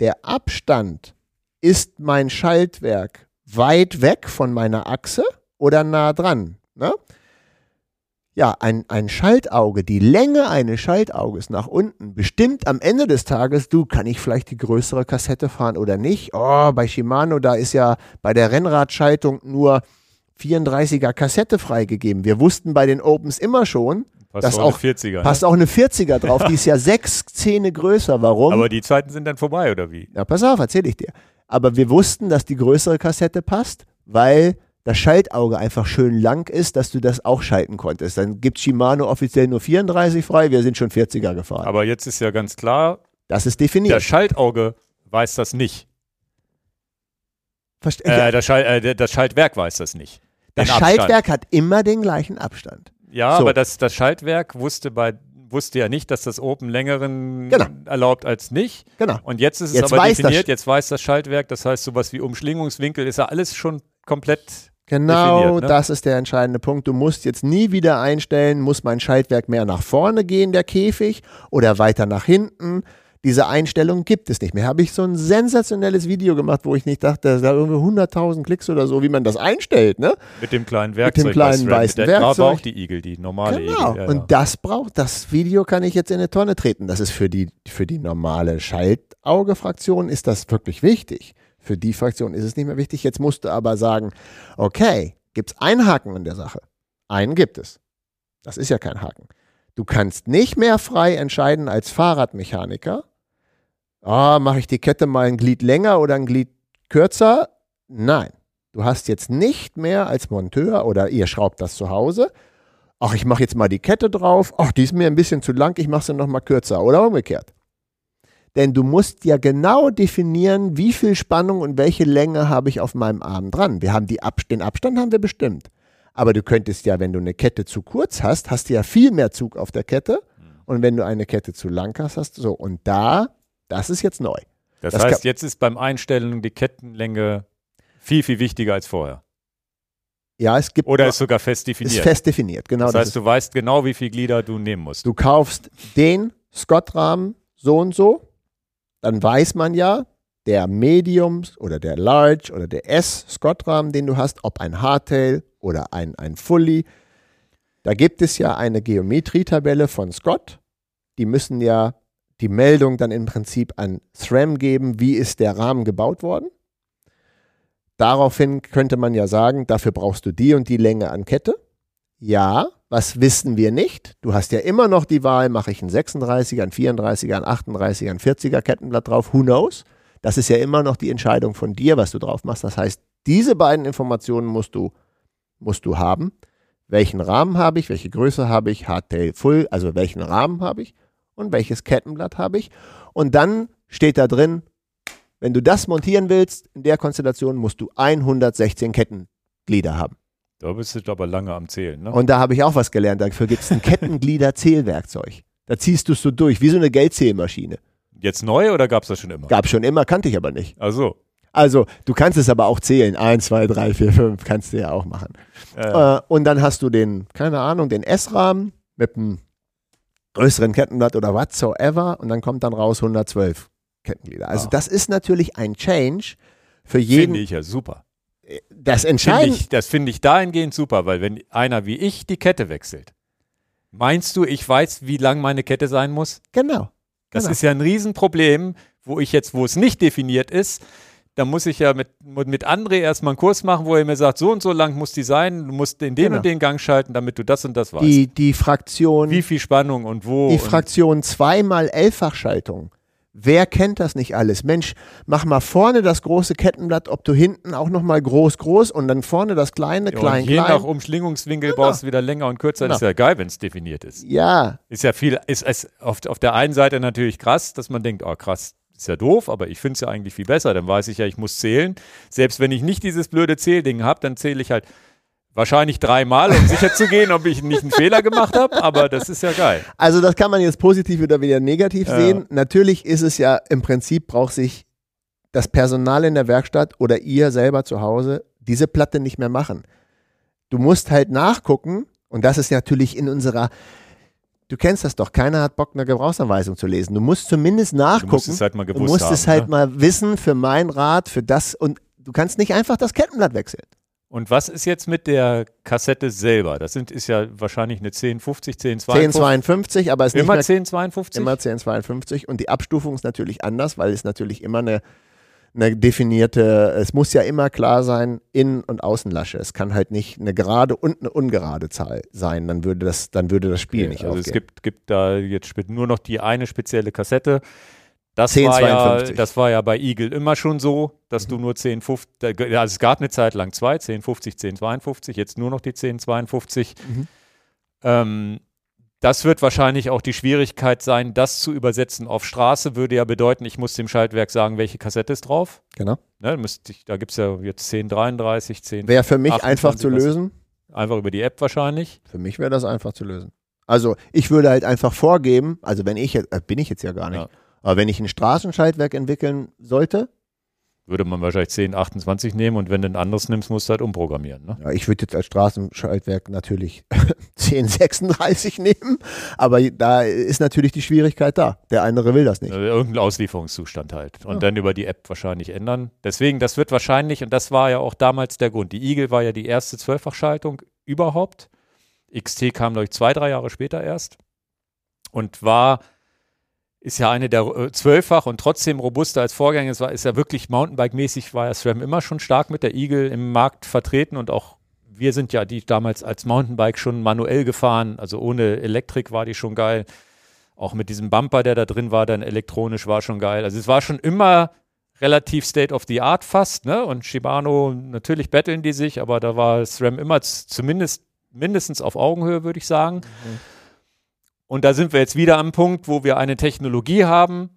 Der Abstand ist mein Schaltwerk weit weg von meiner Achse oder nah dran. Ne? Ja, ein, ein Schaltauge, die Länge eines Schaltauges nach unten bestimmt am Ende des Tages, du, kann ich vielleicht die größere Kassette fahren oder nicht? Oh, bei Shimano, da ist ja bei der Rennradschaltung nur 34er Kassette freigegeben. Wir wussten bei den Opens immer schon, Passt Das auch auch- eine 40er. passt ne? auch eine 40er drauf, die ist ja sechs Zähne größer. Warum? Aber die Zeiten sind dann vorbei, oder wie? ja, pass auf, erzähl ich dir. Aber wir wussten, dass die größere Kassette passt, weil das Schaltauge einfach schön lang ist, dass du das auch schalten konntest. Dann gibt Shimano offiziell nur 34 frei, wir sind schon 40er gefahren. Aber jetzt ist ja ganz klar, das ist definiert. Schaltauge weiß das nicht. Verste- Äh, ja, das, Schal äh, das Schaltwerk weiß das nicht. das Abstand. Schaltwerk hat immer den gleichen Abstand. Ja, So. aber das, das Schaltwerk wusste bei, wusste ja nicht, dass das Open längeren Genau. erlaubt als nicht. Genau. Und jetzt ist es Jetzt aber definiert, jetzt weiß das Schaltwerk, das heißt sowas wie Umschlingungswinkel ist ja alles schon komplett Genau, ne? das ist der entscheidende Punkt. Du musst jetzt nie wieder einstellen, muss mein Schaltwerk mehr nach vorne gehen, der Käfig, oder weiter nach hinten. Diese Einstellung gibt es nicht mehr. Habe ich so ein sensationelles Video gemacht, wo ich nicht dachte, da irgendwie 100.000 Klicks oder so, wie man das einstellt, ne? mit dem kleinen Werkzeug. kleinen bei SRAM. weißen Mit der- Werkzeug. Aber auch die Igel, die normale Genau. Igel. Ja, ja. Und das braucht, das Video kann ich jetzt in eine Tonne treten. Das ist für die, für die normale Schaltauge-Fraktion ist das wirklich wichtig. Für die Fraktion ist es nicht mehr wichtig. Jetzt musst du aber sagen, okay, gibt es einen Haken in der Sache? Einen gibt es. Das ist ja kein Haken. Du kannst nicht mehr frei entscheiden als Fahrradmechaniker, ah, mache ich die Kette mal ein Glied länger oder ein Glied kürzer? Nein. Du hast jetzt nicht mehr als Monteur oder ihr schraubt das zu Hause, ach, ich mache jetzt mal die Kette drauf, ach, die ist mir ein bisschen zu lang, ich mache sie noch mal kürzer oder umgekehrt. Denn du musst ja genau definieren, wie viel Spannung und welche Länge habe ich auf meinem Arm dran. Wir haben die Ab den Abstand haben wir bestimmt. Aber du könntest ja, wenn du eine Kette zu kurz hast, hast du ja viel mehr Zug auf der Kette. Und wenn du eine Kette zu lang hast, hast du so. Und da, das ist jetzt neu. das, das heißt, jetzt ist beim Einstellen die Kettenlänge viel, viel wichtiger als vorher. Ja, es gibt Oder noch- ist sogar fest definiert. ist fest definiert. Genau das das heißt, ist du weißt genau, wie viel Glieder du nehmen musst. Du kaufst den Scott-Rahmen so und so, dann weiß man ja, der Mediums oder der Large oder der S-Scott-Rahmen, den du hast, ob ein Hardtail oder ein, ein Fully, da gibt es ja eine Geometrietabelle von Scott. Die müssen ja die Meldung dann im Prinzip an SRAM geben, wie ist der Rahmen gebaut worden. Daraufhin könnte man ja sagen, dafür brauchst du die und die Länge an Kette. Ja, was wissen wir nicht? Du hast ja immer noch die Wahl, mache ich einen 36er, einen 34er, einen 38er, einen 40er Kettenblatt drauf, who knows? Das ist ja immer noch die Entscheidung von dir, was du drauf machst. Das heißt, diese beiden Informationen musst du, musst du haben. Welchen Rahmen habe ich, welche Größe habe ich, Hardtail Full, also welchen Rahmen habe ich und welches Kettenblatt habe ich. Und dann steht da drin, wenn du das montieren willst, in der Konstellation musst du 116 Kettenglieder haben. Da bist du aber lange am Zählen. Ne? Und da habe ich auch was gelernt. Dafür gibt es ein Kettenglieder-Zählwerkzeug. Da ziehst du es so durch, wie so eine Geldzählmaschine. Jetzt neu oder gab es das schon immer? Gab schon immer, kannte ich aber nicht. Also, Also, du kannst es aber auch zählen. Eins, zwei, drei, vier, fünf, kannst du ja auch machen. äh, Äh, und dann hast du den, keine Ahnung, den S-Rahmen mit einem größeren Kettenblatt oder whatsoever und dann kommt dann raus 112 Kettenglieder. Also, Ah. das ist natürlich ein Change für jeden. finde ich ja super. Das Finde Entscheidende. ich, das finde ich dahingehend super, weil wenn einer wie ich die Kette wechselt, meinst du, ich weiß, wie lang meine Kette sein muss? Genau. Das Genau. ist ja ein Riesenproblem, wo ich jetzt, wo es nicht definiert ist, da muss ich ja mit, mit André erstmal einen Kurs machen, wo er mir sagt, so und so lang muss die sein, du musst in den Genau. und den Gang schalten, damit du das und das weißt. Die, die Fraktion. wie viel Spannung und wo. Die Fraktion zweimal Elffachschaltung. Wer kennt das nicht alles? Mensch, mach mal vorne das große Kettenblatt, ob du hinten auch noch mal groß, groß und dann vorne das kleine, ja, klein, je klein. nach Umschlingungswinkel brauchst du wieder länger und kürzer. Das ist ja geil, wenn es definiert ist. ja, Ist ja viel, ist, ist auf, auf der einen Seite natürlich krass, dass man denkt, oh krass, ist ja doof, aber ich finde es ja eigentlich viel besser. Dann weiß ich ja, ich muss zählen. Selbst wenn ich nicht dieses blöde Zählding habe, dann zähle ich halt wahrscheinlich dreimal, um sicher zu gehen, ob ich nicht einen Fehler gemacht habe. Aber das ist ja geil. also das kann man jetzt positiv oder wieder negativ Ja. sehen. Natürlich ist es ja im Prinzip braucht sich das Personal in der Werkstatt oder ihr selber zu Hause diese Platte nicht mehr machen. Du musst halt nachgucken und das ist natürlich in unserer Du kennst das doch, keiner hat Bock, eine Gebrauchsanweisung zu lesen. Du musst zumindest Du nachgucken. musst es halt mal Du gewusst musst haben. es halt ne? mal wissen für mein Rad, für das und du kannst nicht einfach das Kettenblatt wechseln. Und was ist jetzt mit der Kassette selber? Das sind, ist ja wahrscheinlich eine 1050, 1052. 1052, aber es ist nicht Immer mehr 1052? immer 1052 und die Abstufung ist natürlich anders, weil es natürlich immer eine, eine definierte, es muss ja immer klar sein, Innen- und Außenlasche. Es kann halt nicht eine gerade und eine ungerade Zahl sein, dann würde das, dann würde das Spiel nicht also es aufgehen. gibt, gibt da jetzt nur noch die eine spezielle Kassette. Das war, ja, 1052. das war ja bei Eagle immer schon so, dass Mhm. du nur 1050, da- ja, also es gab eine Zeit lang zwei, 1050, 1052, jetzt nur noch die 1052. Mhm. Ähm, das wird wahrscheinlich auch die Schwierigkeit sein, das zu übersetzen auf Straße, würde ja bedeuten, ich muss dem Schaltwerk sagen, welche Kassette ist drauf. Genau. Ne, ich, da gibt es ja jetzt 1033, 10, Wäre für mich 28 einfach zu lösen. einfach über die App wahrscheinlich. Für mich wäre das einfach zu lösen. Also ich würde halt einfach vorgeben, also wenn ich jetzt, äh, bin ich jetzt ja gar nicht, Ja. aber wenn ich ein Straßenschaltwerk entwickeln sollte, Würde man wahrscheinlich 10, 28 nehmen und wenn du ein anderes nimmst, musst du halt umprogrammieren. Ne? ja, ich würde jetzt als Straßenschaltwerk natürlich 1036 nehmen, aber da ist natürlich die Schwierigkeit da. Der andere will das nicht. Äh, Irgendein Auslieferungszustand halt. Und Ja. dann über die App wahrscheinlich ändern. Deswegen, das wird wahrscheinlich, und das war ja auch damals der Grund. Die Eagle war ja die erste Zwölffachschaltung überhaupt. XT kam, glaube ich, zwei, drei Jahre später erst. Und war, ist ja eine der äh, zwölffach und trotzdem robuster als Vorgänger. Es war, ist ja wirklich Mountainbike-mäßig, war ja SRAM immer schon stark mit der Eagle im Markt vertreten und auch wir sind ja die damals als Mountainbike schon manuell gefahren, also ohne Elektrik war die schon geil. Auch mit diesem Bumper, der da drin war, dann elektronisch war schon geil. Also es war schon immer relativ State of the Art fast, ne? Und Shimano, natürlich betteln die sich, aber da war SRAM immer zumindest mindestens auf Augenhöhe, würde ich sagen. Und da sind wir jetzt wieder am Punkt, wo wir eine Technologie haben,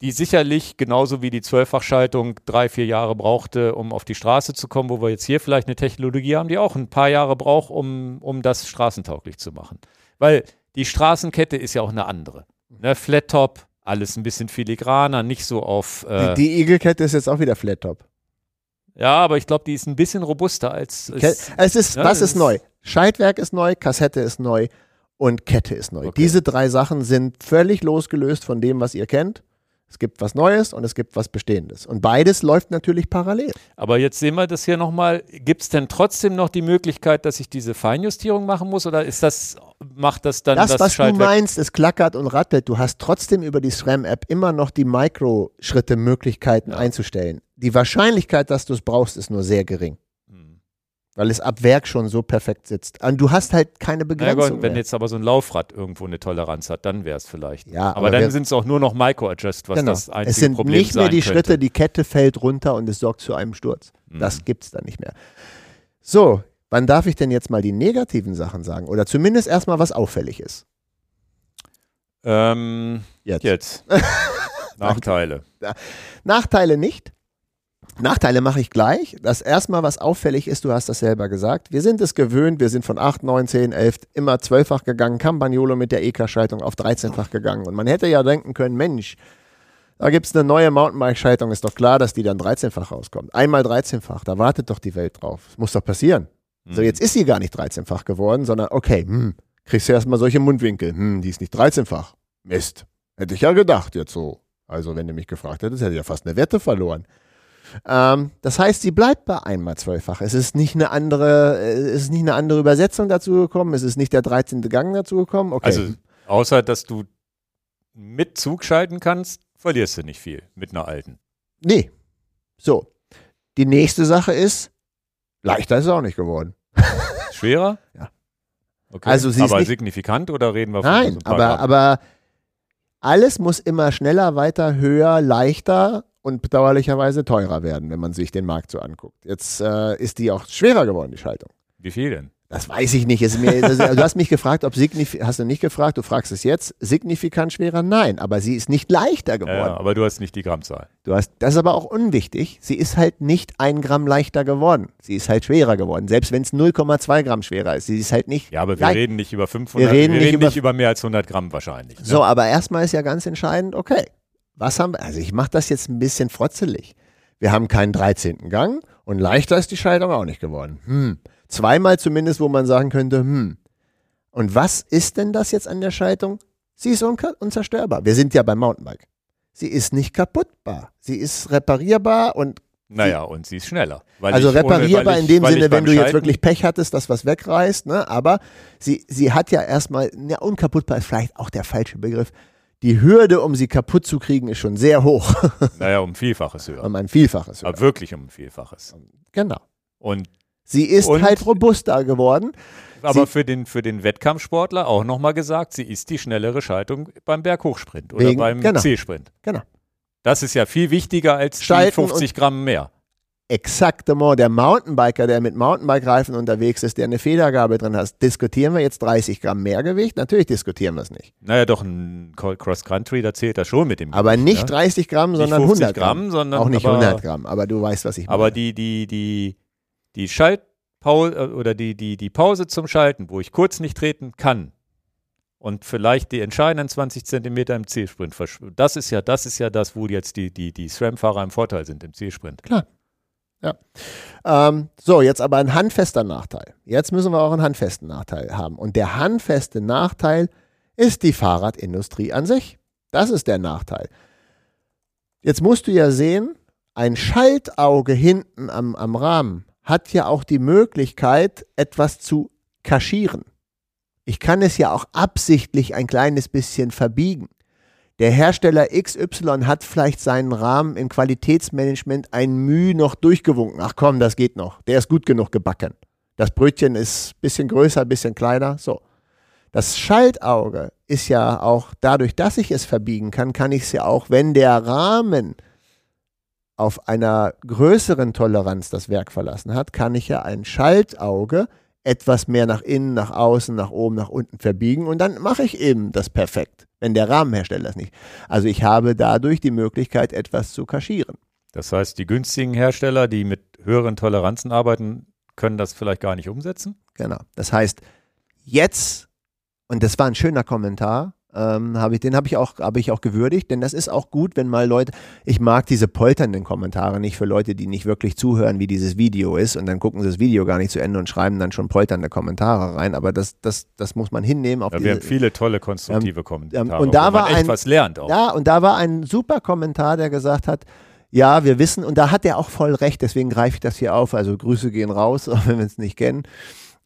die sicherlich genauso wie die Zwölffachschaltung drei, vier Jahre brauchte, um auf die Straße zu kommen, wo wir jetzt hier vielleicht eine Technologie haben, die auch ein paar Jahre braucht, um, um das straßentauglich zu machen. Weil die Straßenkette ist ja auch eine andere. Ne? Flat Top, alles ein bisschen filigraner, nicht so auf. Äh, Die, die Eagle-Kette ist jetzt auch wieder Flat Top. ja, aber ich glaube, die ist ein bisschen robuster als. Als Es ist, Ja, was das ist ist- neu? Schaltwerk ist neu, Kassette ist neu und Kette ist neu. Okay. Diese drei Sachen sind völlig losgelöst von dem, was ihr kennt. Es gibt was Neues und es gibt was Bestehendes. Und beides läuft natürlich parallel. aber jetzt sehen wir das hier nochmal. Gibt es denn trotzdem noch die Möglichkeit, dass ich diese Feinjustierung machen muss? Oder ist das, macht das dann Das, das, was du Schaltwerk? meinst, es klackert und rattelt. Du hast trotzdem über die SRAM-App immer noch die Mikroschritte, Möglichkeiten Ja. einzustellen. Die Wahrscheinlichkeit, dass du es brauchst, ist nur sehr gering. Weil es ab Werk schon so perfekt sitzt. Und du hast halt keine Begrenzung gut, wenn mehr. jetzt aber so ein Laufrad irgendwo eine Toleranz hat, dann wäre es vielleicht. Ja, aber, aber dann sind es auch nur noch Micro-Adjust, was Genau. das einzige es sind Problem nicht mehr die könnte. Schritte, die Kette fällt runter und es sorgt zu einem Sturz. Mhm. Das gibt es dann nicht mehr. So, wann darf ich denn jetzt mal die negativen Sachen sagen? Oder zumindest erstmal, was auffällig ist. Ähm, Jetzt. jetzt. Nachteile. Nachteile nicht. Nachteile mache ich gleich. Das erstmal, was auffällig ist, du hast das selber gesagt. Wir sind es gewöhnt, wir sind von 8, 9, 10, 11 immer 12-fach gegangen, Campagnolo mit der EK-Schaltung auf 13-fach gegangen. Und man hätte ja denken können, Mensch, da gibt es eine neue Mountainbike-Schaltung, ist doch klar, dass die dann 13-fach rauskommt. Einmal 13-fach, da wartet doch die Welt drauf. Das muss doch passieren. So, Mhm. jetzt ist sie gar nicht 13-fach geworden, sondern okay, hm, kriegst du erstmal solche Mundwinkel. Hm, die ist nicht 13-fach. Mist. Hätte ich ja gedacht jetzt so. Also, wenn du mich gefragt hättest, hätte ich ja fast eine Wette verloren. Ähm, das heißt, sie bleibt bei einmal zwölffach. Es ist nicht eine andere, äh, es ist nicht eine andere Übersetzung dazu gekommen. Es ist nicht der 13. Gang dazu gekommen. Okay. Also, außer dass du mit Zug schalten kannst, verlierst du nicht viel mit einer alten. nee. So. Die nächste Sache ist, leichter ist es auch nicht geworden. Schwerer? Ja. Okay. Also sie ist aber signifikant oder reden wir von Nein, aber, aber alles muss immer schneller, weiter, höher, leichter und bedauerlicherweise teurer werden, wenn man sich den Markt so anguckt. Jetzt äh, ist die auch schwerer geworden, die Schaltung. Wie viel denn? Das weiß ich nicht. Mir, du hast mich gefragt, ob signifikant, hast du nicht gefragt, du fragst es jetzt, signifikant schwerer? Nein, aber sie ist nicht leichter geworden. Ja, aber du hast nicht die Grammzahl. Du hast, das ist aber auch unwichtig. Sie ist halt nicht ein Gramm leichter geworden. Sie ist halt schwerer geworden. Selbst wenn es 0,2 Gramm schwerer ist. Sie ist halt nicht. Ja, aber wir gleich. reden nicht über 500, Wir reden nicht über- nicht über mehr als 100 Gramm wahrscheinlich. Ne? So, aber erstmal ist ja ganz entscheidend, okay, was haben wir, also ich mache das jetzt ein bisschen frotzelig. Wir haben keinen 13. Gang und leichter ist die Schaltung auch nicht geworden. Hm. Zweimal zumindest, wo man sagen könnte, hm. Und was ist denn das jetzt an der Schaltung? Sie ist unzerstörbar. Wir sind ja beim Mountainbike. Sie ist nicht kaputtbar. Sie ist reparierbar und Naja, und sie ist schneller. Also ohne- reparierbar weil ich, in dem Sinne, wenn du jetzt wirklich Pech hattest, dass was wegreißt, ne? aber sie, sie hat ja erstmal, ne, unkaputtbar ist vielleicht auch der falsche Begriff. Die Hürde, um sie kaputt zu kriegen, ist schon sehr hoch. Naja, um ein Vielfaches höher. um ein Vielfaches. höher. Aber wirklich um ein Vielfaches. Genau. Und Sie ist Und- halt robuster geworden. aber Sie- für den, für den Wettkampfsportler auch nochmal gesagt, sie ist die schnellere Schaltung beim Berghochsprint oder Wegen- beim genau. C-Sprint. Genau. Das ist ja viel wichtiger als die Schalten 50 Gramm mehr. Exaktement. Der Mountainbiker, der mit Mountainbike-Reifen unterwegs ist, der eine Federgabel drin hat, diskutieren wir jetzt 30 Gramm mehr Gewicht? Natürlich diskutieren wir es nicht. Naja, doch ein Cross-Country, da zählt das schon mit dem Aber Gewicht, nicht ne? 30 Gramm, Nicht sondern 50 100 Gramm. Gramm, sondern Auch nicht aber, 100 Gramm, aber du weißt, was ich meine. Aber die, die, die, die Schaltpause oder die, die, die Pause zum Schalten, wo ich kurz nicht treten kann, und vielleicht die entscheidenden 20 Zentimeter im Zielsprint. Das ist ja, das ist ja das, wo jetzt die, die, die SRAM-Fahrer im Vorteil sind im Zielsprint. Klar. Ja. Ähm, so, jetzt aber ein handfester Nachteil. Jetzt müssen wir auch einen handfesten Nachteil haben. Und der handfeste Nachteil ist die Fahrradindustrie an sich. Das ist der Nachteil. Jetzt musst du ja sehen, ein Schaltauge hinten am, am Rahmen hat ja auch die Möglichkeit, etwas zu kaschieren. Ich kann es ja auch absichtlich ein kleines bisschen verbiegen. Der Hersteller XY hat vielleicht seinen Rahmen im Qualitätsmanagement ein Mühe noch durchgewunken. Ach komm, das geht noch. Der ist gut genug gebacken. Das Brötchen ist ein bisschen größer, ein bisschen kleiner. So. Das Schaltauge ist ja auch dadurch, dass ich es verbiegen kann, kann ich es ja auch, wenn der Rahmen auf einer größeren Toleranz das Werk verlassen hat, kann ich ja ein Schaltauge etwas mehr nach innen, nach außen, nach oben, nach unten verbiegen und dann mache ich eben das perfekt wenn der Rahmenhersteller das nicht. Also ich habe dadurch die Möglichkeit, etwas zu kaschieren. Das heißt, die günstigen Hersteller, die mit höheren Toleranzen arbeiten, können das vielleicht gar nicht umsetzen? Genau. Das heißt, jetzt, und das war ein schöner Kommentar, ähm, hab ich, den habe ich, auch, hab ich auch gewürdigt, denn das ist auch gut, wenn mal Leute, ich mag diese polternden Kommentare nicht für Leute, die nicht wirklich zuhören, wie dieses Video ist und dann gucken sie das Video gar nicht zu Ende und schreiben dann schon polternde Kommentare rein, aber das, das, das muss man hinnehmen. Auf ja, diese, wir haben viele tolle konstruktive ähm, Kommentare, und da war ein, was lernt auch. Ja, und da war ein super Kommentar, der gesagt hat, ja, wir wissen, und da hat er auch voll recht, deswegen greife ich das hier auf, also Grüße gehen raus, auch wenn wir es nicht kennen.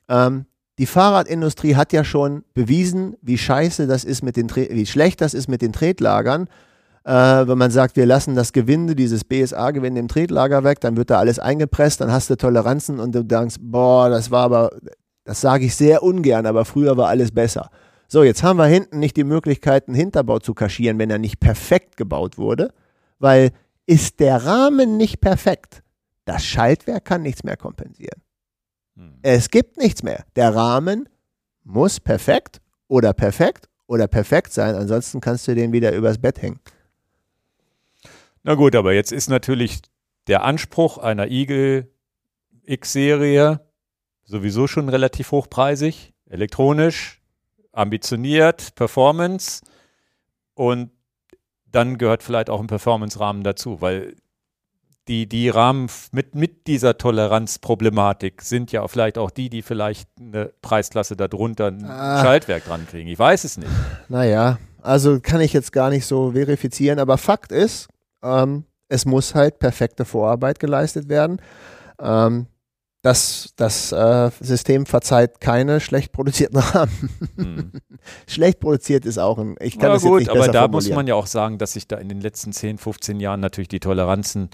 Ähm, die Fahrradindustrie hat ja schon bewiesen, wie scheiße das ist mit den, wie schlecht das ist mit den Tretlagern. Äh, wenn man sagt, wir lassen das Gewinde, dieses BSA-Gewinde im Tretlager weg, dann wird da alles eingepresst, dann hast du Toleranzen und du denkst, boah, das war aber, das sage ich sehr ungern, aber früher war alles besser. So, jetzt haben wir hinten nicht die Möglichkeit, einen Hinterbau zu kaschieren, wenn er nicht perfekt gebaut wurde, weil ist der Rahmen nicht perfekt, das Schaltwerk kann nichts mehr kompensieren. Hm. Es gibt nichts mehr. Der Rahmen muss perfekt oder perfekt oder perfekt sein, ansonsten kannst du den wieder übers Bett hängen. Na gut, aber jetzt ist natürlich der Anspruch einer Eagle X-Serie sowieso schon relativ hochpreisig, elektronisch, ambitioniert, Performance und dann gehört vielleicht auch ein Performance-Rahmen dazu, weil die, die Rahmen mit, mit dieser Toleranzproblematik sind ja vielleicht auch die, die vielleicht eine Preisklasse darunter ein ah. Schaltwerk dran kriegen. Ich weiß es nicht. Naja, also kann ich jetzt gar nicht so verifizieren, aber Fakt ist, ähm, es muss halt perfekte Vorarbeit geleistet werden. Ähm, das, das äh, System verzeiht keine schlecht produzierten Rahmen. Hm. schlecht produziert ist auch ein. Ich kann ja, das gut, jetzt nicht aber da muss man ja auch sagen, dass sich da in den letzten 10, 15 Jahren natürlich die Toleranzen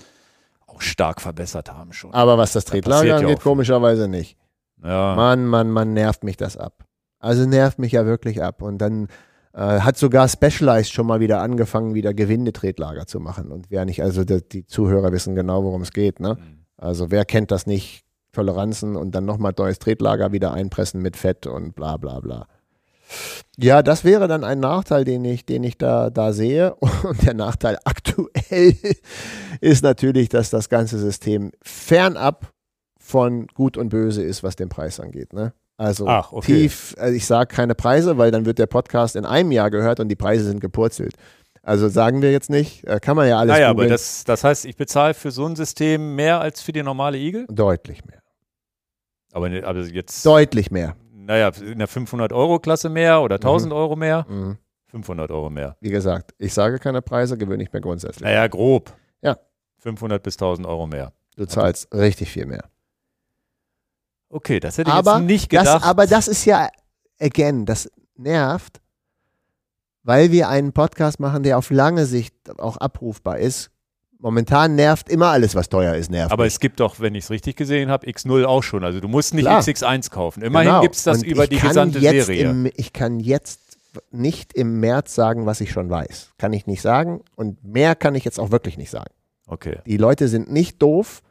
stark verbessert haben schon. Aber was das Tretlager angeht, ja komischerweise nicht. Ja. Mann, Mann, Mann, nervt mich das ab. Also nervt mich ja wirklich ab. Und dann äh, hat sogar Specialized schon mal wieder angefangen, wieder Gewindetretlager zu machen. Und wer nicht, also die, die Zuhörer wissen genau, worum es geht. Ne? Mhm. Also wer kennt das nicht? Toleranzen und dann nochmal neues Tretlager wieder einpressen mit Fett und bla bla bla. Ja, das wäre dann ein Nachteil, den ich, den ich da, da sehe. Und der Nachteil aktuell ist natürlich, dass das ganze System fernab von Gut und Böse ist, was den Preis angeht. Ne? Also Ach, okay. tief, also ich sage keine Preise, weil dann wird der Podcast in einem Jahr gehört und die Preise sind gepurzelt. Also sagen wir jetzt nicht, äh, kann man ja alles Naja, aber das, das heißt, ich bezahle für so ein System mehr als für die normale Igel? Deutlich mehr. Aber, ne, aber jetzt. Deutlich mehr naja, in der 500-Euro-Klasse mehr oder 1000 mhm. Euro mehr? Mhm. 500 Euro mehr. Wie gesagt, ich sage keine Preise, gewöhne ich mir grundsätzlich. Naja, grob. Ja. 500 bis 1000 Euro mehr. Du zahlst also. richtig viel mehr. Okay, das hätte ich aber jetzt nicht gedacht. Das, aber das ist ja, again, das nervt, weil wir einen Podcast machen, der auf lange Sicht auch abrufbar ist, Momentan nervt immer alles, was teuer ist, nervt. Aber mich. es gibt doch, wenn ich es richtig gesehen habe, X0 auch schon. Also du musst nicht Klar. XX1 kaufen. Immerhin genau. gibt es das Und über die gesamte Serie. Im, ich kann jetzt nicht im März sagen, was ich schon weiß. Kann ich nicht sagen. Und mehr kann ich jetzt auch wirklich nicht sagen. Okay. Die Leute sind nicht doof,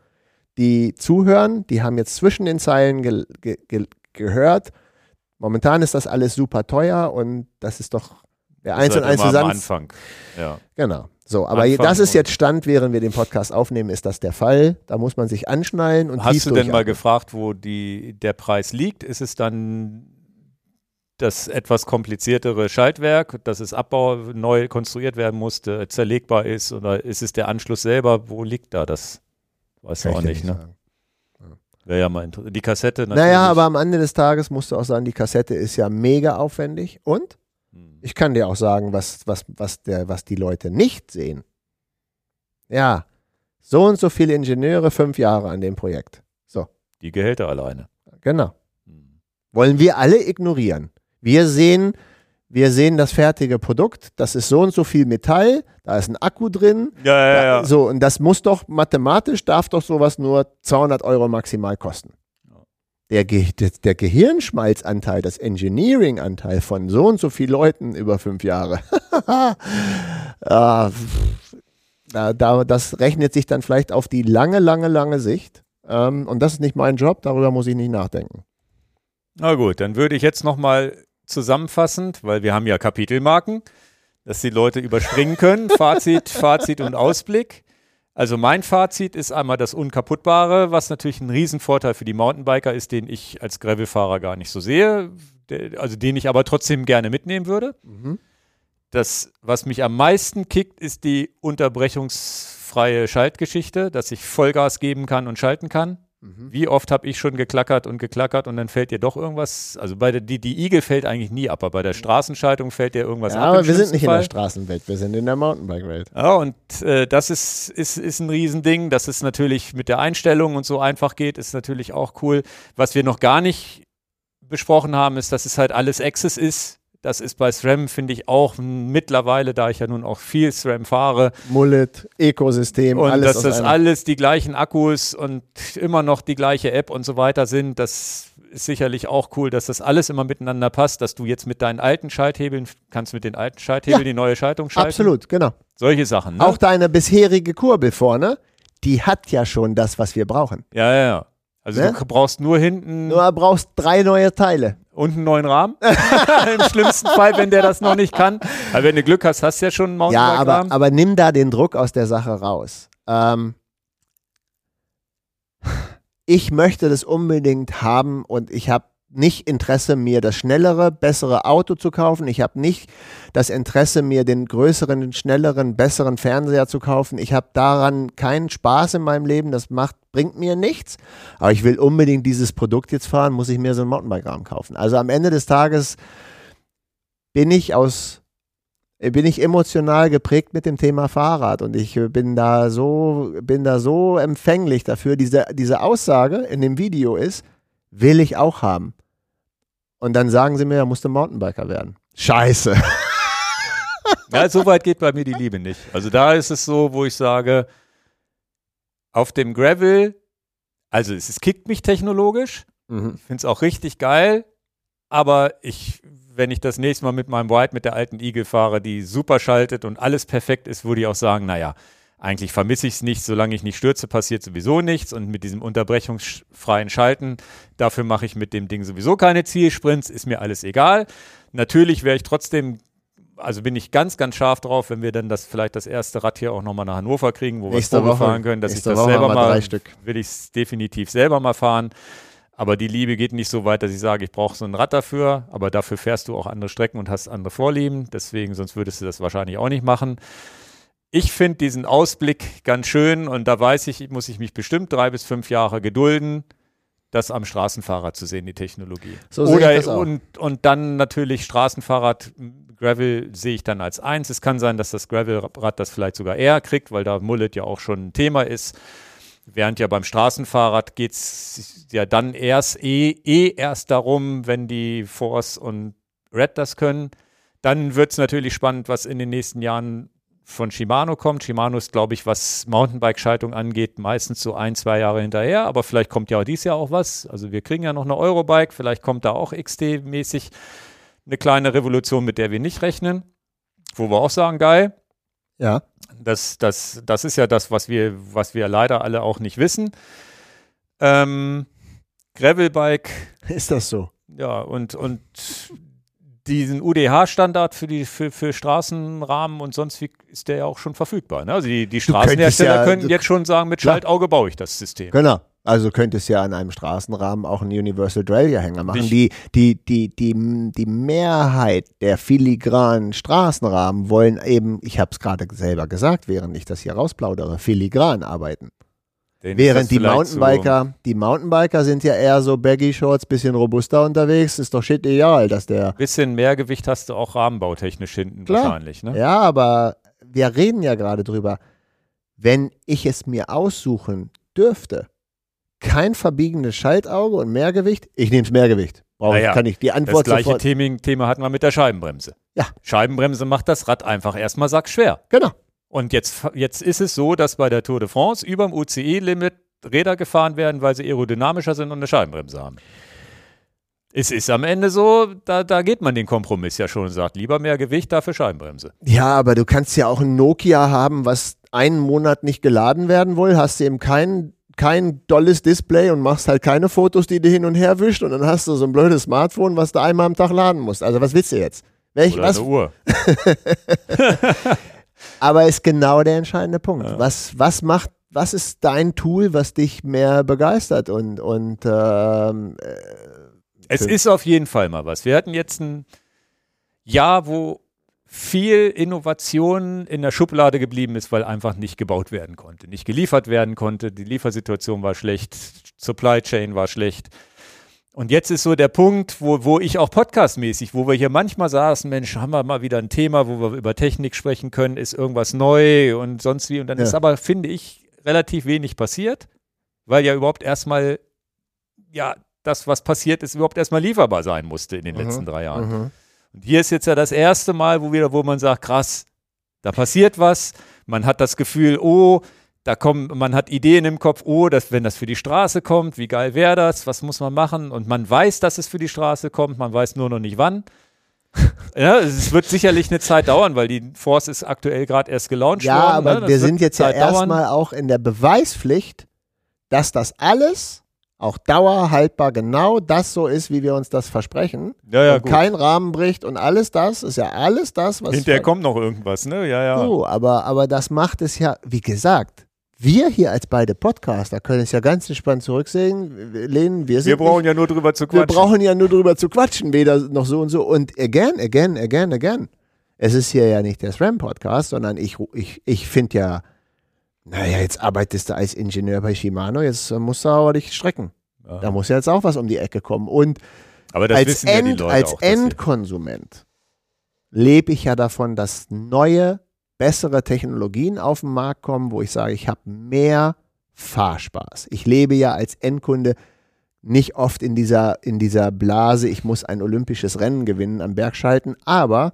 die zuhören, die haben jetzt zwischen den Zeilen ge ge ge gehört. Momentan ist das alles super teuer und das ist doch der Eins und Eins zusammen. Am Anfang. Ja. Genau. So, aber Anfang das ist jetzt Stand, während wir den Podcast aufnehmen, ist das der Fall. Da muss man sich anschnallen und Hast du denn mal gefragt, wo die, der Preis liegt? Ist es dann das etwas kompliziertere Schaltwerk, dass es Abbau neu konstruiert werden musste, zerlegbar ist oder ist es der Anschluss selber? Wo liegt da das? Weiß du auch nicht, ne? Wäre ja mal interessant. Die Kassette natürlich. Naja, aber am Ende des Tages musst du auch sagen, die Kassette ist ja mega aufwendig und. Ich kann dir auch sagen, was, was, was, der, was die Leute nicht sehen. Ja, so und so viele Ingenieure, fünf Jahre an dem Projekt. So. Die Gehälter alleine. Genau. Hm. Wollen wir alle ignorieren. Wir sehen, wir sehen das fertige Produkt, das ist so und so viel Metall, da ist ein Akku drin. Ja, ja, ja. so, und das muss doch mathematisch, darf doch sowas nur 200 Euro maximal kosten. Der, Ge der Gehirnschmalzanteil, das Engineering-Anteil von so und so vielen Leuten über fünf Jahre, ah, da, da, das rechnet sich dann vielleicht auf die lange, lange, lange Sicht. Ähm, und das ist nicht mein Job, darüber muss ich nicht nachdenken. Na gut, dann würde ich jetzt nochmal zusammenfassend, weil wir haben ja Kapitelmarken, dass die Leute überspringen können. Fazit, Fazit und Ausblick. Also mein Fazit ist einmal das Unkaputtbare, was natürlich ein Riesenvorteil für die Mountainbiker ist, den ich als Gravelfahrer gar nicht so sehe, also den ich aber trotzdem gerne mitnehmen würde. Mhm. Das, was mich am meisten kickt, ist die unterbrechungsfreie Schaltgeschichte, dass ich Vollgas geben kann und schalten kann. Mhm. Wie oft habe ich schon geklackert und geklackert und dann fällt dir doch irgendwas, also bei der, die, die Igel fällt eigentlich nie ab, aber bei der Straßenschaltung fällt dir irgendwas ja, ab. Aber wir sind nicht Fall. in der Straßenwelt, wir sind in der Mountainbike-Welt. Ja, und äh, das ist, ist, ist ein Riesending, dass es natürlich mit der Einstellung und so einfach geht, ist natürlich auch cool. Was wir noch gar nicht besprochen haben, ist, dass es halt alles Access ist. Das ist bei SRAM, finde ich, auch mittlerweile, da ich ja nun auch viel SRAM fahre. Mullet, Ökosystem, und alles. Und dass das alles die gleichen Akkus und immer noch die gleiche App und so weiter sind, das ist sicherlich auch cool, dass das alles immer miteinander passt, dass du jetzt mit deinen alten Schalthebeln kannst mit den alten Schalthebeln ja, die neue Schaltung schalten. Absolut, genau. Solche Sachen. Ne? Auch deine bisherige Kurbel vorne, die hat ja schon das, was wir brauchen. Ja, ja, ja. Also ne? du brauchst nur hinten. Nur brauchst drei neue Teile. Und einen neuen Rahmen. Im schlimmsten Fall, wenn der das noch nicht kann. Aber wenn du Glück hast, hast du ja schon einen Mountainbike-Rahmen. Ja, aber, aber nimm da den Druck aus der Sache raus. Ähm, ich möchte das unbedingt haben und ich habe nicht Interesse, mir das schnellere, bessere Auto zu kaufen. Ich habe nicht das Interesse, mir den größeren, schnelleren, besseren Fernseher zu kaufen. Ich habe daran keinen Spaß in meinem Leben. Das macht, bringt mir nichts. Aber ich will unbedingt dieses Produkt jetzt fahren, muss ich mir so einen Mountainbike-Rahmen kaufen. Also am Ende des Tages bin ich aus bin ich emotional geprägt mit dem Thema Fahrrad und ich bin da so bin da so empfänglich dafür diese diese Aussage in dem Video ist will ich auch haben und dann sagen sie mir, er musste Mountainbiker werden. Scheiße. Ja, so weit geht bei mir die Liebe nicht. Also da ist es so, wo ich sage, auf dem Gravel, also es, es kickt mich technologisch, mhm. ich finde es auch richtig geil, aber ich, wenn ich das nächste Mal mit meinem White, mit der alten Eagle fahre, die super schaltet und alles perfekt ist, würde ich auch sagen, naja, eigentlich vermisse ich es nicht, solange ich nicht stürze, passiert sowieso nichts. Und mit diesem unterbrechungsfreien Schalten, dafür mache ich mit dem Ding sowieso keine Zielsprints, ist mir alles egal. Natürlich wäre ich trotzdem, also bin ich ganz, ganz scharf drauf, wenn wir dann das vielleicht das erste Rad hier auch nochmal nach Hannover kriegen, wo wir es fahren können, dass ich das Woche selber mal, will ich es definitiv selber mal fahren. Aber die Liebe geht nicht so weit, dass ich sage, ich brauche so ein Rad dafür, aber dafür fährst du auch andere Strecken und hast andere Vorlieben. Deswegen, sonst würdest du das wahrscheinlich auch nicht machen ich finde diesen Ausblick ganz schön und da weiß ich, muss ich mich bestimmt drei bis fünf Jahre gedulden, das am Straßenfahrrad zu sehen, die Technologie. So Oder. Und, und dann natürlich Straßenfahrrad, Gravel sehe ich dann als eins. Es kann sein, dass das Gravelrad das vielleicht sogar eher kriegt, weil da Mullet ja auch schon ein Thema ist. Während ja beim Straßenfahrrad geht es ja dann erst eh, eh erst darum, wenn die Force und Red das können. Dann wird es natürlich spannend, was in den nächsten Jahren von Shimano kommt. Shimano ist, glaube ich, was Mountainbike-Schaltung angeht, meistens so ein, zwei Jahre hinterher, aber vielleicht kommt ja auch dieses Jahr auch was. Also wir kriegen ja noch eine Eurobike, vielleicht kommt da auch XT-mäßig eine kleine Revolution, mit der wir nicht rechnen. Wo wir auch sagen, geil. Ja. Das, das, das ist ja das, was wir, was wir leider alle auch nicht wissen. Ähm, Gravelbike. Ist das so? Ja, und, und diesen UDH-Standard für die für, für Straßenrahmen und sonst wie ist der ja auch schon verfügbar. Ne? Also die, die Straßenhersteller ja, können jetzt schon sagen, mit Schaltauge baue ich das System. Genau. Also könntest ja an einem Straßenrahmen auch einen Universal Derailleur-Hänger machen. Nicht- Die, die, die, die, die Mehrheit der filigranen Straßenrahmen wollen eben, ich habe es gerade selber gesagt, während ich das hier rausplaudere, filigran arbeiten. Das Während die Mountainbiker, die Mountainbiker sind ja eher so Baggy Shorts, bisschen robuster unterwegs. Ist doch shit egal, dass der. So ein bisschen mehr Gewicht hast du auch rahmenbautechnisch hinten Klar. wahrscheinlich. Ne? Ja, aber wir reden ja gerade drüber. Wenn ich es mir aussuchen dürfte, kein verbiegendes Schaltauge und Mehrgewicht, ich nehme es Mehrgewicht. Brauche ich, Naja, kann ich die Das Antwort gleiche sofort. Thema, Thema hatten wir mit der Scheibenbremse. Ja. Scheibenbremse macht das Rad einfach erstmal sackschwer. Genau. Und jetzt, jetzt ist es so, dass bei der Tour de France über dem UCI-Limit Räder gefahren werden, weil sie aerodynamischer sind und eine Scheibenbremse haben. Es ist am Ende so, da, da geht man den Kompromiss ja schon und sagt, lieber mehr Gewicht, dafür Scheibenbremse. Ja, aber du kannst ja auch ein Nokia haben, was einen Monat nicht geladen werden will, hast du eben kein, kein dolles Display und machst halt keine Fotos, die du hin und her wischt und dann hast du so ein blödes Smartphone, was du einmal am Tag laden musst. Also was willst du jetzt? Welch, Oder was, eine Uhr. aber ist genau der entscheidende Punkt. Was, was macht, was ist dein Tool, was dich mehr begeistert und, und ähm, Es Für- ist auf jeden Fall mal was. Wir hatten jetzt ein Jahr, wo viel Innovation in der Schublade geblieben ist, weil einfach nicht gebaut werden konnte, nicht geliefert werden konnte. Die Liefersituation war schlecht, Supply Chain war schlecht. Und jetzt ist so der Punkt, wo, wo ich auch podcastmäßig, wo wir hier manchmal saßen, Mensch, haben wir mal wieder ein Thema, wo wir über Technik sprechen können, ist irgendwas neu und sonst wie. Und dann Ja. ist aber, finde ich, relativ wenig passiert, weil ja überhaupt erstmal, ja, das, was passiert ist, überhaupt erstmal lieferbar sein musste in den Mhm. letzten drei Jahren. mhm. Und hier ist jetzt ja das erste Mal, wo wieder, wo man sagt, krass, da passiert was. Man hat das Gefühl, oh, da kommen, man hat Ideen im Kopf, oh, dass, wenn das für die Straße kommt, wie geil wäre das, was muss man machen? Und man weiß, dass es für die Straße kommt, man weiß nur noch nicht wann. ja, es wird sicherlich eine Zeit dauern, weil die Force ist aktuell gerade erst gelauncht Ja, worden. aber ne? Wir sind jetzt ja erstmal auch in der Beweispflicht, dass das alles auch dauerhaltbar genau das so ist, wie wir uns das versprechen. Ja, ja, und gut. kein Rahmen bricht und alles das ist ja alles das, was. Hinterher kommt noch irgendwas, ne? Ja, ja. So, aber, aber das macht es ja, wie gesagt, wir hier als beide Podcaster können es ja ganz entspannt zurücksehen, lehnen. Wir, wir brauchen nicht, ja nur drüber zu wir quatschen. brauchen ja nur drüber zu quatschen, weder noch so und so. Und again, again, again, again. Es ist hier ja nicht der SRAM-Podcast, sondern ich, ich, ich finde ja, naja, jetzt arbeitest du als Ingenieur bei Shimano, jetzt äh, musst du aber dich strecken. Ja. Da muss ja jetzt auch was um die Ecke kommen. Und aber das als, wissen ja die End, Leute als auch. Endkonsument lebe ich ja davon, dass neue, bessere Technologien auf den Markt kommen, wo ich sage, ich habe mehr Fahrspaß. Ich lebe ja als Endkunde nicht oft in dieser, in dieser Blase, ich muss ein olympisches Rennen gewinnen am Bergschalten, aber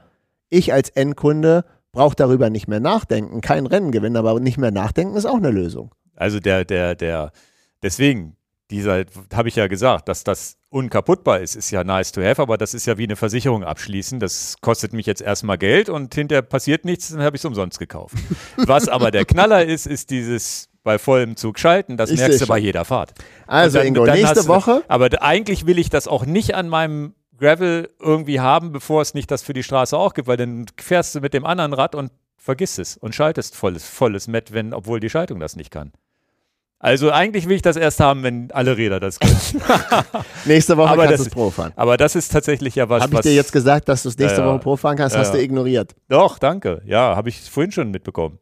ich als Endkunde brauche darüber nicht mehr nachdenken, kein Rennen gewinnen, aber nicht mehr nachdenken ist auch eine Lösung. Also der, der, der, deswegen, dieser, habe ich ja gesagt, dass das unkaputtbar ist, ist ja nice to have, aber das ist ja wie eine Versicherung abschließen. Das kostet mich jetzt erstmal Geld und hinterher passiert nichts, dann habe ich es umsonst gekauft. Was aber der Knaller ist, ist dieses bei vollem Zug schalten, das Ich merkst du bei jeder Fahrt. Also dann- Ingo, nächste du- Woche, Aber eigentlich will ich das auch nicht an meinem Gravel irgendwie haben, bevor es nicht das für die Straße auch gibt, weil dann fährst du mit dem anderen Rad und vergisst es und schaltest volles, volles Met, wenn, obwohl die Schaltung das nicht kann. Also eigentlich will ich das erst haben, wenn alle Räder das können. nächste Woche Aber kannst das du es Pro fahren. Aber das ist tatsächlich ja was, Habe ich dir jetzt gesagt, dass du es nächste Ja. Woche Pro fahren kannst, Ja, hast du ignoriert. Doch, danke. Ja, habe ich vorhin schon mitbekommen.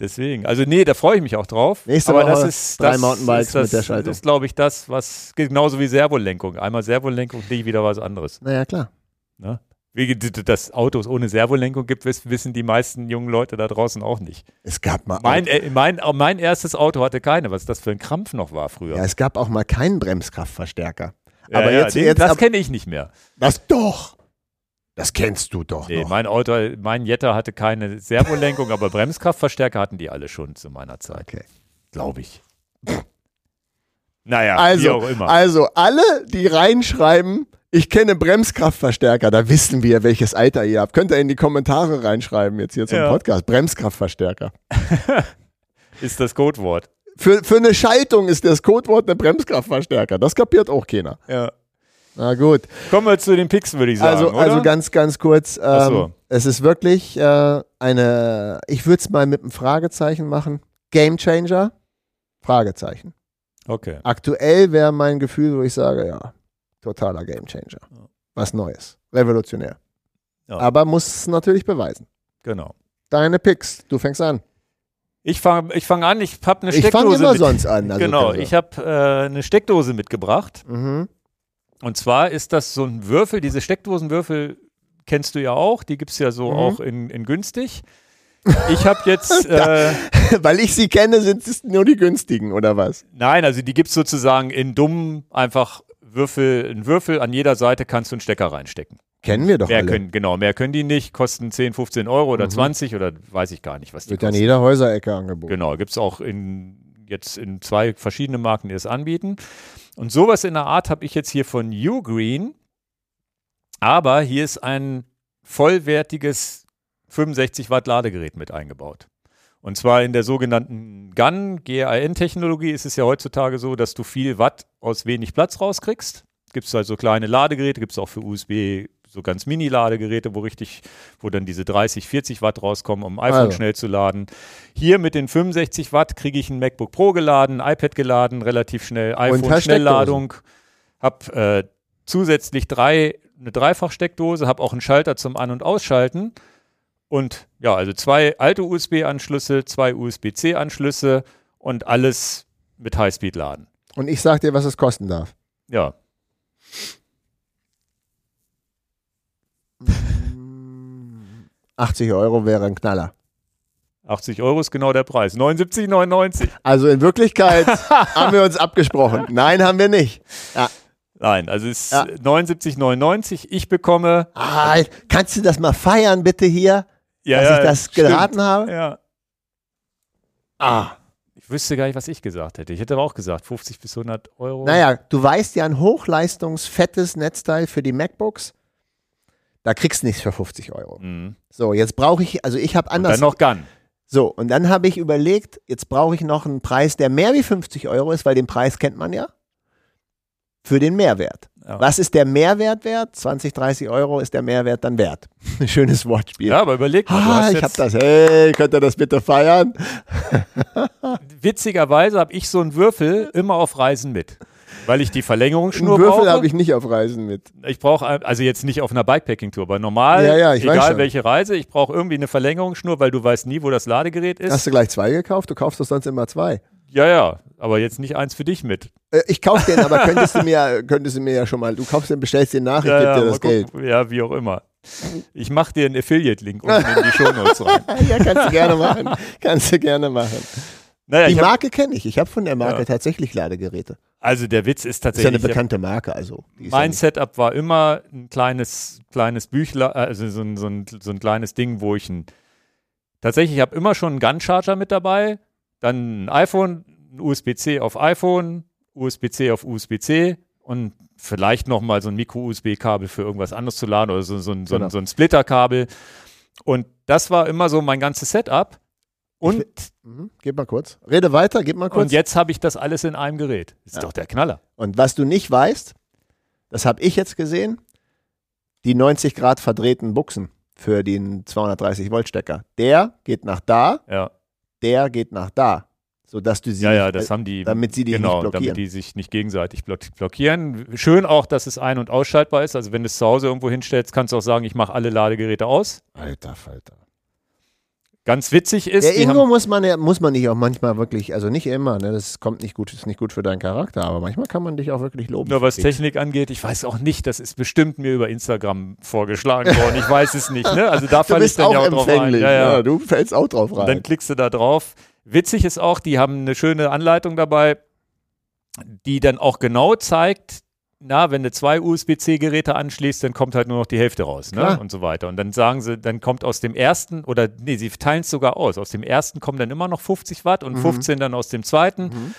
Deswegen, also nee, da freue ich mich auch drauf. Nächste Aber Woche das ist drei das Mountainbikes ist das, mit der Schaltung. Das ist, glaube ich, das, was genauso wie Servolenkung. Einmal Servolenkung, nie wieder was anderes. Naja, klar. Ne? Wie dass Autos ohne Servolenkung gibt, wiss- wissen die meisten jungen Leute da draußen auch nicht. Es gab mal Mein, äh, mein, mein erstes Auto hatte keine, was das für ein Krampf noch war früher. Ja, es gab auch mal keinen Bremskraftverstärker. Ja, aber ja, jetzt, den, jetzt das kenne ich nicht mehr. das doch. Das kennst du doch Nee, noch. mein Auto, mein Jetta hatte keine Servolenkung, aber Bremskraftverstärker hatten die alle schon zu meiner Zeit, Okay. glaube ich. Naja, wie Also, auch immer. also alle, die reinschreiben, ich kenne Bremskraftverstärker, da wissen wir, welches Alter ihr habt. Könnt ihr in die Kommentare reinschreiben, jetzt hier zum Ja. Podcast. Bremskraftverstärker. ist das Codewort. Für, für eine Schaltung ist das Codewort eine Bremskraftverstärker. Das kapiert auch keiner. Ja. Na gut. Kommen wir zu den Picks, würde ich sagen. Also, oder? also ganz, ganz kurz. Ähm, so. Es ist wirklich äh, eine, ich würde es mal mit einem Fragezeichen machen. Game Changer? Fragezeichen. Okay. Aktuell wäre mein Gefühl, wo ich sage, ja, totaler Gamechanger. Was Neues. Revolutionär. Ja. Aber muss es natürlich beweisen. Genau. Deine Picks, du fängst an. Ich fange ich fang an, ich habe eine Ich fange Steckdose immer mit. sonst an. Also genau, ich habe äh, eine Steckdose mitgebracht. Mhm. Und zwar ist das so ein Würfel, diese Steckdosenwürfel kennst du ja auch, die gibt es ja so Mhm. auch in, in günstig. Ich habe jetzt, äh, Weil ich sie kenne, sind es nur die günstigen, oder was? nein, also die gibt es sozusagen in dumm einfach Würfel, ein Würfel, an jeder Seite kannst du einen Stecker reinstecken. Kennen wir doch Mehr alle. können, genau, mehr können die nicht, kosten 10, 15 Euro oder 20 oder weiß ich gar nicht, was die Wird kosten. jeder Häuserecke angeboten. Genau, gibt es auch in, jetzt in zwei verschiedene Marken, die es anbieten. Und sowas in der Art habe ich jetzt hier von Ugreen. Aber hier ist ein vollwertiges 65 Watt Ladegerät mit eingebaut. Und zwar in der sogenannten GAN, GAN-Technologie ist es ja heutzutage so, dass du viel Watt aus wenig Platz rauskriegst. Gibt es also kleine Ladegeräte, gibt es auch für USB so ganz Mini-Ladegeräte, wo richtig, wo dann diese 30, 40 Watt rauskommen, um iPhone Also. schnell zu laden. Hier mit den 65 Watt kriege ich ein MacBook Pro geladen, ein iPad geladen, relativ schnell, iPhone hast Schnellladung, habe äh, zusätzlich drei, eine Dreifachsteckdose, habe auch einen Schalter zum An- und Ausschalten und ja, also zwei alte USB-Anschlüsse, zwei USB-C-Anschlüsse und alles mit Highspeed-Laden. Und ich sag dir, was es kosten darf. Ja, 80 Euro wäre ein Knaller. 80 Euro ist genau der Preis. 79,99. Also in Wirklichkeit haben wir uns abgesprochen. Nein, haben wir nicht. Ja. Nein, also es ist Ja. 79,99. Ich bekomme. Ah, kannst du das mal feiern, bitte hier, Ja, dass ja, ich das stimmt. geraten habe? Ja. Ah. Ich wüsste gar nicht, was ich gesagt hätte. Ich hätte aber auch gesagt, 50 bis 100 Euro. Naja, du weißt ja, ein hochleistungsfettes Netzteil für die MacBooks, da kriegst du nichts für 50 Euro. Mhm. So, jetzt brauche ich, also ich habe Und anders. dann noch Gun. So, und dann habe ich überlegt, jetzt brauche ich noch einen Preis, der mehr wie 50 Euro ist, weil den Preis kennt man ja. Für den Mehrwert. Ja. Was ist der Mehrwert wert? 20, 30 Euro ist der Mehrwert dann wert. Ein schönes Wortspiel. Ja, aber überleg mal. Ah, ich habe jetzt, das. Hey, könnt ihr das bitte feiern? Witzigerweise habe ich so einen Würfel immer auf Reisen mit. Weil ich die Einen Verlängerungsschnur Würfel brauche. habe ich nicht auf Reisen mit. Ich brauche, also jetzt nicht auf einer Bikepacking-Tour, aber normal, Ja, ja, egal welche Reise, ich brauche irgendwie eine Verlängerungsschnur, weil du weißt nie, wo das Ladegerät ist. Hast du gleich zwei gekauft? Du kaufst doch sonst immer zwei. Ja, ja, aber jetzt nicht eins für dich mit. Äh, ich kaufe den, aber könntest du mir, könntest du mir ja schon mal, du kaufst den, bestellst den nach, ich ja, gebe ja, dir das Geld. gucken. Ja, wie auch immer. Ich mache dir einen Affiliate-Link unten in die Shownotes rein. Ja, kannst du gerne machen. Kannst du gerne machen. Naja, Die Marke kenne ich. Ich habe von der Marke Ja. tatsächlich Ladegeräte. also der Witz ist Das ist ja tatsächlich, eine bekannte Marke, also. ja mein nicht- Setup war immer ein kleines, kleines Büchlein, also so ein, so, ein, so ein kleines Ding, wo ich ein, tatsächlich, ich habe immer schon einen Gun-Charger mit dabei, dann ein iPhone, ein USB-C auf iPhone, USB-C auf USB-C und vielleicht nochmal so ein Micro-USB-Kabel für irgendwas anderes zu laden oder so, so, ein, so, Genau. so ein Splitter-Kabel. Und das war immer so mein ganzes Setup. Und, Mhm. Gib mal kurz. Rede weiter, gib mal kurz. und jetzt habe ich das alles in einem Gerät. Ist Ja. doch der Knaller. Und was du nicht weißt, das habe ich jetzt gesehen, die 90 Grad verdrehten Buchsen für den 230 Volt Stecker. Der geht nach da, Ja, der geht nach da, sodass du sie ja, ja, das haben die. damit sie die genau, nicht blockieren. damit die sich nicht gegenseitig block- blockieren. Schön auch, dass es ein- und ausschaltbar ist. Also wenn du es zu Hause irgendwo hinstellst, kannst du auch sagen, ich mache alle Ladegeräte aus. Alter Falter. Ganz witzig ist, Der Ingo muss man ja, muss man nicht auch manchmal wirklich, also nicht immer, ne, das kommt nicht gut, ist nicht gut für deinen Charakter, aber manchmal kann man dich auch wirklich loben. nur was. Technik angeht, ich weiß auch nicht, das ist bestimmt mir über Instagram vorgeschlagen worden. Ich weiß es nicht. Ne? Also da Du falle ich dann auch ja auch drauf ein. empfänglich, Ja, ja. ja, du fällst auch drauf Und rein. dann klickst du da drauf. Witzig ist auch, die haben eine schöne Anleitung dabei, die dann auch genau zeigt, na, wenn du zwei USB-C-Geräte anschließt, dann kommt halt nur noch die Hälfte raus, ne? Klar. Und so weiter. Und dann sagen sie, dann kommt aus dem ersten, oder nee, sie teilen es sogar aus. Aus dem ersten kommen dann immer noch 50 Watt und 15 dann aus dem zweiten. Mhm.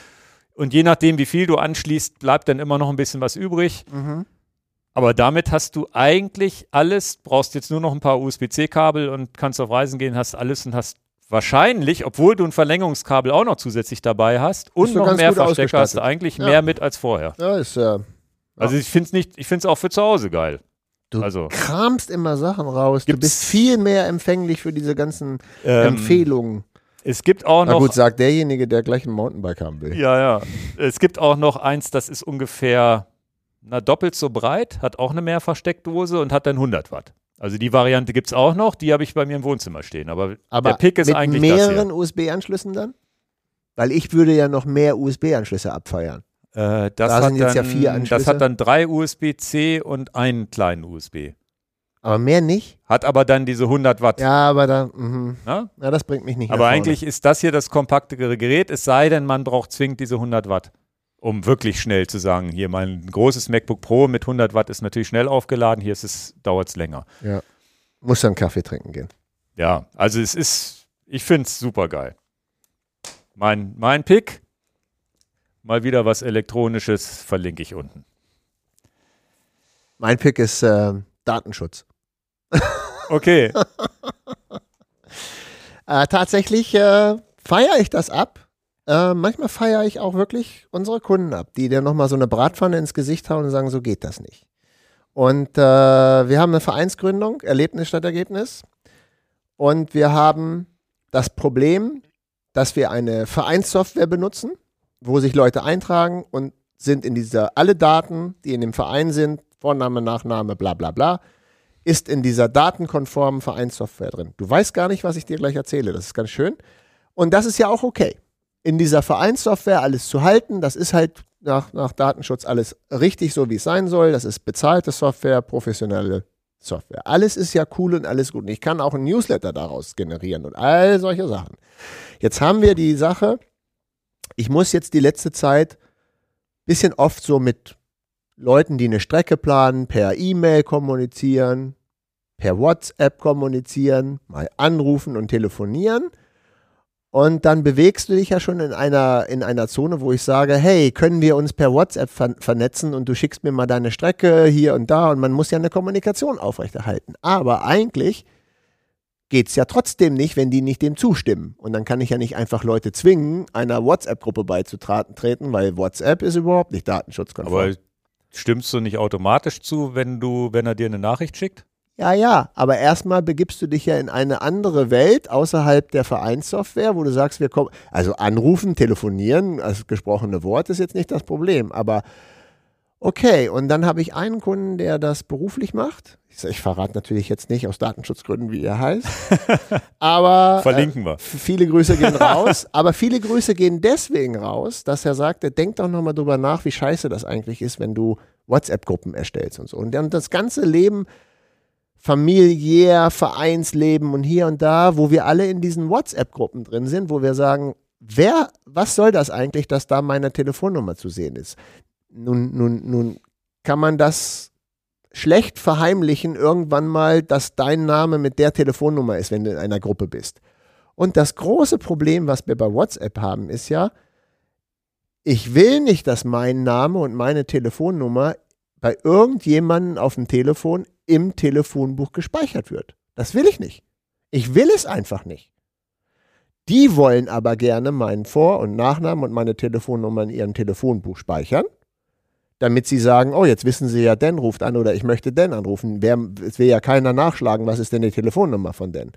Und je nachdem, wie viel du anschließt, bleibt dann immer noch ein bisschen was übrig. Mhm. Aber damit hast du eigentlich alles, brauchst jetzt nur noch ein paar USB-C-Kabel und kannst auf Reisen gehen, hast alles und hast wahrscheinlich, obwohl du ein Verlängerungskabel auch noch zusätzlich dabei hast und noch mehr Verstecker, hast du eigentlich Ja. mehr mit als vorher. Ja, ist ja. Also ich finde es nicht, ich finde es auch für zu Hause geil. Du Also. kramst immer Sachen raus. Du bist viel mehr empfänglich für diese ganzen Ähm, Empfehlungen. Es gibt auch Na noch. gut, sagt derjenige, der gleich ein Mountainbike haben will. Ja, ja. Es gibt auch noch eins, das ist ungefähr na, doppelt so breit, hat auch eine Mehrfachsteckdose und hat dann 100 Watt. Also die Variante gibt es auch noch, die habe ich bei mir im Wohnzimmer stehen. Aber, Aber der Pick ist mit eigentlich mehreren USB-Anschlüssen dann? Weil ich würde ja noch mehr USB-Anschlüsse abfeiern. Äh, das, Da hat dann, ja das hat dann drei USB-C und einen kleinen USB. Aber mehr nicht? Hat aber dann diese 100 Watt. Ja, aber da, mhm. Ne? ja, das bringt mich nicht Aber eigentlich ist das hier das kompaktere Gerät, es sei denn, man braucht zwingend diese 100 Watt, um wirklich schnell zu sagen, hier mein großes MacBook Pro mit 100 Watt ist natürlich schnell aufgeladen, hier dauert es länger. Ja. Muss dann Kaffee trinken gehen. Ja, also es ist, ich finde es super geil. Mein, mein Pick, mal wieder was Elektronisches, verlinke ich unten. Mein Pick ist äh, Datenschutz. Okay, Äh, tatsächlich äh, feiere ich das ab. Äh, manchmal feiere ich auch wirklich unsere Kunden ab, die dir nochmal so eine Bratpfanne ins Gesicht hauen und sagen, so geht das nicht. Und äh, wir haben eine Vereinsgründung, Erlebnis statt Ergebnis. Und wir haben das Problem, dass wir eine Vereinssoftware benutzen, wo sich Leute eintragen und sind in dieser, alle Daten, die in dem Verein sind, Vorname, Nachname, bla bla bla, ist in dieser datenkonformen Vereinssoftware drin. Du weißt gar nicht, was ich dir gleich erzähle. Das ist ganz schön. Und das ist ja auch okay. In dieser Vereinssoftware alles zu halten, das ist halt nach, nach Datenschutz alles richtig so, wie es sein soll. Das ist bezahlte Software, professionelle Software. Alles ist ja cool und alles gut. Und ich kann auch ein Newsletter daraus generieren und all solche Sachen. Jetzt haben wir die Sache, ich muss jetzt die letzte Zeit bisschen oft so mit Leuten, die eine Strecke planen, per E-Mail kommunizieren, per WhatsApp kommunizieren, mal anrufen und telefonieren. Und dann bewegst du dich ja schon in einer, in einer Zone, wo ich sage, hey, können wir uns per WhatsApp ver vernetzen und du schickst mir mal deine Strecke hier und da und man muss ja eine Kommunikation aufrechterhalten. Aber eigentlich geht es ja trotzdem nicht, wenn die nicht dem zustimmen. Und dann kann ich ja nicht einfach Leute zwingen, einer WhatsApp-Gruppe beizutreten, weil WhatsApp ist überhaupt nicht datenschutzkonform. aber stimmst du nicht automatisch zu, wenn du, wenn er dir eine Nachricht schickt? Ja, ja, aber erstmal begibst du dich ja in eine andere Welt außerhalb der Vereinssoftware, wo du sagst, wir kommen, also anrufen, telefonieren, das gesprochene Wort ist jetzt nicht das Problem, aber okay, und dann habe ich einen Kunden, der das beruflich macht. Ich, ich verrate natürlich jetzt nicht aus Datenschutzgründen, wie er heißt, aber Verlinken wir. äh, viele Grüße gehen raus, aber viele Grüße gehen deswegen raus, dass er sagte, denk doch nochmal drüber nach, wie scheiße das eigentlich ist, wenn du WhatsApp-Gruppen erstellst und so. Und dann das ganze Leben familiär, Vereinsleben und hier und da, wo wir alle in diesen WhatsApp-Gruppen drin sind, wo wir sagen, wer, was soll das eigentlich, dass da meine Telefonnummer zu sehen ist? Nun, nun, nun kann man das schlecht verheimlichen irgendwann mal, dass dein Name mit der Telefonnummer ist, wenn du in einer Gruppe bist. Und das große Problem, was wir bei WhatsApp haben, ist ja, ich will nicht, dass mein Name und meine Telefonnummer bei irgendjemandem auf dem Telefon im Telefonbuch gespeichert wird. Das will ich nicht. Ich will es einfach nicht. Die wollen aber gerne meinen Vor- und Nachnamen und meine Telefonnummer in ihrem Telefonbuch speichern, damit sie sagen, oh, jetzt wissen sie ja, Dan ruft an oder ich möchte Dan anrufen. Wer, es will ja keiner nachschlagen, was ist denn die Telefonnummer von Dan.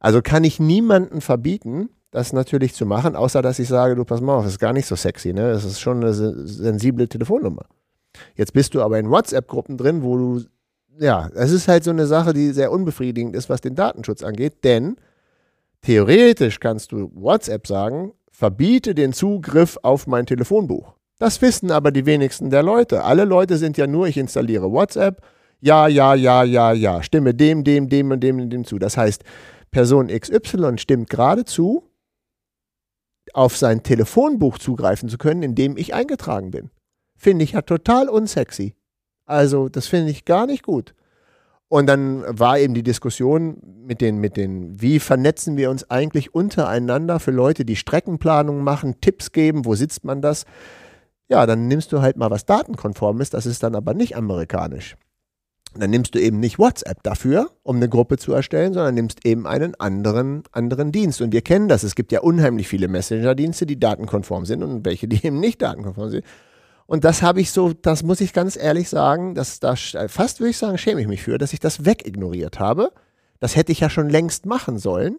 Also kann ich niemanden verbieten, das natürlich zu machen, außer dass ich sage, du pass mal auf, das ist gar nicht so sexy, ne? Das ist schon eine se- sensible Telefonnummer. Jetzt bist du aber in WhatsApp-Gruppen drin, wo du, ja, es ist halt so eine Sache, die sehr unbefriedigend ist, was den Datenschutz angeht, denn theoretisch kannst du WhatsApp sagen, verbiete den Zugriff auf mein Telefonbuch. Das wissen aber die wenigsten der Leute. Alle Leute sind ja nur, ich installiere WhatsApp, ja, ja, ja, ja, ja, stimme dem, dem, dem und dem und dem zu. Das heißt, Person XY stimmt gerade zu, auf sein Telefonbuch zugreifen zu können, in dem ich eingetragen bin. Finde ich ja total unsexy. Also, das finde ich gar nicht gut. Und dann war eben die Diskussion mit den, mit den, wie vernetzen wir uns eigentlich untereinander für Leute, die Streckenplanung machen, Tipps geben, wo sitzt man das? Ja, dann nimmst du halt mal was datenkonform ist, das ist dann aber nicht amerikanisch. Dann nimmst du eben nicht WhatsApp dafür, um eine Gruppe zu erstellen, sondern nimmst eben einen anderen, anderen Dienst. Und wir kennen das. Es gibt ja unheimlich viele Messenger-Dienste, die datenkonform sind und welche, die eben nicht datenkonform sind. Und das habe ich so, das muss ich ganz ehrlich sagen, dass da fast würde ich sagen, schäme ich mich für, dass ich das wegignoriert habe. Das hätte ich ja schon längst machen sollen,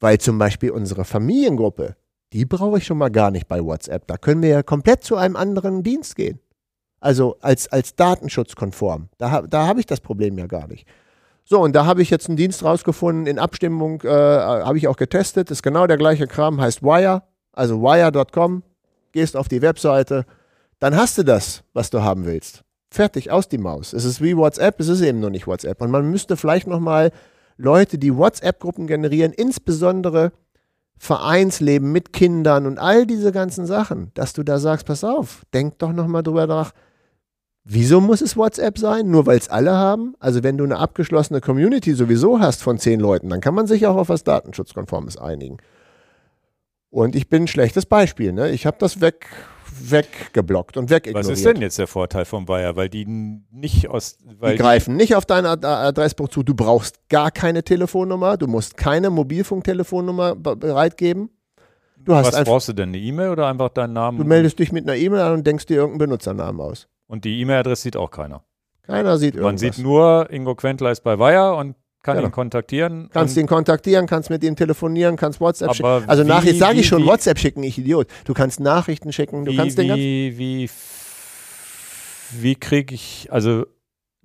Weil zum Beispiel unsere Familiengruppe, die brauche ich schon mal gar nicht bei WhatsApp. Da können wir ja komplett zu einem anderen Dienst gehen. Also als, als datenschutzkonform. Da, da habe ich das Problem ja gar nicht. So, und da habe ich jetzt einen Dienst rausgefunden, in Abstimmung äh, habe ich auch getestet, ist genau der gleiche Kram, heißt Wire, also wire.com, gehst auf die Webseite, dann hast du das, was du haben willst. Fertig, aus die Maus. Es ist wie WhatsApp, es ist eben nur nicht WhatsApp. Und man müsste vielleicht nochmal Leute, die WhatsApp-Gruppen generieren, insbesondere Vereinsleben mit Kindern und all diese ganzen Sachen, dass du da sagst, pass auf, denk doch nochmal drüber nach, Wieso muss es WhatsApp sein? Nur weil es alle haben? Also wenn du eine abgeschlossene Community sowieso hast von zehn Leuten, dann kann man sich auch auf was Datenschutzkonformes einigen. Und ich bin ein schlechtes Beispiel. Ne? Ich habe das weg, weggeblockt und wegignoriert. Was ist denn jetzt der Vorteil von Bayer? Weil die nicht aus. die greifen nicht auf dein Adressbuch zu. Du brauchst gar keine Telefonnummer. Du musst keine Mobilfunktelefonnummer bereitgeben. Du hast Was brauchst du denn? Eine E-Mail oder einfach deinen Namen? Du meldest dich mit einer E-Mail an und denkst dir irgendeinen Benutzernamen aus. Und die E-Mail-Adresse sieht auch keiner. Keiner sieht Man irgendwas. sieht nur, Ingo Quentler ist bei Wire und kann genau. ihn kontaktieren. Kannst ihn kontaktieren, kannst mit ihm telefonieren, kannst WhatsApp schicken. Also Nachrichten sage ich schon, wie, WhatsApp schicken, ich Idiot. Du kannst Nachrichten schicken, du wie, kannst den ganzen. Wie, wie, wie kriege ich, also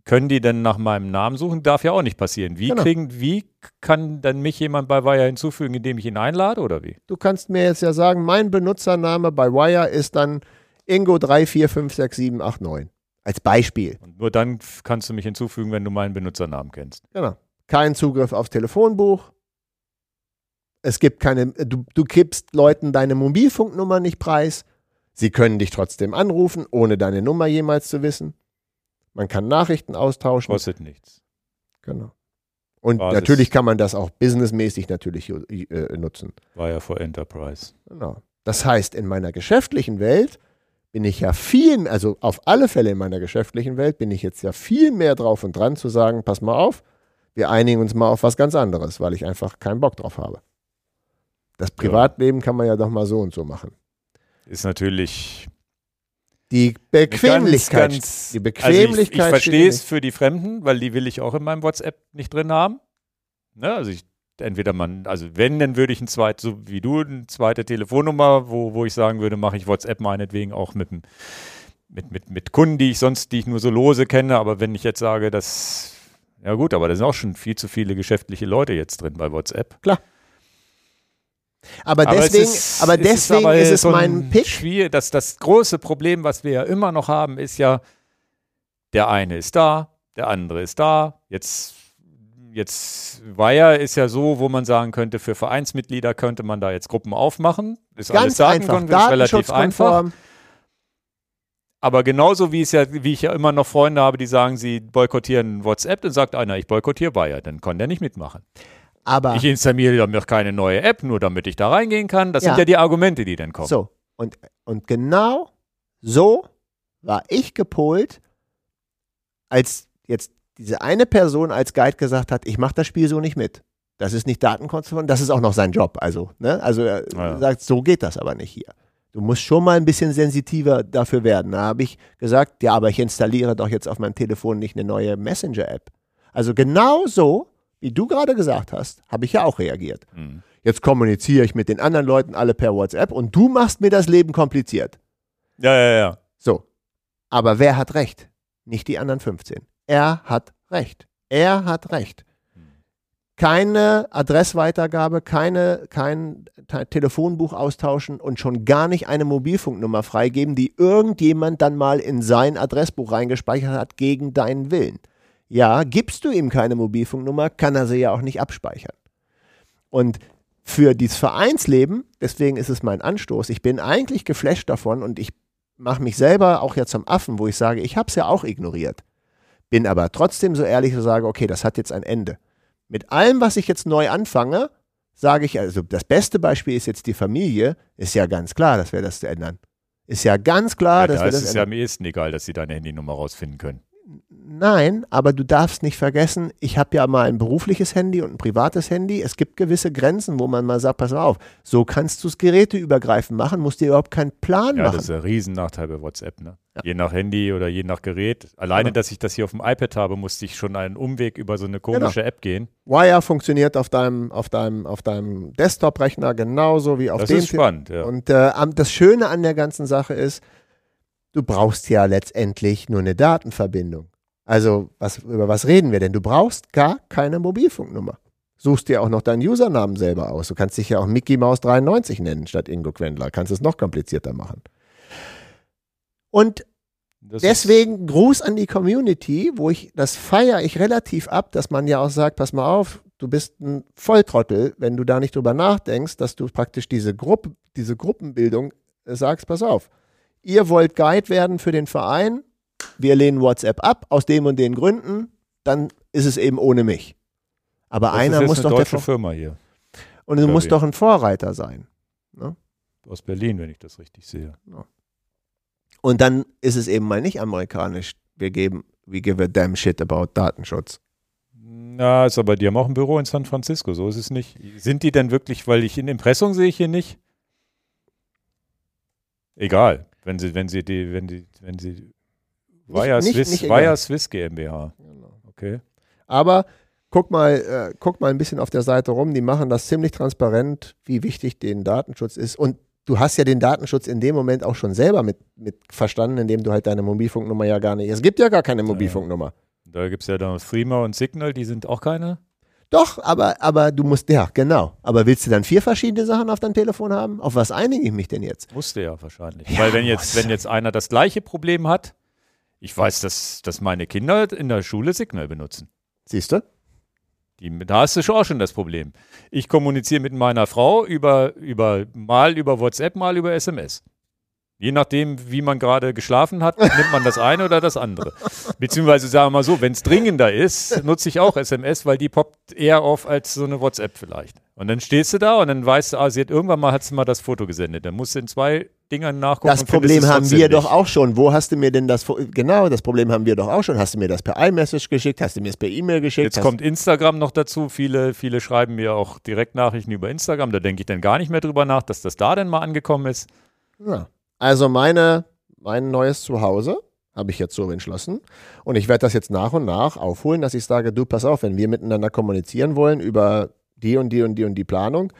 können die denn nach meinem Namen suchen? Darf ja auch nicht passieren. Wie genau. kriegen, wie kann denn mich jemand bei Wire hinzufügen, indem ich ihn einlade oder wie? Du kannst mir jetzt ja sagen, mein Benutzername bei Wire ist dann Ingo 34567889. Als Beispiel. Und nur dann kannst du mich hinzufügen, wenn du meinen Benutzernamen kennst. Genau. Kein Zugriff aufs Telefonbuch. Es gibt keine, du, du gibst Leuten deine Mobilfunknummer nicht preis. Sie können dich trotzdem anrufen, ohne deine Nummer jemals zu wissen. Man kann Nachrichten austauschen. Kostet nichts. Genau. Und Basis. natürlich kann man das auch businessmäßig natürlich äh, nutzen. War ja vor Enterprise. Genau. Das heißt, in meiner geschäftlichen Welt bin ich ja viel, also auf alle Fälle in meiner geschäftlichen Welt, bin ich jetzt ja viel mehr drauf und dran zu sagen, pass mal auf, wir einigen uns mal auf was ganz anderes, weil ich einfach keinen Bock drauf habe. Das Privatleben ja. kann man ja doch mal so und so machen. Ist natürlich die Bequemlichkeit. Ganz, ganz, die Bequemlichkeit. Also ich, ich verstehe es für die Fremden, weil die will ich auch in meinem WhatsApp nicht drin haben. Ne? Also ich entweder man, also wenn, dann würde ich ein zweites, so wie du, eine zweite Telefonnummer, wo, wo ich sagen würde, mache ich WhatsApp meinetwegen auch mit, mit, mit, mit Kunden, die ich sonst, die ich nur so lose kenne, aber wenn ich jetzt sage, dass, ja gut, aber da sind auch schon viel zu viele geschäftliche Leute jetzt drin bei WhatsApp. Klar. Aber deswegen, aber, ist, aber deswegen ist es, aber ist es so mein Pick. Schwierig, das, das große Problem, was wir ja immer noch haben, ist ja, der eine ist da, der andere ist da. Jetzt jetzt Wire ist ja so, wo man sagen könnte, für Vereinsmitglieder könnte man da jetzt Gruppen aufmachen. Ist Ganz alles einfach. ist relativ einfach. Aber genauso wie es ja, wie ich ja immer noch Freunde habe, die sagen, sie boykottieren WhatsApp, dann sagt einer, ich boykottiere Wire, dann kann der nicht mitmachen. Aber ich installiere mir keine neue App, nur damit ich da reingehen kann. Das ja. sind ja die Argumente, die dann kommen. So, und, und genau so war ich gepolt, als jetzt diese eine Person als Guide gesagt hat, ich mache das Spiel so nicht mit. Das ist nicht datenkonform, das ist auch noch sein Job. Also, ne? also er ja. sagt, so geht das aber nicht hier. Du musst schon mal ein bisschen sensitiver dafür werden. Da habe ich gesagt, ja, aber ich installiere doch jetzt auf meinem Telefon nicht eine neue Messenger-App. Also genau so, wie du gerade gesagt hast, habe ich ja auch reagiert. Mhm. Jetzt kommuniziere ich mit den anderen Leuten alle per WhatsApp und du machst mir das Leben kompliziert. Ja, ja, ja. So. Aber wer hat recht? Nicht die anderen 15. Er hat recht. Er hat recht. Keine Adressweitergabe, keine, kein Telefonbuch austauschen und schon gar nicht eine Mobilfunknummer freigeben, die irgendjemand dann mal in sein Adressbuch reingespeichert hat gegen deinen Willen. Ja, gibst du ihm keine Mobilfunknummer, kann er sie ja auch nicht abspeichern. Und für dieses Vereinsleben, deswegen ist es mein Anstoß, ich bin eigentlich geflasht davon und ich mache mich selber auch ja zum Affen, wo ich sage, ich habe es ja auch ignoriert. Bin aber trotzdem so ehrlich und sage, okay, das hat jetzt ein Ende. Mit allem, was ich jetzt neu anfange, sage ich, also das beste Beispiel ist jetzt die Familie, ist ja ganz klar, dass wir das ändern. Ist ja ganz klar, ja, dass da wir das ändern. Es ist ja am ehesten egal, dass sie deine Handynummer rausfinden können. Nein, aber du darfst nicht vergessen, ich habe ja mal ein berufliches Handy und ein privates Handy. Es gibt gewisse Grenzen, wo man mal sagt, pass auf, so kannst du es geräteübergreifend machen, musst dir überhaupt keinen Plan Ja, machen. das ist ein Riesennachteil bei WhatsApp, ne? Ja. Je nach Handy oder je nach Gerät. Alleine, Genau. dass ich das hier auf dem iPad habe, musste ich schon einen Umweg über so eine komische Genau. App gehen. Wire funktioniert auf deinem, auf deinem, auf deinem Desktop-Rechner genauso wie auf Das dem. ist spannend, ja. Und äh, das Schöne an der ganzen Sache ist, du brauchst ja letztendlich nur eine Datenverbindung. Also, was, über was reden wir denn? Du brauchst gar keine Mobilfunknummer. Suchst dir auch noch deinen Usernamen selber aus. Du kannst dich ja auch Mickey Mouse 93 nennen statt Ingo Quendler. Kannst es noch komplizierter machen. Und Das Deswegen Gruß an die Community, wo ich, das feiere ich relativ ab, dass man ja auch sagt, pass mal auf, du bist ein Volltrottel, wenn du da nicht drüber nachdenkst, dass du praktisch diese Gruppe, diese Gruppenbildung äh, sagst, pass auf, ihr wollt Guide werden für den Verein, wir lehnen WhatsApp ab, aus dem und den Gründen, dann ist es eben ohne mich. Aber das einer ist jetzt muss eine doch deutsche Firma hier und du musst doch ein Vorreiter sein. aus Berlin, wenn ich das richtig sehe. Und dann ist es eben mal nicht amerikanisch. Wir geben, we give a damn shit about Datenschutz. Na, ist aber die haben auch ein Büro in San Francisco, so ist es nicht. Sind die denn wirklich, weil ich in Impressum sehe ich hier nicht? Egal, wenn sie, wenn sie die, wenn die, wenn sie nicht- Swiss. Via Swiss GmbH. Okay. Aber guck mal, äh, guck mal ein bisschen auf der Seite rum. Die machen das ziemlich transparent, wie wichtig den Datenschutz ist. Und du hast ja den Datenschutz in dem Moment auch schon selber mit, mit verstanden, indem du halt deine Mobilfunknummer ja gar nicht. Es gibt ja gar keine Mobilfunknummer. Da gibt es ja dann Threema und Signal, die sind auch keine. Doch, aber, aber du musst, ja, genau. Aber willst du dann vier verschiedene Sachen auf deinem Telefon haben? Auf was einige ich mich denn jetzt? Musste ja wahrscheinlich. Ja, Weil wenn jetzt, wenn jetzt einer das gleiche Problem hat, ich weiß, dass, dass meine Kinder in der Schule Signal benutzen. Siehst du? Die, da hast du schon auch schon das Problem. Ich kommuniziere mit meiner Frau über, über mal über WhatsApp, mal über SMS. Je nachdem, wie man gerade geschlafen hat, nimmt man das eine oder das andere. Beziehungsweise sagen wir mal so, wenn es dringender ist, nutze ich auch SMS, weil die poppt eher auf als so eine WhatsApp vielleicht. Und dann stehst du da und dann weißt du, ah, sie hat irgendwann mal hat sie mal das Foto gesendet. Dann musst du in zwei Dingern nachgucken. Das Problem haben wir nicht. doch auch schon. Wo hast du mir denn das, genau, das Problem haben wir doch auch schon. Hast du mir das per iMessage geschickt? Hast du mir es per E-Mail geschickt? Jetzt Hast- kommt Instagram noch dazu. Viele, viele schreiben mir auch Direktnachrichten über Instagram. Da denke ich dann gar nicht mehr drüber nach, dass das da denn mal angekommen ist. Ja. Also meine, mein neues Zuhause habe ich jetzt so entschlossen. Und ich werde das jetzt nach und nach aufholen, dass ich sage, du, pass auf, wenn wir miteinander kommunizieren wollen über die und die und die und die Planung,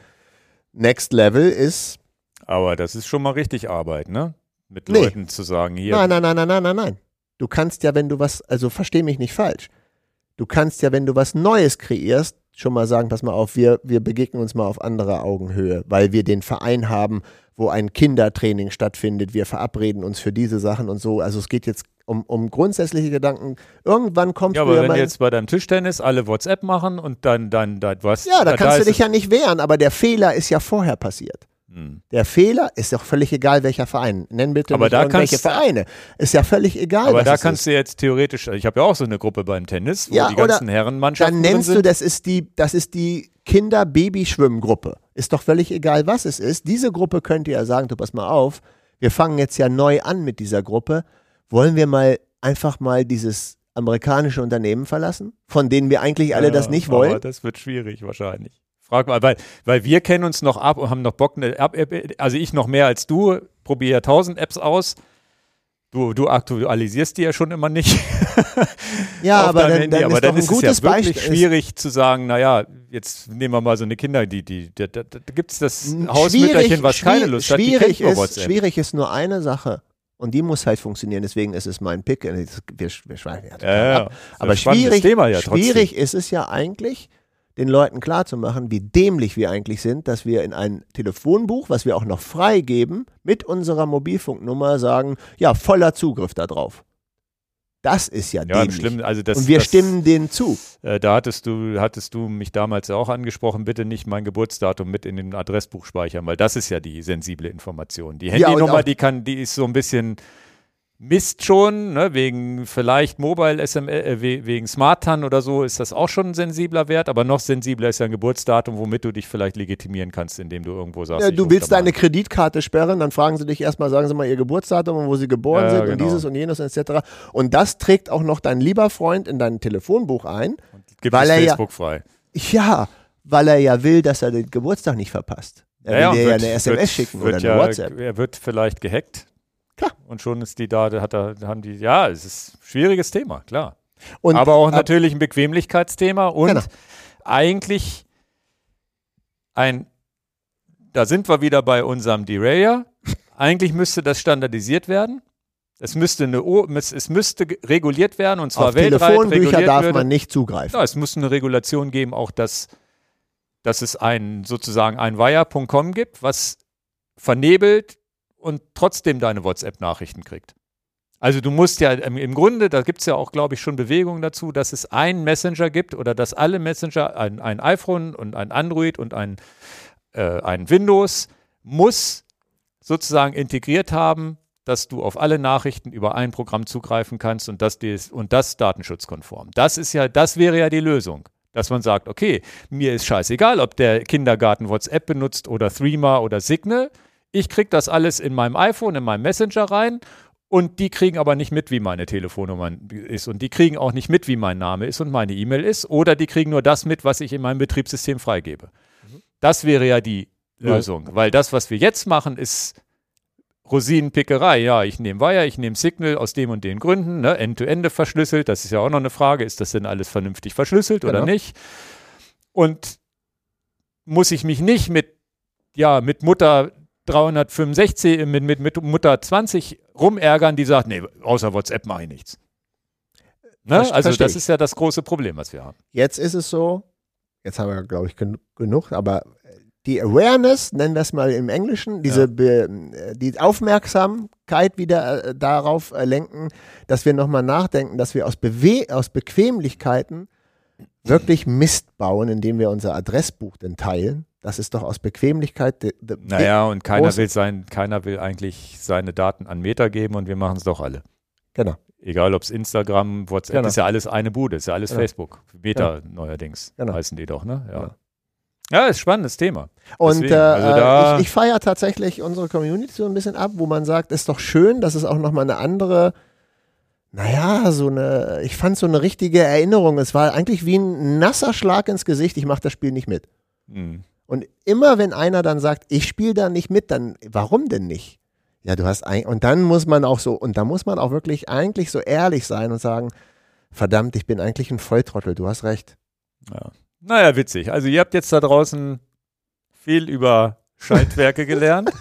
Next Level ist, Aber das ist schon mal richtig Arbeit, ne? Mit Nee. Leuten zu sagen, hier, nein, nein, nein, nein, nein, nein, nein. Du kannst ja, wenn du was, also versteh mich nicht falsch. Du kannst ja, wenn du was Neues kreierst, schon mal sagen, pass mal auf, wir, wir begegnen uns mal auf anderer Augenhöhe, weil wir den Verein haben, wo ein Kindertraining stattfindet. Wir verabreden uns für diese Sachen und so. Also es geht jetzt um, um grundsätzliche Gedanken. Irgendwann kommst ja, du aber wenn mal. jetzt bei deinem Tischtennis alle WhatsApp machen und dann, dann, dann was. ja, da kannst du ist dich ja nicht wehren, aber der Fehler ist ja vorher passiert. Hm. Der Fehler ist doch völlig egal, welcher Verein. Nenn bitte Aber da irgendwelche Vereine. Ist ja völlig egal, Aber da kannst ist. du jetzt theoretisch, ich habe ja auch so eine Gruppe beim Tennis, wo Ja, die ganzen Herrenmannschaften Dann nennst sind. du, das ist die, das ist die Kinder-Babyschwimmgruppe. Ist doch völlig egal, was es ist. Diese Gruppe könnte ja sagen, du pass mal auf, wir fangen jetzt ja neu an mit dieser Gruppe. Wollen wir mal einfach mal dieses amerikanische Unternehmen verlassen, von denen wir eigentlich alle Ja, das nicht Aber wollen? das wird schwierig wahrscheinlich. Frag mal, weil, weil wir kennen uns noch ab und haben noch Bock, eine App, also ich noch mehr als du, probiere ja tausend Apps aus. Du, du aktualisierst die ja schon immer nicht. Ja, aber dann, dann aber ist dann ist es ja wirklich Beispiel. schwierig zu sagen, naja, jetzt nehmen wir mal so eine Kinder, die, die, da, da, da gibt es das Schwierig- Hausmütterchen, was keine Lust hat, die schwierig kennt nur ist, WhatsApp. Schwierig ist nur eine Sache. Und die muss halt funktionieren, deswegen ist es mein Pick. Wir, wir schweifen ja Ja, ja. Aber schwierig, Thema ja trotzdem. schwierig ist es ja eigentlich, den Leuten klarzumachen, wie dämlich wir eigentlich sind, dass wir in ein Telefonbuch, was wir auch noch freigeben, mit unserer Mobilfunknummer sagen, ja, voller Zugriff darauf. Das ist ja, Ja, dämlich. schlimm, also das, Und wir das, stimmen denen zu. Äh, da hattest du, hattest du mich damals ja auch angesprochen, bitte nicht mein Geburtsdatum mit in den Adressbuch speichern, weil das ist ja die sensible Information. Die Ja, Handynummer, auch- die kann, die ist so ein bisschen, misst schon, ne, wegen vielleicht Mobile SMS, äh, wegen Smart-TAN oder so ist das auch schon ein sensibler Wert, aber noch sensibler ist ja ein Geburtsdatum, womit du dich vielleicht legitimieren kannst, indem du irgendwo sagst. Ja, du willst deine Kreditkarte sperren, dann fragen sie dich erstmal, sagen sie mal ihr Geburtsdatum und wo sie geboren ja, sind genau. und dieses und jenes etc. Und das trägt auch noch dein lieber Freund in dein Telefonbuch ein. Und gibt weil er Facebook ja, frei. Ja, weil er ja will, dass er den Geburtstag nicht verpasst. Er ja, will dir ja eine SMS wird, schicken wird oder eine ja, WhatsApp. Er wird vielleicht gehackt. Und schon ist die da, hat er, haben die, ja, es ist ein schwieriges Thema, klar. Und Aber auch natürlich ein Bequemlichkeitsthema und genau. eigentlich ein, da sind wir wieder bei unserem Derailleur. eigentlich müsste das standardisiert werden. Es müsste, eine, es müsste reguliert werden und zwar Auf weltweit. Telefonbücher darf würde. man nicht zugreifen. Ja, es muss eine Regulation geben, auch dass, dass es ein sozusagen ein Wire.com gibt, was vernebelt und trotzdem deine WhatsApp-Nachrichten kriegt. Also du musst ja im Grunde, da gibt es ja auch, glaube ich, schon Bewegungen dazu, dass es einen Messenger gibt oder dass alle Messenger, ein, ein iPhone und ein Android und ein, äh, ein Windows, muss sozusagen integriert haben, dass du auf alle Nachrichten über ein Programm zugreifen kannst und das, und das datenschutzkonform. Das ist ja, das wäre ja die Lösung. Dass man sagt, okay, mir ist scheißegal, ob der Kindergarten WhatsApp benutzt oder Threema oder Signal. Ich kriege das alles in meinem iPhone, in meinem Messenger rein und die kriegen aber nicht mit, wie meine Telefonnummer ist. Und die kriegen auch nicht mit, wie mein Name ist und meine E-Mail ist. Oder die kriegen nur das mit, was ich in meinem Betriebssystem freigebe. Mhm. Das wäre ja die Lösung. Ja. Weil das, was wir jetzt machen, ist Rosinenpickerei. Ja, ich nehme Wire, ich nehme Signal aus dem und den Gründen. Ne? End-to-Ende verschlüsselt. Das ist ja auch noch eine Frage. Ist das denn alles vernünftig verschlüsselt genau. oder nicht? Und muss ich mich nicht mit, ja, mit Mutter 365 mit, mit, mit Mutter 20 rumärgern, die sagt, nee, außer WhatsApp mache ich nichts. Ne? Also Versteh das ich. ist ja das große Problem, was wir haben. Jetzt ist es so, jetzt haben wir, glaube ich, gen genug, aber die Awareness, nennen wir es mal im Englischen, diese ja. Be die Aufmerksamkeit wieder äh, darauf äh, lenken, dass wir nochmal nachdenken, dass wir aus, Bewe aus Bequemlichkeiten wirklich Mist bauen, indem wir unser Adressbuch denn teilen das ist doch aus Bequemlichkeit. De, de naja, und keiner will, sein, keiner will eigentlich seine Daten an Meta geben und wir machen es doch alle. Genau. Egal ob es Instagram, WhatsApp, genau. ist ja alles eine Bude, ist ja alles genau. Facebook. Meta genau. neuerdings genau. heißen die doch, ne? Ja. Ja, ist spannendes Thema. Und Deswegen, also äh, ich, ich feiere tatsächlich unsere Community so ein bisschen ab, wo man sagt, ist doch schön, dass es auch nochmal eine andere, naja, so eine, ich fand so eine richtige Erinnerung. Es war eigentlich wie ein nasser Schlag ins Gesicht, ich mache das Spiel nicht mit. Mhm. Und immer wenn einer dann sagt, ich spiele da nicht mit, dann warum denn nicht? Ja, du hast ein und dann muss man auch so und da muss man auch wirklich eigentlich so ehrlich sein und sagen, verdammt, ich bin eigentlich ein Volltrottel, du hast recht. Ja. Naja, witzig. Also ihr habt jetzt da draußen viel über Schaltwerke gelernt.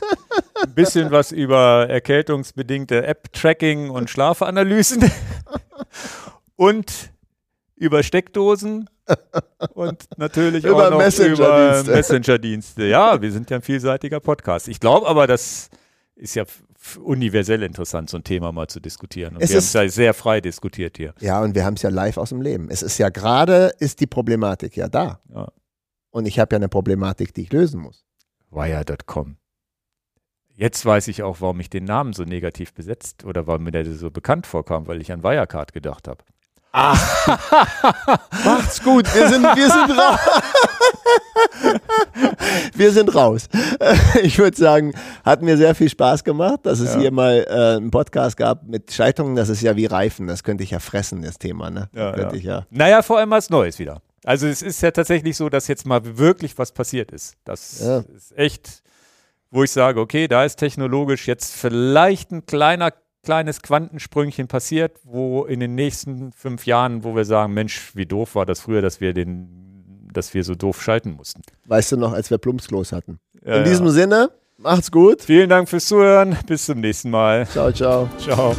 Ein bisschen was über erkältungsbedingte App-Tracking und Schlafanalysen. Und über Steckdosen und natürlich über auch noch Messenger über Messenger-Dienste. Ja, wir sind ja ein vielseitiger Podcast. Ich glaube aber, das ist ja universell interessant, so ein Thema mal zu diskutieren. Und es wir haben es ja sehr frei diskutiert hier. Ja, und wir haben es ja live aus dem Leben. Es ist ja gerade, ist die Problematik ja da. Ja. Und ich habe ja eine Problematik, die ich lösen muss. Wire.com. Jetzt weiß ich auch, warum ich den Namen so negativ besetzt oder warum mir der so bekannt vorkam, weil ich an Wirecard gedacht habe. Ah. Macht's gut, wir sind, wir sind raus. wir sind raus. Ich würde sagen, hat mir sehr viel Spaß gemacht, dass es ja. hier mal äh, einen Podcast gab mit Scheitungen. Das ist ja wie Reifen, das könnte ich ja fressen, das Thema. Ne? Ja, ja. Ich ja. Naja, vor allem als Neues wieder. Also es ist ja tatsächlich so, dass jetzt mal wirklich was passiert ist. Das ja. ist echt, wo ich sage, okay, da ist technologisch jetzt vielleicht ein kleiner kleines Quantensprüngchen passiert, wo in den nächsten fünf Jahren, wo wir sagen, Mensch, wie doof war das früher, dass wir den, dass wir so doof schalten mussten. Weißt du noch, als wir Plumpsklos hatten. Ja, in diesem ja. Sinne, macht's gut. Vielen Dank fürs Zuhören. Bis zum nächsten Mal. Ciao, ciao. Ciao.